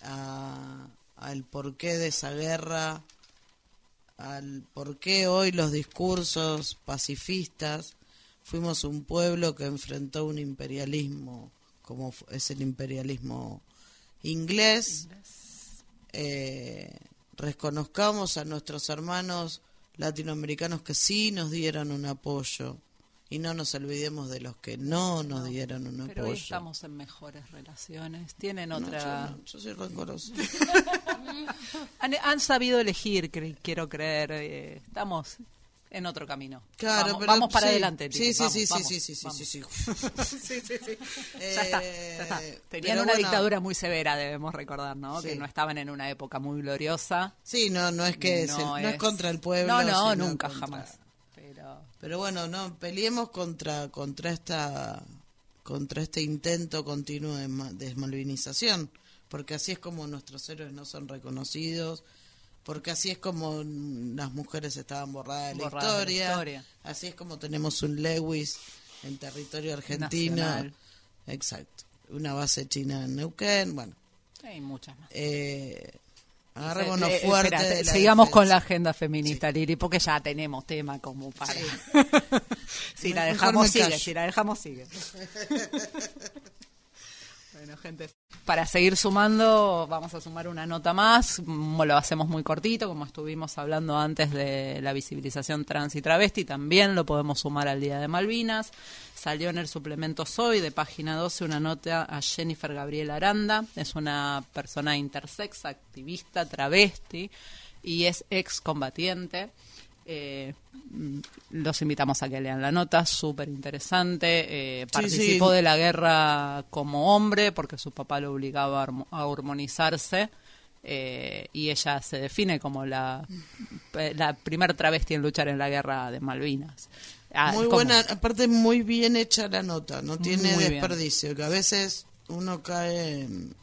al porqué de esa guerra, al por qué hoy los discursos pacifistas fuimos un pueblo que enfrentó un imperialismo como es el imperialismo inglés. Eh, reconozcamos a nuestros hermanos latinoamericanos que sí nos dieron un apoyo y no nos olvidemos de los que no nos dieron un Pero hoy apoyo. estamos en mejores relaciones. Tienen No, otra. yo, no, yo soy rencoroso. han, han sabido elegir, cre- quiero creer. eh, estamos en otro camino. Claro, vamos, pero vamos para sí, adelante. sí, sí, vamos, sí, sí, vamos, sí, sí, sí, sí, sí. Sí, sí, sí. Ya está, ya está. Eh, Tenían pero una bueno. dictadura muy severa, debemos recordar, ¿no? Que no estaban en una época muy gloriosa. Sí, no, no es que No es contra el pueblo. No, no, nunca, contra- jamás. Pero bueno, no peleemos contra contra esta contra este intento continuo de ma- desmalvinización, porque así es como nuestros héroes no son reconocidos, porque así es como las mujeres estaban borradas de la, Borradas de la historia, así es como tenemos un Lewis en territorio argentino, Nacional. exacto, una base china en Neuquén, bueno, hay muchas más. eh, agarrémonos Eh, fuerte. espérate, de la sigamos con la agenda feminista, Lili, porque ya tenemos tema como para. si la dejamos sigue, si la dejamos sigue. Gente, para seguir sumando, vamos a sumar una nota más. Lo hacemos muy cortito, como estuvimos hablando antes de la visibilización trans y travesti. También lo podemos sumar al Día de Malvinas. Salió en el suplemento Soy de página 12 una nota a Jennifer Gabriela Aranda. Es una persona intersex, activista, travesti y es excombatiente. Eh, mm, los invitamos a que lean la nota, súper interesante. Eh, Sí, participó sí. de la guerra como hombre porque su papá lo obligaba a, hormo- a hormonizarse. eh, y ella se define como la, la primer travesti en luchar en la guerra de Malvinas. Ah, muy ¿cómo? buena, aparte muy bien hecha la nota, no tiene Muy bien. desperdicio, que a veces uno cae en...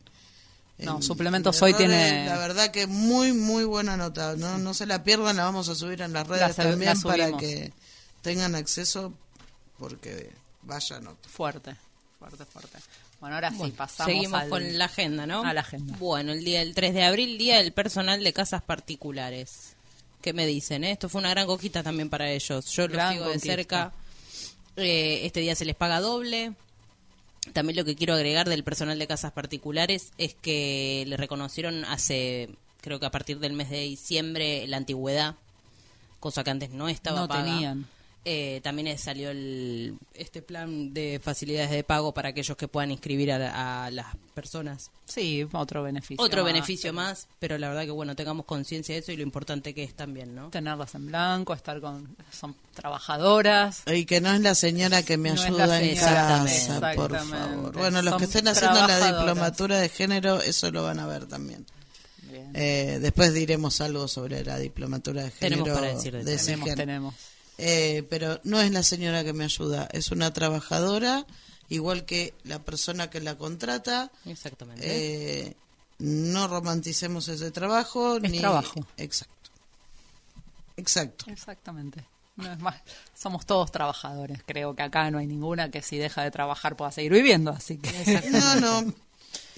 No, en suplementos hoy tiene- La verdad que muy, muy buena nota, no, no se la pierdan, la vamos a subir en las redes La también la para que tengan acceso, porque vaya nota. Fuerte, fuerte, fuerte. Bueno, ahora sí, pasamos seguimos al- con la agenda, ¿no? a la agenda. Bueno, el día del 3 de abril, día del personal de casas particulares. ¿Qué me dicen? eh? Esto fue una gran coquita también para ellos. Yo lo Gran sigo de cerca. Eh, este día se les paga doble. También lo que quiero agregar del personal de casas particulares es que le reconocieron hace, creo que a partir del mes de diciembre, la antigüedad, cosa que antes no estaba No paga. tenían. Eh, también salió el, este plan de facilidades de pago para aquellos que puedan inscribir a, a las personas. Sí, otro beneficio. Otro más, beneficio pero- más, pero la verdad que bueno, tengamos conciencia de eso y lo importante que es también, ¿no? Tenerlas en blanco, estar con... Son trabajadoras. Y que no es la señora que me No ayuda en casa, por favor. Bueno, los Son que estén haciendo la diplomatura de género, eso lo van a ver también. Eh, después diremos algo sobre la diplomatura de género. Tenemos para decir de de todo. ese Tenemos, género. tenemos. Eh, pero no es la señora que me ayuda, es una trabajadora, igual que la persona que la contrata. Exactamente. Eh, no romanticemos ese trabajo. Es ni... trabajo. Exacto. Exacto. Exactamente. No es más, somos todos trabajadores. Creo que acá no hay ninguna que si deja de trabajar pueda seguir viviendo, así que. No, no.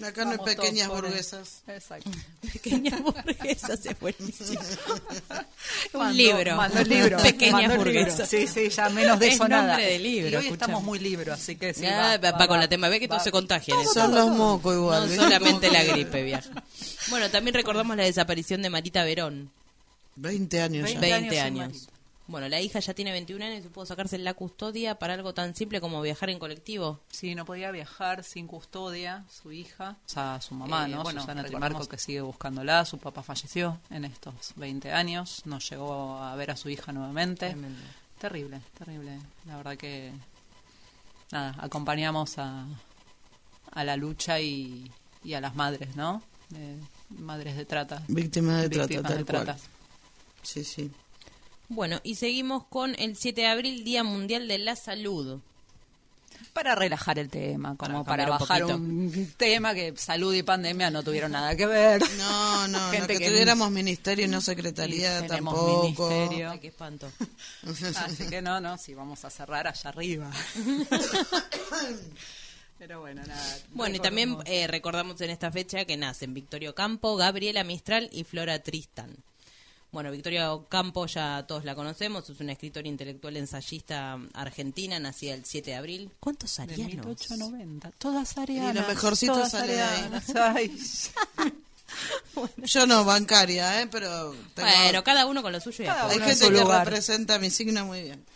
Acá no hay pequeñas por el- burguesas. Exacto. Pequeñas burguesas es buenísimo. Un Mandó- libro. mandó el libro. Pequeñas burguesas. Sí, sí, ya menos de Es eso nada. nombre de libro, Y hoy escuchame. estamos muy libro, así que sí. Ya, va, va con la tema, ve que todos se contagian. ¿eh? Son los mocos igual. No ¿viste? solamente la gripe, viaja. Bueno, también recordamos la desaparición de Marita Verón. 20 años ya. 20 años. Bueno, la hija ya tiene 21 años y pudo sacarse la custodia para algo tan simple como viajar en colectivo. Sí, no podía viajar sin custodia, su hija, o sea, su mamá, Eh, ¿no? bueno, Susana Trimarco, que sigue buscándola. Su papá falleció en estos 20 años, no llegó a ver a su hija nuevamente. Tremendo. Terrible, terrible. La verdad que, nada, acompañamos a, a la lucha y, y a las madres, ¿no? De- madres de trata. Víctimas de trata, Víctimas tal de cual. trata. Sí, sí. Bueno, y seguimos con el 7 de abril, Día Mundial de la Salud. Para relajar el tema, como Para para, un bajar un, tema que salud y pandemia no tuvieron nada que ver. No, no, no, que, que- tuviéramos ministerio y no secretaría Y tampoco. ministerio. Ay, qué espanto. Así que no, no, si vamos a cerrar allá arriba. Pero bueno, nada. Bueno, y también eh, recordamos en esta fecha que nacen Victorio Campo, Gabriela Mistral y Flora Tristan. Bueno, Victoria Campo ya todos la conocemos, es una escritora intelectual ensayista argentina, nacida el 7 de abril. ¿Cuántos De arianos? 1890. Todas arianas. Y lo mejorcito todas sale de ahí. arianas. Ay. Yo no, bancaria, ¿eh? Pero tengo- Bueno, cada uno con lo suyo y hay gente que lugar. representa mi signo muy bien.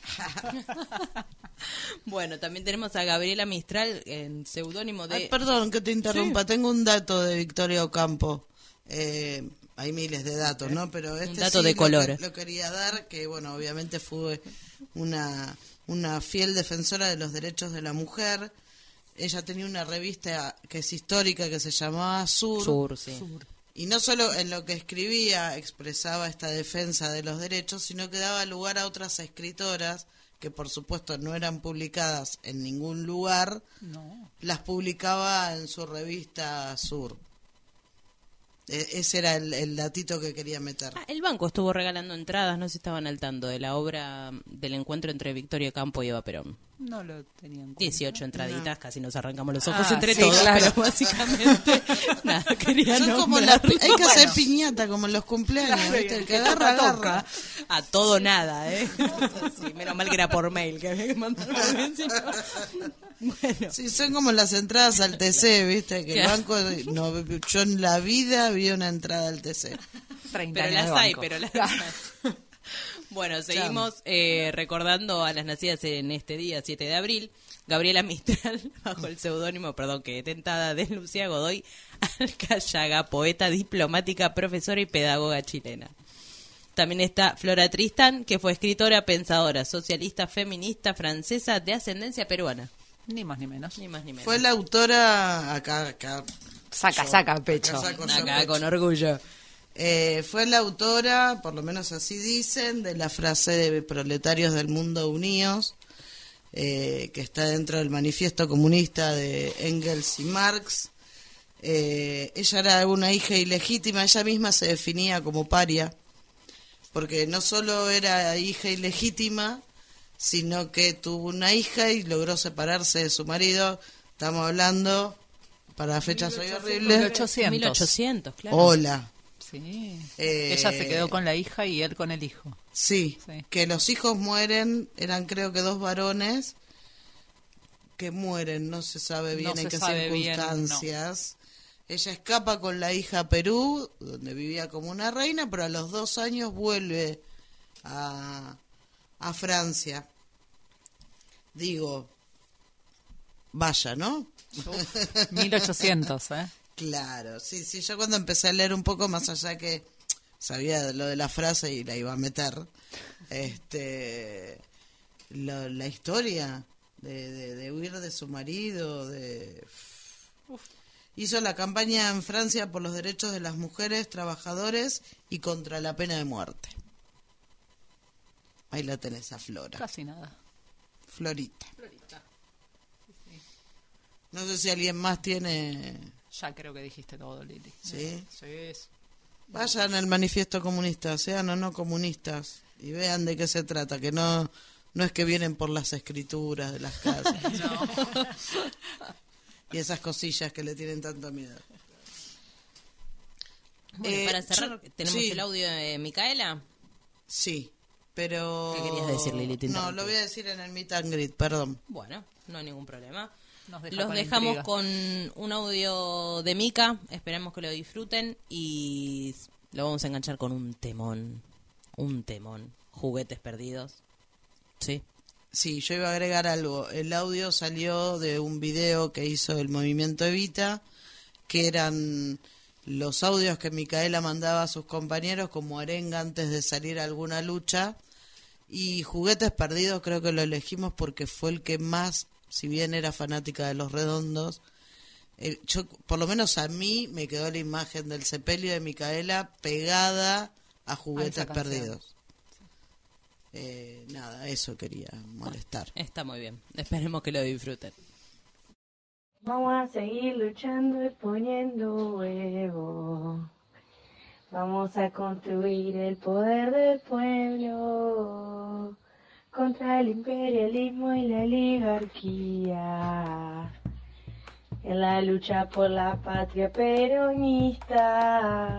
Bueno, también tenemos a Gabriela Mistral en seudónimo de... Ay, perdón que te interrumpa, tengo un dato de Victoria Ocampo. Eh, hay miles de datos, ¿no? Pero este dato sí de lo color. que- Lo, quería dar, que bueno, obviamente fue una, una fiel defensora de los derechos de la mujer. Ella tenía una revista que es histórica que se llamaba Sur. Sur, sí. Y no solo en lo que escribía expresaba esta defensa de los derechos, sino que daba lugar a otras escritoras que por supuesto no eran publicadas en ningún lugar, No. las publicaba en su revista Sur. E- ese era el, el datito que quería meter. Ah, el banco estuvo regalando entradas, no si estaban al tanto, de la obra del encuentro entre Victoria Campo y Eva Perón. No lo tenían. 18 entraditas, casi nos arrancamos los ojos Ah, entre sí, todos, claro. pero básicamente nada, quería Son como las, nombrarlo. hay que hacer Bueno, piñata como en los cumpleaños, Claro, ¿viste? El que agarra, agarra. A todo nada, ¿eh? Sí, menos mal que era por mail que había que mandar por mail, Bueno. Sí, son como las entradas al TC, ¿viste? Que el banco, no, yo en la vida vi una entrada al TC. 30 Pero las hay, pero las hay. Bueno, seguimos eh, recordando a las nacidas en este día, 7 de abril. Gabriela Mistral, bajo el seudónimo, perdón, que tentada de Lucía Godoy Alcayaga, poeta, diplomática, profesora y pedagoga chilena. También está Flora Tristan, que fue escritora, pensadora, socialista, feminista, francesa, de ascendencia peruana. Ni más ni menos. Ni más ni menos. Fue la autora, acá, acá. Saca, yo- saca pecho. acá saco yo Acá pecho. con orgullo. Eh, fue la autora, por lo menos así dicen, de la frase de Proletarios del Mundo Unidos, eh, que está dentro del manifiesto comunista de Engels y Marx. Eh, ella era una hija ilegítima, ella misma se definía como paria, porque no solo era hija ilegítima, sino que tuvo una hija y logró separarse de su marido. Estamos hablando, para la fecha soy horrible. 1800. 1800, claro. Hola. Sí. Eh, Ella se quedó con la hija y él con el hijo. Sí, Sí. que los hijos mueren, eran creo que dos varones que mueren, no se sabe bien No en qué bien, circunstancias. Ella escapa con la hija a Perú, donde vivía como una reina, pero a los dos años vuelve a, a Francia. Digo, vaya, ¿no? Uf, 1800, ¿eh? Claro, sí, sí, yo cuando empecé a leer un poco más allá que sabía de lo de la frase y la iba a meter, este, lo- la historia de, de- de huir de su marido, de... Hizo la campaña en Francia por los derechos de las mujeres, trabajadores y contra la pena de muerte. Ahí la tenés a Flora, Casi nada. Florita. No sé si alguien más tiene... Ya creo que dijiste todo, Lili. ¿Sí? Sí. sí. Vayan al manifiesto comunista, sean o no comunistas, y vean de qué se trata, que no, no es que vienen por las escrituras de las casas. y esas cosillas que le tienen tanto miedo. Bueno, Eh, para cerrar, tenemos sí. el audio de Micaela. Sí, pero... ¿Qué querías decir, Lili? No, lo voy a decir en el meet and greet, perdón. Bueno, no hay ningún problema. Nos deja Los con dejamos intriga. con un audio de Mica, esperamos que lo disfruten y lo vamos a enganchar con un temón, un temón, juguetes perdidos. Sí. Sí, yo iba a agregar algo. El audio salió de un video que hizo el movimiento Evita, que eran los audios que Micaela mandaba a sus compañeros como arenga antes de salir a alguna lucha. Y Juguetes Perdidos creo que lo elegimos porque fue el que más, si bien era fanática de los redondos, eh, yo, por lo menos a mí me quedó la imagen del sepelio de Micaela pegada a Juguetes. Perdidos. Eh, nada, eso quería molestar. Está muy bien, esperemos que lo disfruten. Vamos a seguir luchando y poniendo huevo. Vamos a construir el poder del pueblo contra el imperialismo y la oligarquía. En la lucha por la patria peronista,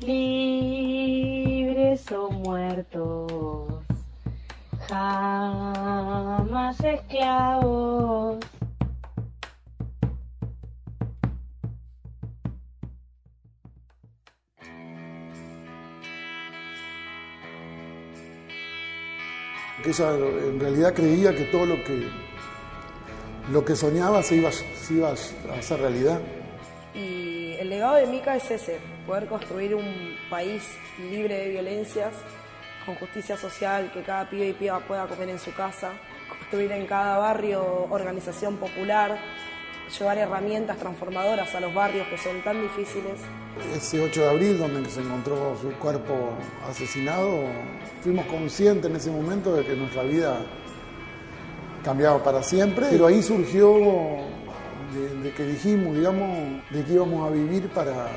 libres o muertos, jamás esclavos. Que ella en realidad creía que todo lo que lo que soñaba se iba, se iba a hacer realidad. Y el legado de Mica es ese, poder construir un país libre de violencias, con justicia social, que cada pibe y piba pueda comer en su casa, construir en cada barrio organización popular, llevar herramientas transformadoras a los barrios que son tan difíciles. Ese 8 de abril, donde se encontró su cuerpo asesinado, fuimos conscientes en ese momento de que nuestra vida cambiaba para siempre, pero ahí surgió de, de que dijimos, digamos, de que íbamos a vivir para,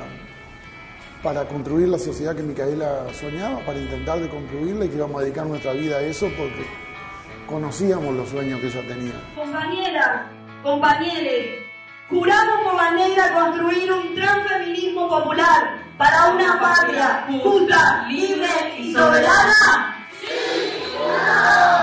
para construir la sociedad que Micaela soñaba, para intentar de construirla y que íbamos a dedicar nuestra vida a eso porque conocíamos los sueños que ella tenía. Compañeras, compañeros, juramos por la negra construir un transfeminismo popular para una patria justa, libre y soberana. Banderas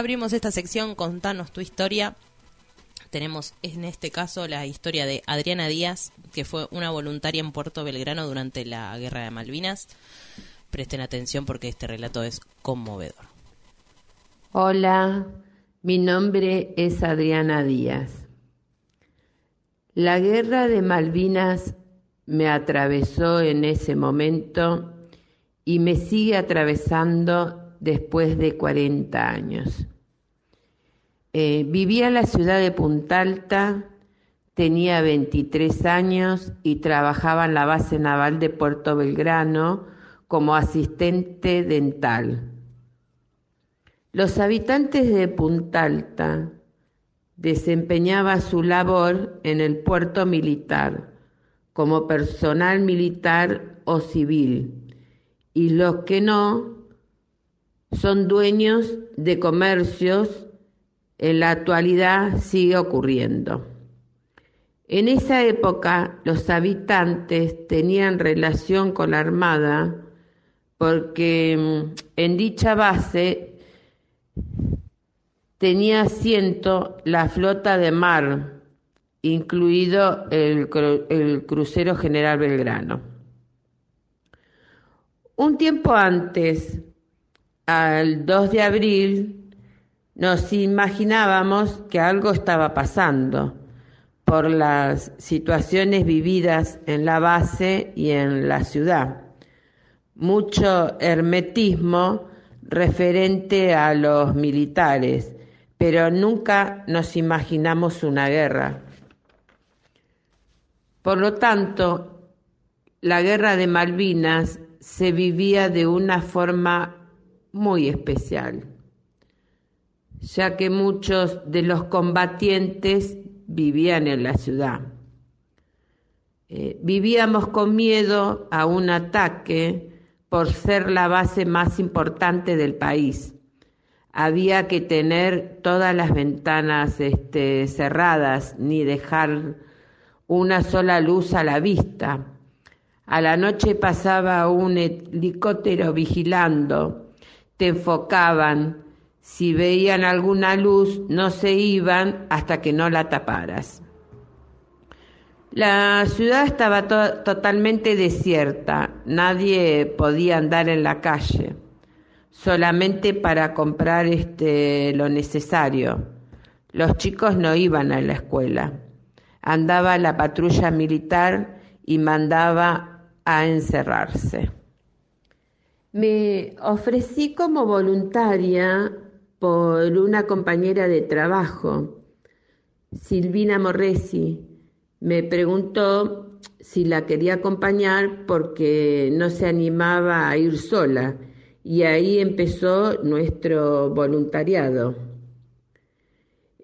abrimos esta sección, contanos tu historia. Tenemos en este caso la historia de Adriana Díaz, que fue una voluntaria en Puerto Belgrano durante la Guerra de Malvinas. Presten atención porque este relato es conmovedor. Hola, mi nombre es Adriana Díaz. La guerra de Malvinas me atravesó en ese momento y me sigue atravesando después de 40 años. Eh, vivía en la ciudad de Punta Alta, tenía 23 años y trabajaba en la base naval de Puerto Belgrano como asistente dental. Los habitantes de Punta Alta desempeñaban su labor en el puerto militar como personal militar o civil y los que no son dueños de comercios en la actualidad sigue ocurriendo. En esa época los habitantes tenían relación con la Armada porque mm, en dicha base tenía asiento la flota de mar, incluido el, el crucero General Belgrano. Un tiempo antes, al 2 de abril, nos imaginábamos que algo estaba pasando por las situaciones vividas en la base y en la ciudad. Mucho hermetismo referente a los militares, pero nunca nos imaginamos una guerra. Por lo tanto, la guerra de Malvinas se vivía de una forma muy especial ya que muchos de los combatientes vivían en la ciudad. Eh, vivíamos con miedo a un ataque por ser la base más importante del país. Había que tener todas las ventanas este, cerradas, ni dejar una sola luz a la vista. A la noche pasaba un helicóptero vigilando, te enfocaban, si veían alguna luz, no se iban hasta que no la taparas. La ciudad estaba totalmente desierta, nadie podía andar en la calle, solamente para comprar este, lo necesario. Los chicos no iban a la escuela. Andaba la patrulla militar y mandaba a encerrarse. Me ofrecí como voluntaria por una compañera de trabajo, Silvina Morresi. Me preguntó si la quería acompañar porque no se animaba a ir sola y ahí empezó nuestro voluntariado.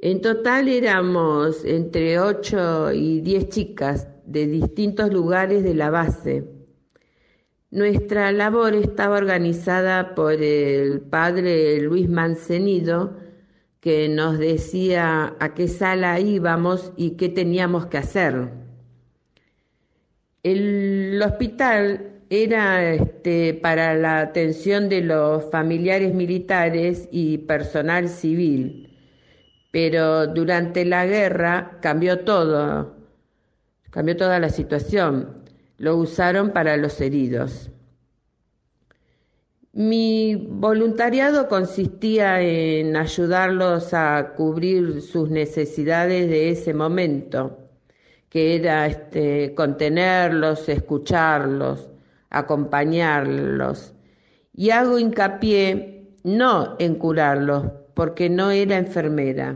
En total éramos entre 8 y 10 chicas de distintos lugares de la base nuestra labor estaba organizada por el padre Luis Mancenido, que nos decía a qué sala íbamos y qué teníamos que hacer. El hospital era este, para la atención de los familiares militares y personal civil, pero durante la guerra cambió todo, cambió toda la situación lo usaron para los heridos. Mi voluntariado consistía en ayudarlos a cubrir sus necesidades de ese momento, que era este, contenerlos, escucharlos, acompañarlos. Y hago hincapié no en curarlos, porque no era enfermera.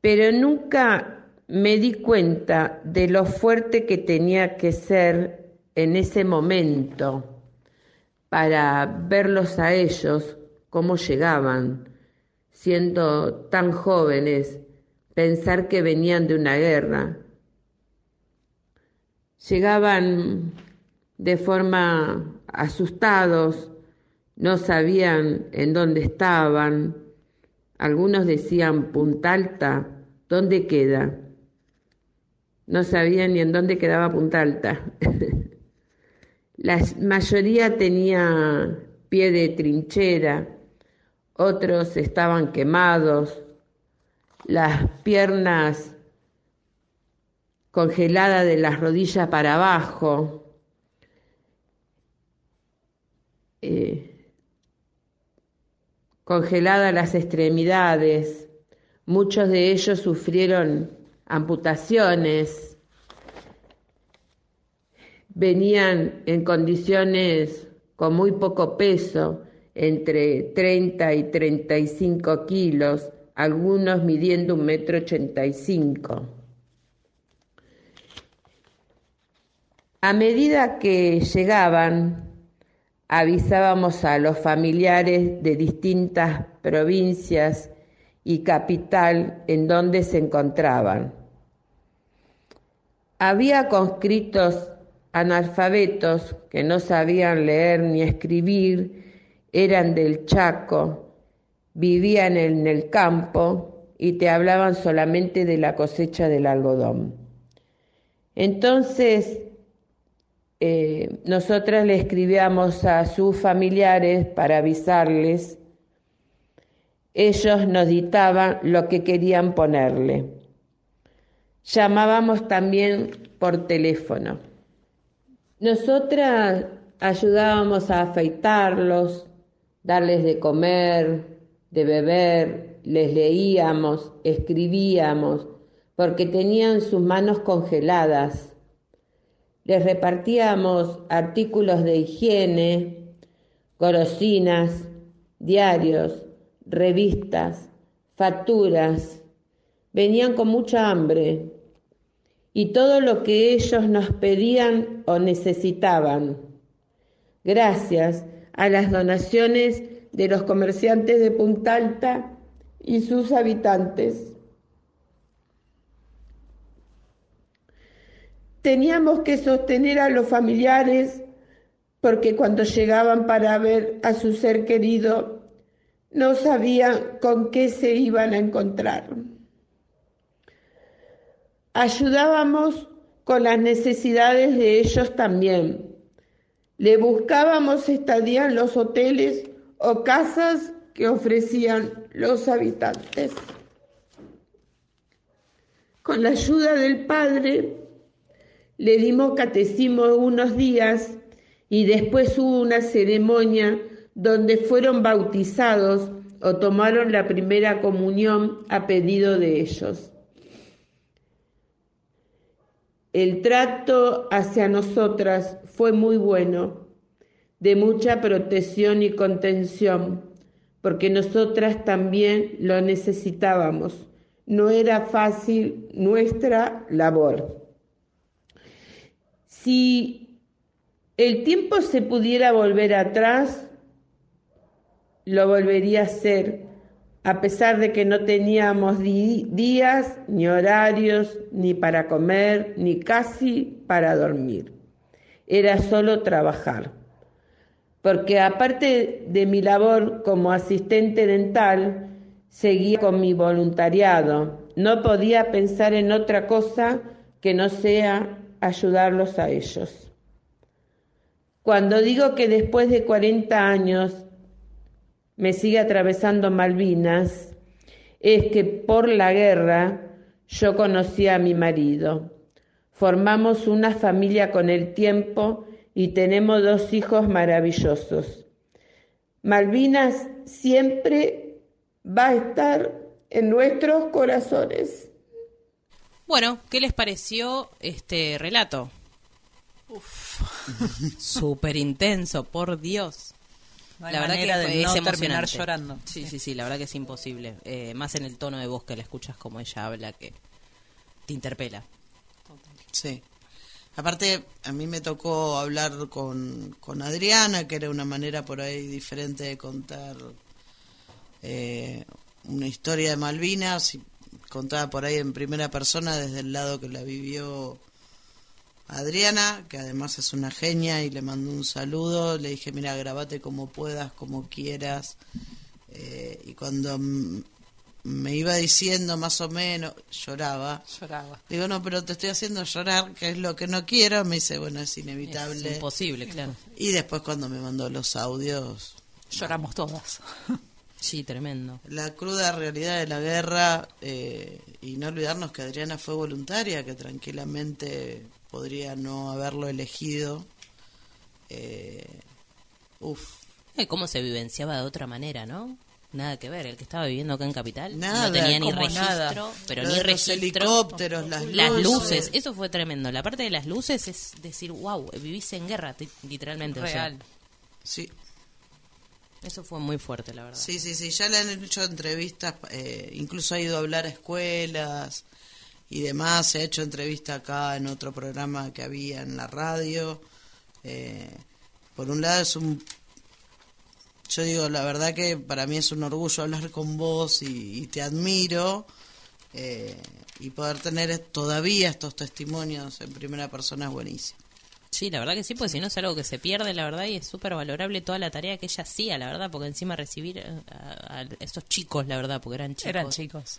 Pero nunca me di cuenta de lo fuerte que tenía que ser en ese momento para verlos a ellos cómo llegaban, siendo tan jóvenes, pensar que venían de una guerra. Llegaban de forma asustados, no sabían en dónde estaban, algunos decían Punta Alta, ¿dónde queda? No sabían ni en dónde quedaba Punta Alta. La mayoría tenía pie de trinchera, otros estaban quemados, las piernas congeladas de las rodillas para abajo. eh, congeladas las extremidades. Muchos de ellos sufrieron amputaciones, venían en condiciones con muy poco peso, entre 30 y 35 kilos, algunos midiendo un metro ochenta y cinco. A medida que llegaban, avisábamos a los familiares de distintas provincias y capital en donde se encontraban. Había conscritos analfabetos que no sabían leer ni escribir, eran del Chaco, vivían en el campo y te hablaban solamente de la cosecha del algodón. Entonces, eh, nosotras le escribíamos a sus familiares para avisarles. Ellos nos dictaban lo que querían ponerle. Llamábamos también por teléfono. Nosotras ayudábamos a afeitarlos, darles de comer, de beber, les leíamos, escribíamos, porque tenían sus manos congeladas. Les repartíamos artículos de higiene, golosinas, diarios, revistas, facturas. Venían con mucha hambre y todo lo que ellos nos pedían o necesitaban. Gracias a las donaciones de los comerciantes de Punta Alta y sus habitantes. Teníamos que sostener a los familiares porque cuando llegaban para ver a su ser querido no sabían con qué se iban a encontrar. Ayudábamos con las necesidades de ellos también. Le buscábamos estadía en los hoteles o casas que ofrecían los habitantes. Con la ayuda del padre le dimos catecismo unos días y después hubo una ceremonia donde fueron bautizados o tomaron la primera comunión a pedido de ellos. El trato hacia nosotras fue muy bueno, de mucha protección y contención, porque nosotras también lo necesitábamos. No era fácil nuestra labor. Si el tiempo se pudiera volver atrás, lo volvería a hacer, a pesar de que no teníamos días, ni horarios, ni para comer, ni casi para dormir. Era solo trabajar. Porque aparte de mi labor como asistente dental, seguía con mi voluntariado. No podía pensar en otra cosa que no sea ayudarlos a ellos. Cuando digo que después de 40 años me sigue atravesando Malvinas, es que por la guerra yo conocí a mi marido. Formamos una familia con el tiempo y tenemos dos hijos maravillosos. Malvinas siempre va a estar en nuestros corazones. Bueno, ¿qué les pareció este relato? Súper intenso, por Dios. No hay manera de no es terminar llorando. Sí, sí, sí, la verdad que es imposible. Eh, más en el tono de voz que la escuchas como ella habla, que te interpela. Sí. Aparte, a mí me tocó hablar con, con Adriana, que era una manera por ahí diferente de contar eh, una historia de Malvinas, y contada por ahí en primera persona desde el lado que la vivió Adriana, que además es una genia, y le mandó un saludo. Le dije, mira, grabate como puedas, como quieras. Eh, y cuando me iba diciendo más o menos, lloraba. Lloraba. Digo, no, pero te estoy haciendo llorar, que es lo que no quiero. Me dice, bueno, es inevitable. Es imposible, claro. Y después cuando me mandó los audios... Lloramos todas. Sí, tremendo. La cruda realidad de la guerra eh, y no olvidarnos que Adriana fue voluntaria, que tranquilamente podría no haberlo elegido. Eh, uf. Eh, ¿Cómo se vivenciaba de otra manera, no? Nada que ver, el que estaba viviendo acá en Capital Nada, no tenía ni registro, nada. pero Lo ni de los registro. helicópteros, las luces. luces. eso fue tremendo. La parte de las luces es decir, wow, vivís en guerra, literalmente. o sea, Real. Sí. eso fue muy fuerte, la verdad. Sí, sí, sí, ya le han hecho entrevistas, eh, incluso ha ido a hablar a escuelas y demás, se ha hecho entrevista acá en otro programa que había en la radio. Eh, por un lado es un... Yo digo, la verdad que para mí es un orgullo hablar con vos y, y te admiro eh, y poder tener todavía estos testimonios en primera persona es buenísimo. Sí, la verdad que sí, porque si no es algo que se pierde, la verdad, y es súper valorable toda la tarea que ella hacía, la verdad, porque encima recibir eh, a, a estos chicos, la verdad, porque eran chicos. Eran chicos.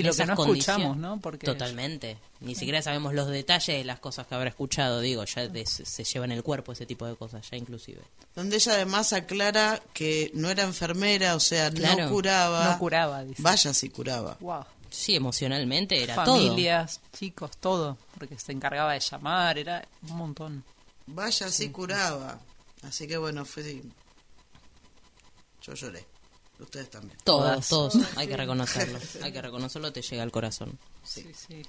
Y lo que no escuchamos, ¿no? Porque Totalmente. Ni siquiera sabemos los detalles de las cosas que habrá escuchado, digo, ya de- se, lleva en el cuerpo ese tipo de cosas, ya inclusive. Donde ella además aclara que no era enfermera, o sea, Claro. no curaba. No curaba, dice. Vaya si curaba. Wow. Sí, emocionalmente era Familias, chicos, todo. Porque se encargaba de llamar, era un montón. Vaya si curaba. Así que bueno, fue... Yo lloré. Ustedes también. Todos, todos, hay que reconocerlo. Hay que reconocerlo, te llega al corazón. Sí, sí.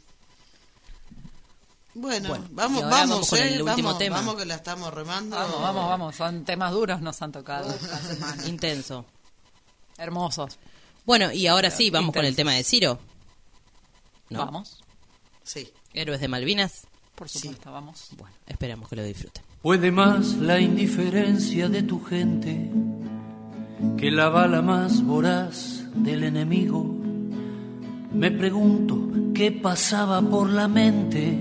Bueno, Bueno, vamos, vamos, vamos con eh, el último vamos, tema. vamos que la estamos remando. Vamos, vamos, vamos. Son temas duros, nos han tocado. Intenso. Hermosos. Bueno, y ahora sí, vamos con el tema de Ciro. ¿No? Vamos. Sí. Héroes de Malvinas. Por supuesto, vamos. Bueno, esperamos que lo disfruten. Puede más la indiferencia de tu gente que la bala más voraz del enemigo. Me pregunto qué pasaba por la mente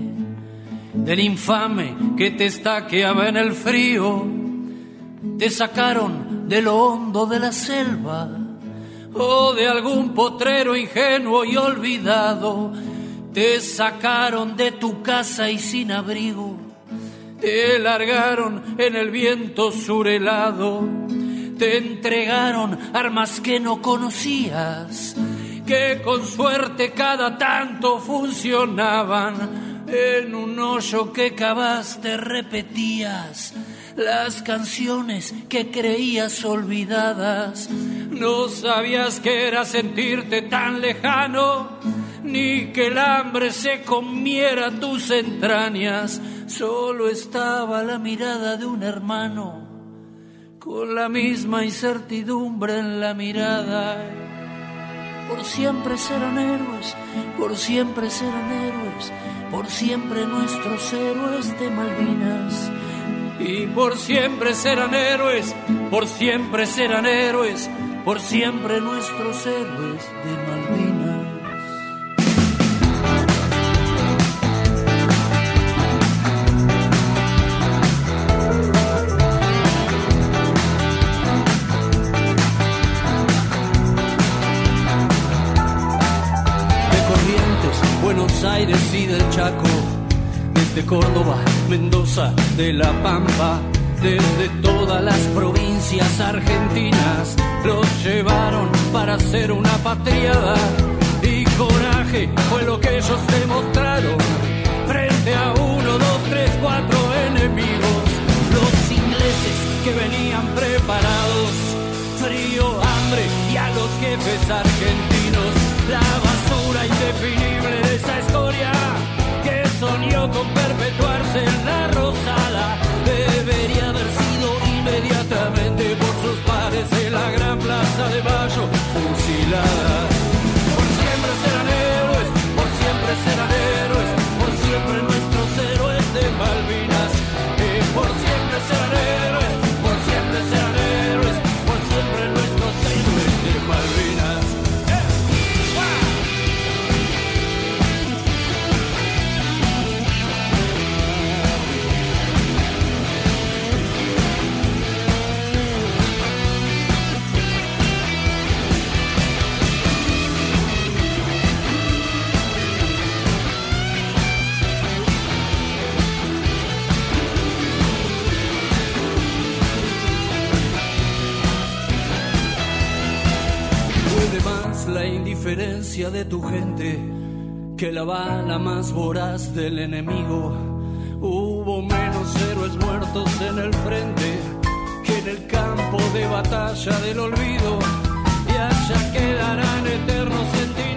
del infame que te estaqueaba en el frío. Te sacaron de lo hondo de la selva o de algún potrero ingenuo y olvidado. Te sacaron de tu casa y sin abrigo te largaron en el viento surelado, te entregaron armas que no conocías, que con suerte cada tanto funcionaban. En un hoyo que cavaste repetías las canciones que creías olvidadas. No sabías que era sentirte tan lejano, ni que el hambre se comiera tus entrañas. Solo estaba la mirada de un hermano, con la misma incertidumbre en la mirada. Por siempre serán héroes, por siempre serán héroes, por siempre nuestros héroes de Malvinas. Y por siempre serán héroes, por siempre serán héroes, por siempre nuestros héroes de Malvinas. Desde Córdoba, Mendoza, de La Pampa, desde todas las provincias argentinas, los llevaron para hacer una patriada y coraje fue lo que ellos demostraron frente a uno, dos, tres, cuatro enemigos, los ingleses que venían preparados, frío, hambre y a los jefes argentinos, la basura indefinible con perpetuarse en la rosada, de tu gente que la bala más voraz del enemigo. Hubo menos héroes muertos en el frente que en el campo de batalla del olvido. Y allá quedarán eternos centinelas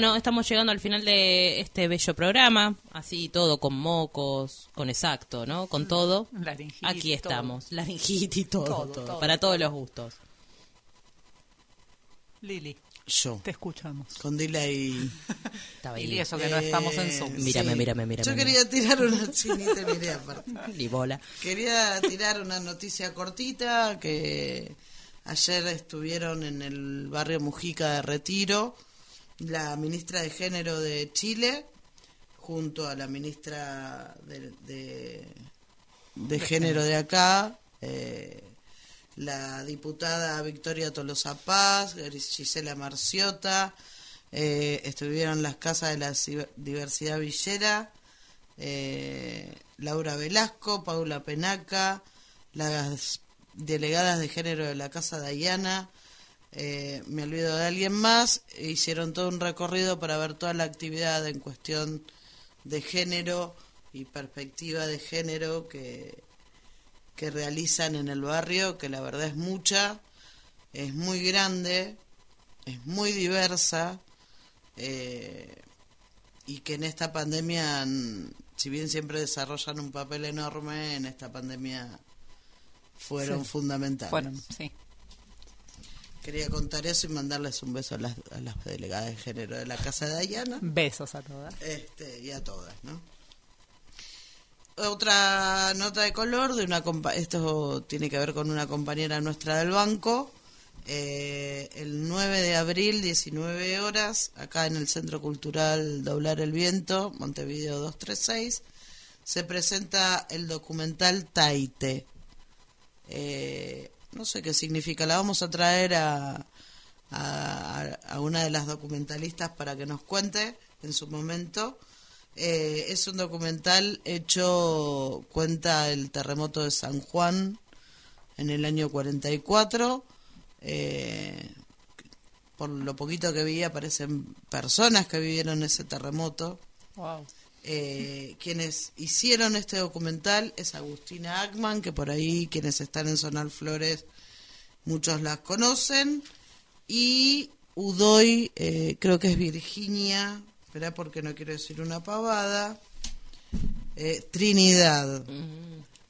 Bueno, estamos llegando al final de este bello programa, así todo con mocos, con exacto, ¿no? Con todo. Laringitis, Aquí todo. estamos, laringitis, todo, Todo, todo, todo, para todos todo. los gustos. Lili, Yo. te escuchamos. Con delay. Estaba ahí. Lili, eso que no estamos en Zoom. Mírame, mírame, mírame. Yo quería tirar una chinita, miré aparte. Ni bola. Quería tirar una noticia cortita que ayer estuvieron en el barrio Mujica de Retiro la ministra de Género de Chile junto a la ministra de, de, de Género de acá, eh, la diputada Victoria Tolosa Paz, Gisela Marciota, eh, estuvieron las casas de la diversidad villera, eh, Laura Velasco, Paula Penaca, las delegadas de género de la Casa Dayana, eh, me olvido de alguien más, e hicieron todo un recorrido para ver toda la actividad en cuestión de género y perspectiva de género que, que realizan en el barrio, que la verdad es mucha, es muy grande, es muy diversa, eh, y que en esta pandemia, si bien siempre desarrollan un papel enorme, en esta pandemia fueron Sí. fundamentales. Fueron, sí. Quería contar eso y mandarles un beso a las, a las delegadas de género de la Casa de Dayana. Besos a todas. Este, y a todas, ¿no? Otra nota de color de una esto tiene que ver con una compañera nuestra del banco. Eh, el 9 de abril, 19 horas, acá en el Centro Cultural Doblar el Viento, Montevideo 236, se presenta el documental Taite. Eh, no sé qué significa, la vamos a traer a, a, a una de las documentalistas para que nos cuente en su momento. Eh, es un documental hecho, cuenta el terremoto de San Juan en el año 44. Eh, por lo poquito que vi aparecen personas que vivieron ese terremoto. Wow. Eh, quienes hicieron este documental es Agustina Ackman, que por ahí quienes están en Zonal Flores muchos las conocen, y Udoy, eh, creo que es Virginia, espera porque no quiero decir una pavada, eh, Trinidad,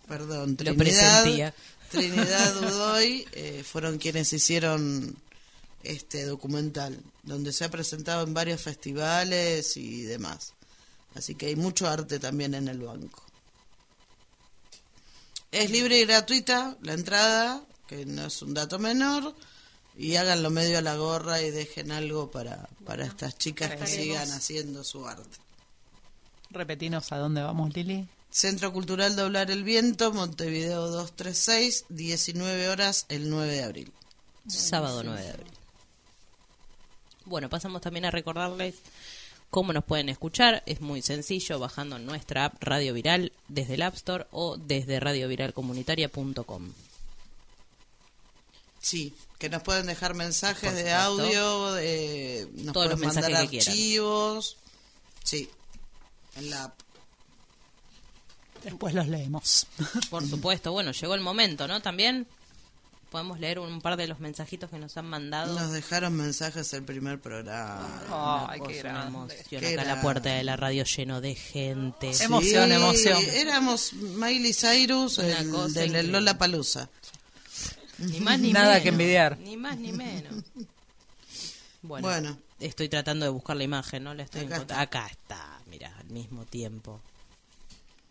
perdón, Lo Trinidad. Trinidad Udoy fueron quienes hicieron este documental, donde se ha presentado en varios festivales y demás. Así que hay mucho arte también en el banco. Es libre y gratuita la entrada, que no es un dato menor, y háganlo medio a la gorra y dejen algo para, para estas chicas que sigan haciendo su arte. Repetinos a dónde vamos, Lili. Centro Cultural Doblar el Viento, Montevideo 236, 19 horas el 9 de abril. Sábado 9 de abril. Bueno, pasamos también a recordarles cómo nos pueden escuchar. Es muy sencillo, bajando nuestra app Radio Viral desde el App Store o desde radioviralcomunitaria.com. Sí, que nos pueden dejar mensajes de audio, de, nos Todos los pueden mandar mensajes que quieran. archivos. Sí, en la app. Después los leemos. Por supuesto, bueno, llegó el momento, ¿no? También podemos leer un par de los mensajitos que nos han mandado. Nos dejaron mensajes el primer programa. Ay, Una qué grande. emoción. Qué Acá la puerta de la radio lleno de gente. Emoción, Sí, emoción. Éramos Miley Cyrus el, del increíble. Lola Palusa. Ni más ni Nada menos. que envidiar. Ni más ni menos. Bueno, Bueno. estoy tratando de buscar la imagen, ¿no? La estoy Acá encont- Acá está, mira, al mismo tiempo.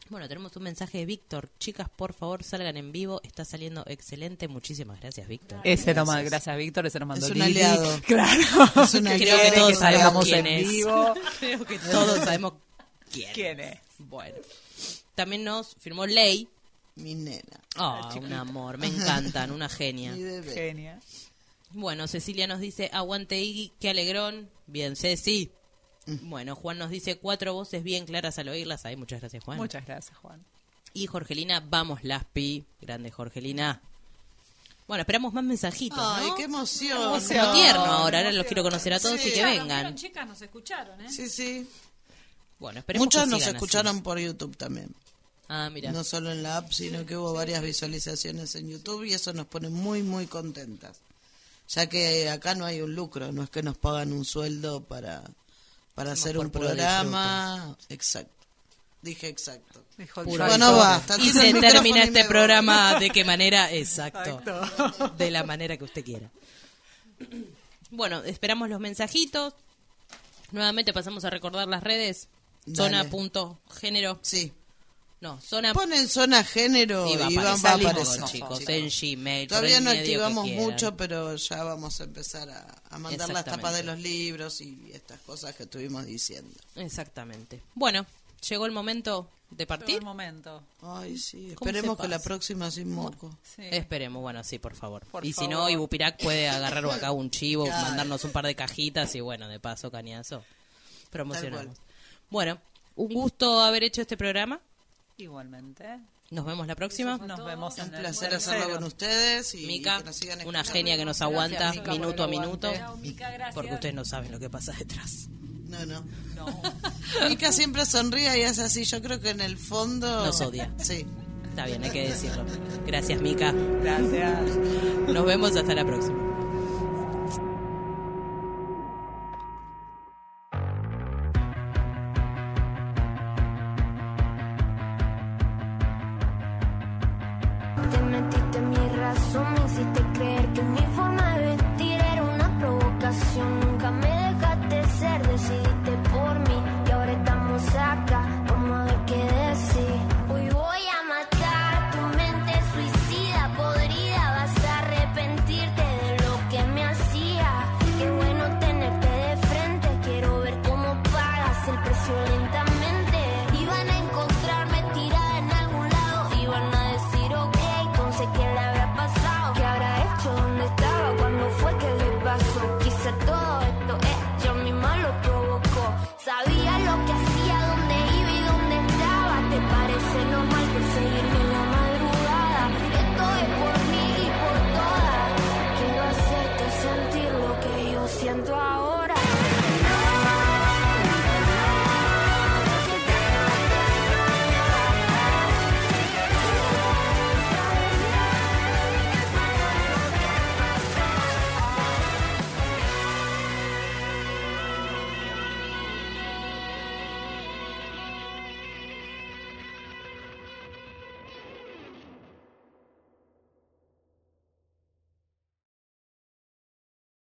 Bueno, tenemos un mensaje de Víctor. Chicas, por favor, salgan en vivo. Está saliendo excelente. Muchísimas gracias, Víctor. Ese nomás, gracias Víctor, ese nos mandó Es un Lili. aliado. Claro. Es un Creo aliado. que todos sabemos quién en es. vivo. Creo que todos sabemos quién. ¿Quién es? Bueno. También nos firmó Ley. Mi nena. Ah, un amor. Me encantan. Una genia. Mi bebé. Genia. Bueno, Cecilia nos dice, aguante Iggy, qué alegrón. Bien, Ceci. Bueno, Juan nos dice, cuatro voces bien claras al oírlas. Ahí, muchas gracias, Juan. Muchas gracias, Juan. Y Jorgelina, vamos, Laspi. Grande Jorgelina. Bueno, esperamos más mensajitos, Ay, ¿no? qué emoción. Como tierno ahora, ahora los quiero conocer a todos y que Escucharon, vengan. ¿vieron, chicas, nos escucharon, ¿eh? Sí, sí. Bueno, esperemos Muchos que nos sigan así. escucharon por YouTube también. Ah, mira. No solo en la app, sino que hubo varias visualizaciones en YouTube y eso nos pone muy, muy contentas. Ya que acá no hay un lucro, no es que nos pagan un sueldo para, para hacer un programa. Exacto. Dije exacto. Dijo. Bueno, basta, Y se termina este programa de qué manera, exacto. Exacto. De la manera que usted quiera. Bueno, esperamos los mensajitos. Nuevamente pasamos a recordar las redes. Dale. Zona.género. Sí. No, zona. Ponen zona género Y y, va a van, va a aparecer, chicos, en Gmail. Todavía no activamos mucho, pero ya vamos a empezar a, a mandar las tapas de los libros y estas cosas que estuvimos diciendo. Exactamente. Bueno, llegó el momento de Llegó partir. el momento. Ay, sí, ¿Cómo esperemos que la próxima sin moco. Sí. Esperemos, bueno, sí, por favor. Por y si favor. no, Ibupirac puede agarrar acá un chivo, Claro. mandarnos un par de cajitas y bueno, de paso, cañazo. Promocionamos. Bueno, un gusto haber hecho este programa. Igualmente. Nos vemos la próxima. Nos vemos en Un el placer hacerlo con ustedes y Mica, que nos sigan una genia que nos Gracias, aguanta Mica, minuto a minuto. Mica. Porque ustedes no saben lo que pasa detrás. No, no. No. Mica siempre sonríe y es así. Yo creo que en el fondo... Nos odia. Sí. Está bien, hay que decirlo. Gracias, Mica. Gracias. Nos vemos hasta la próxima.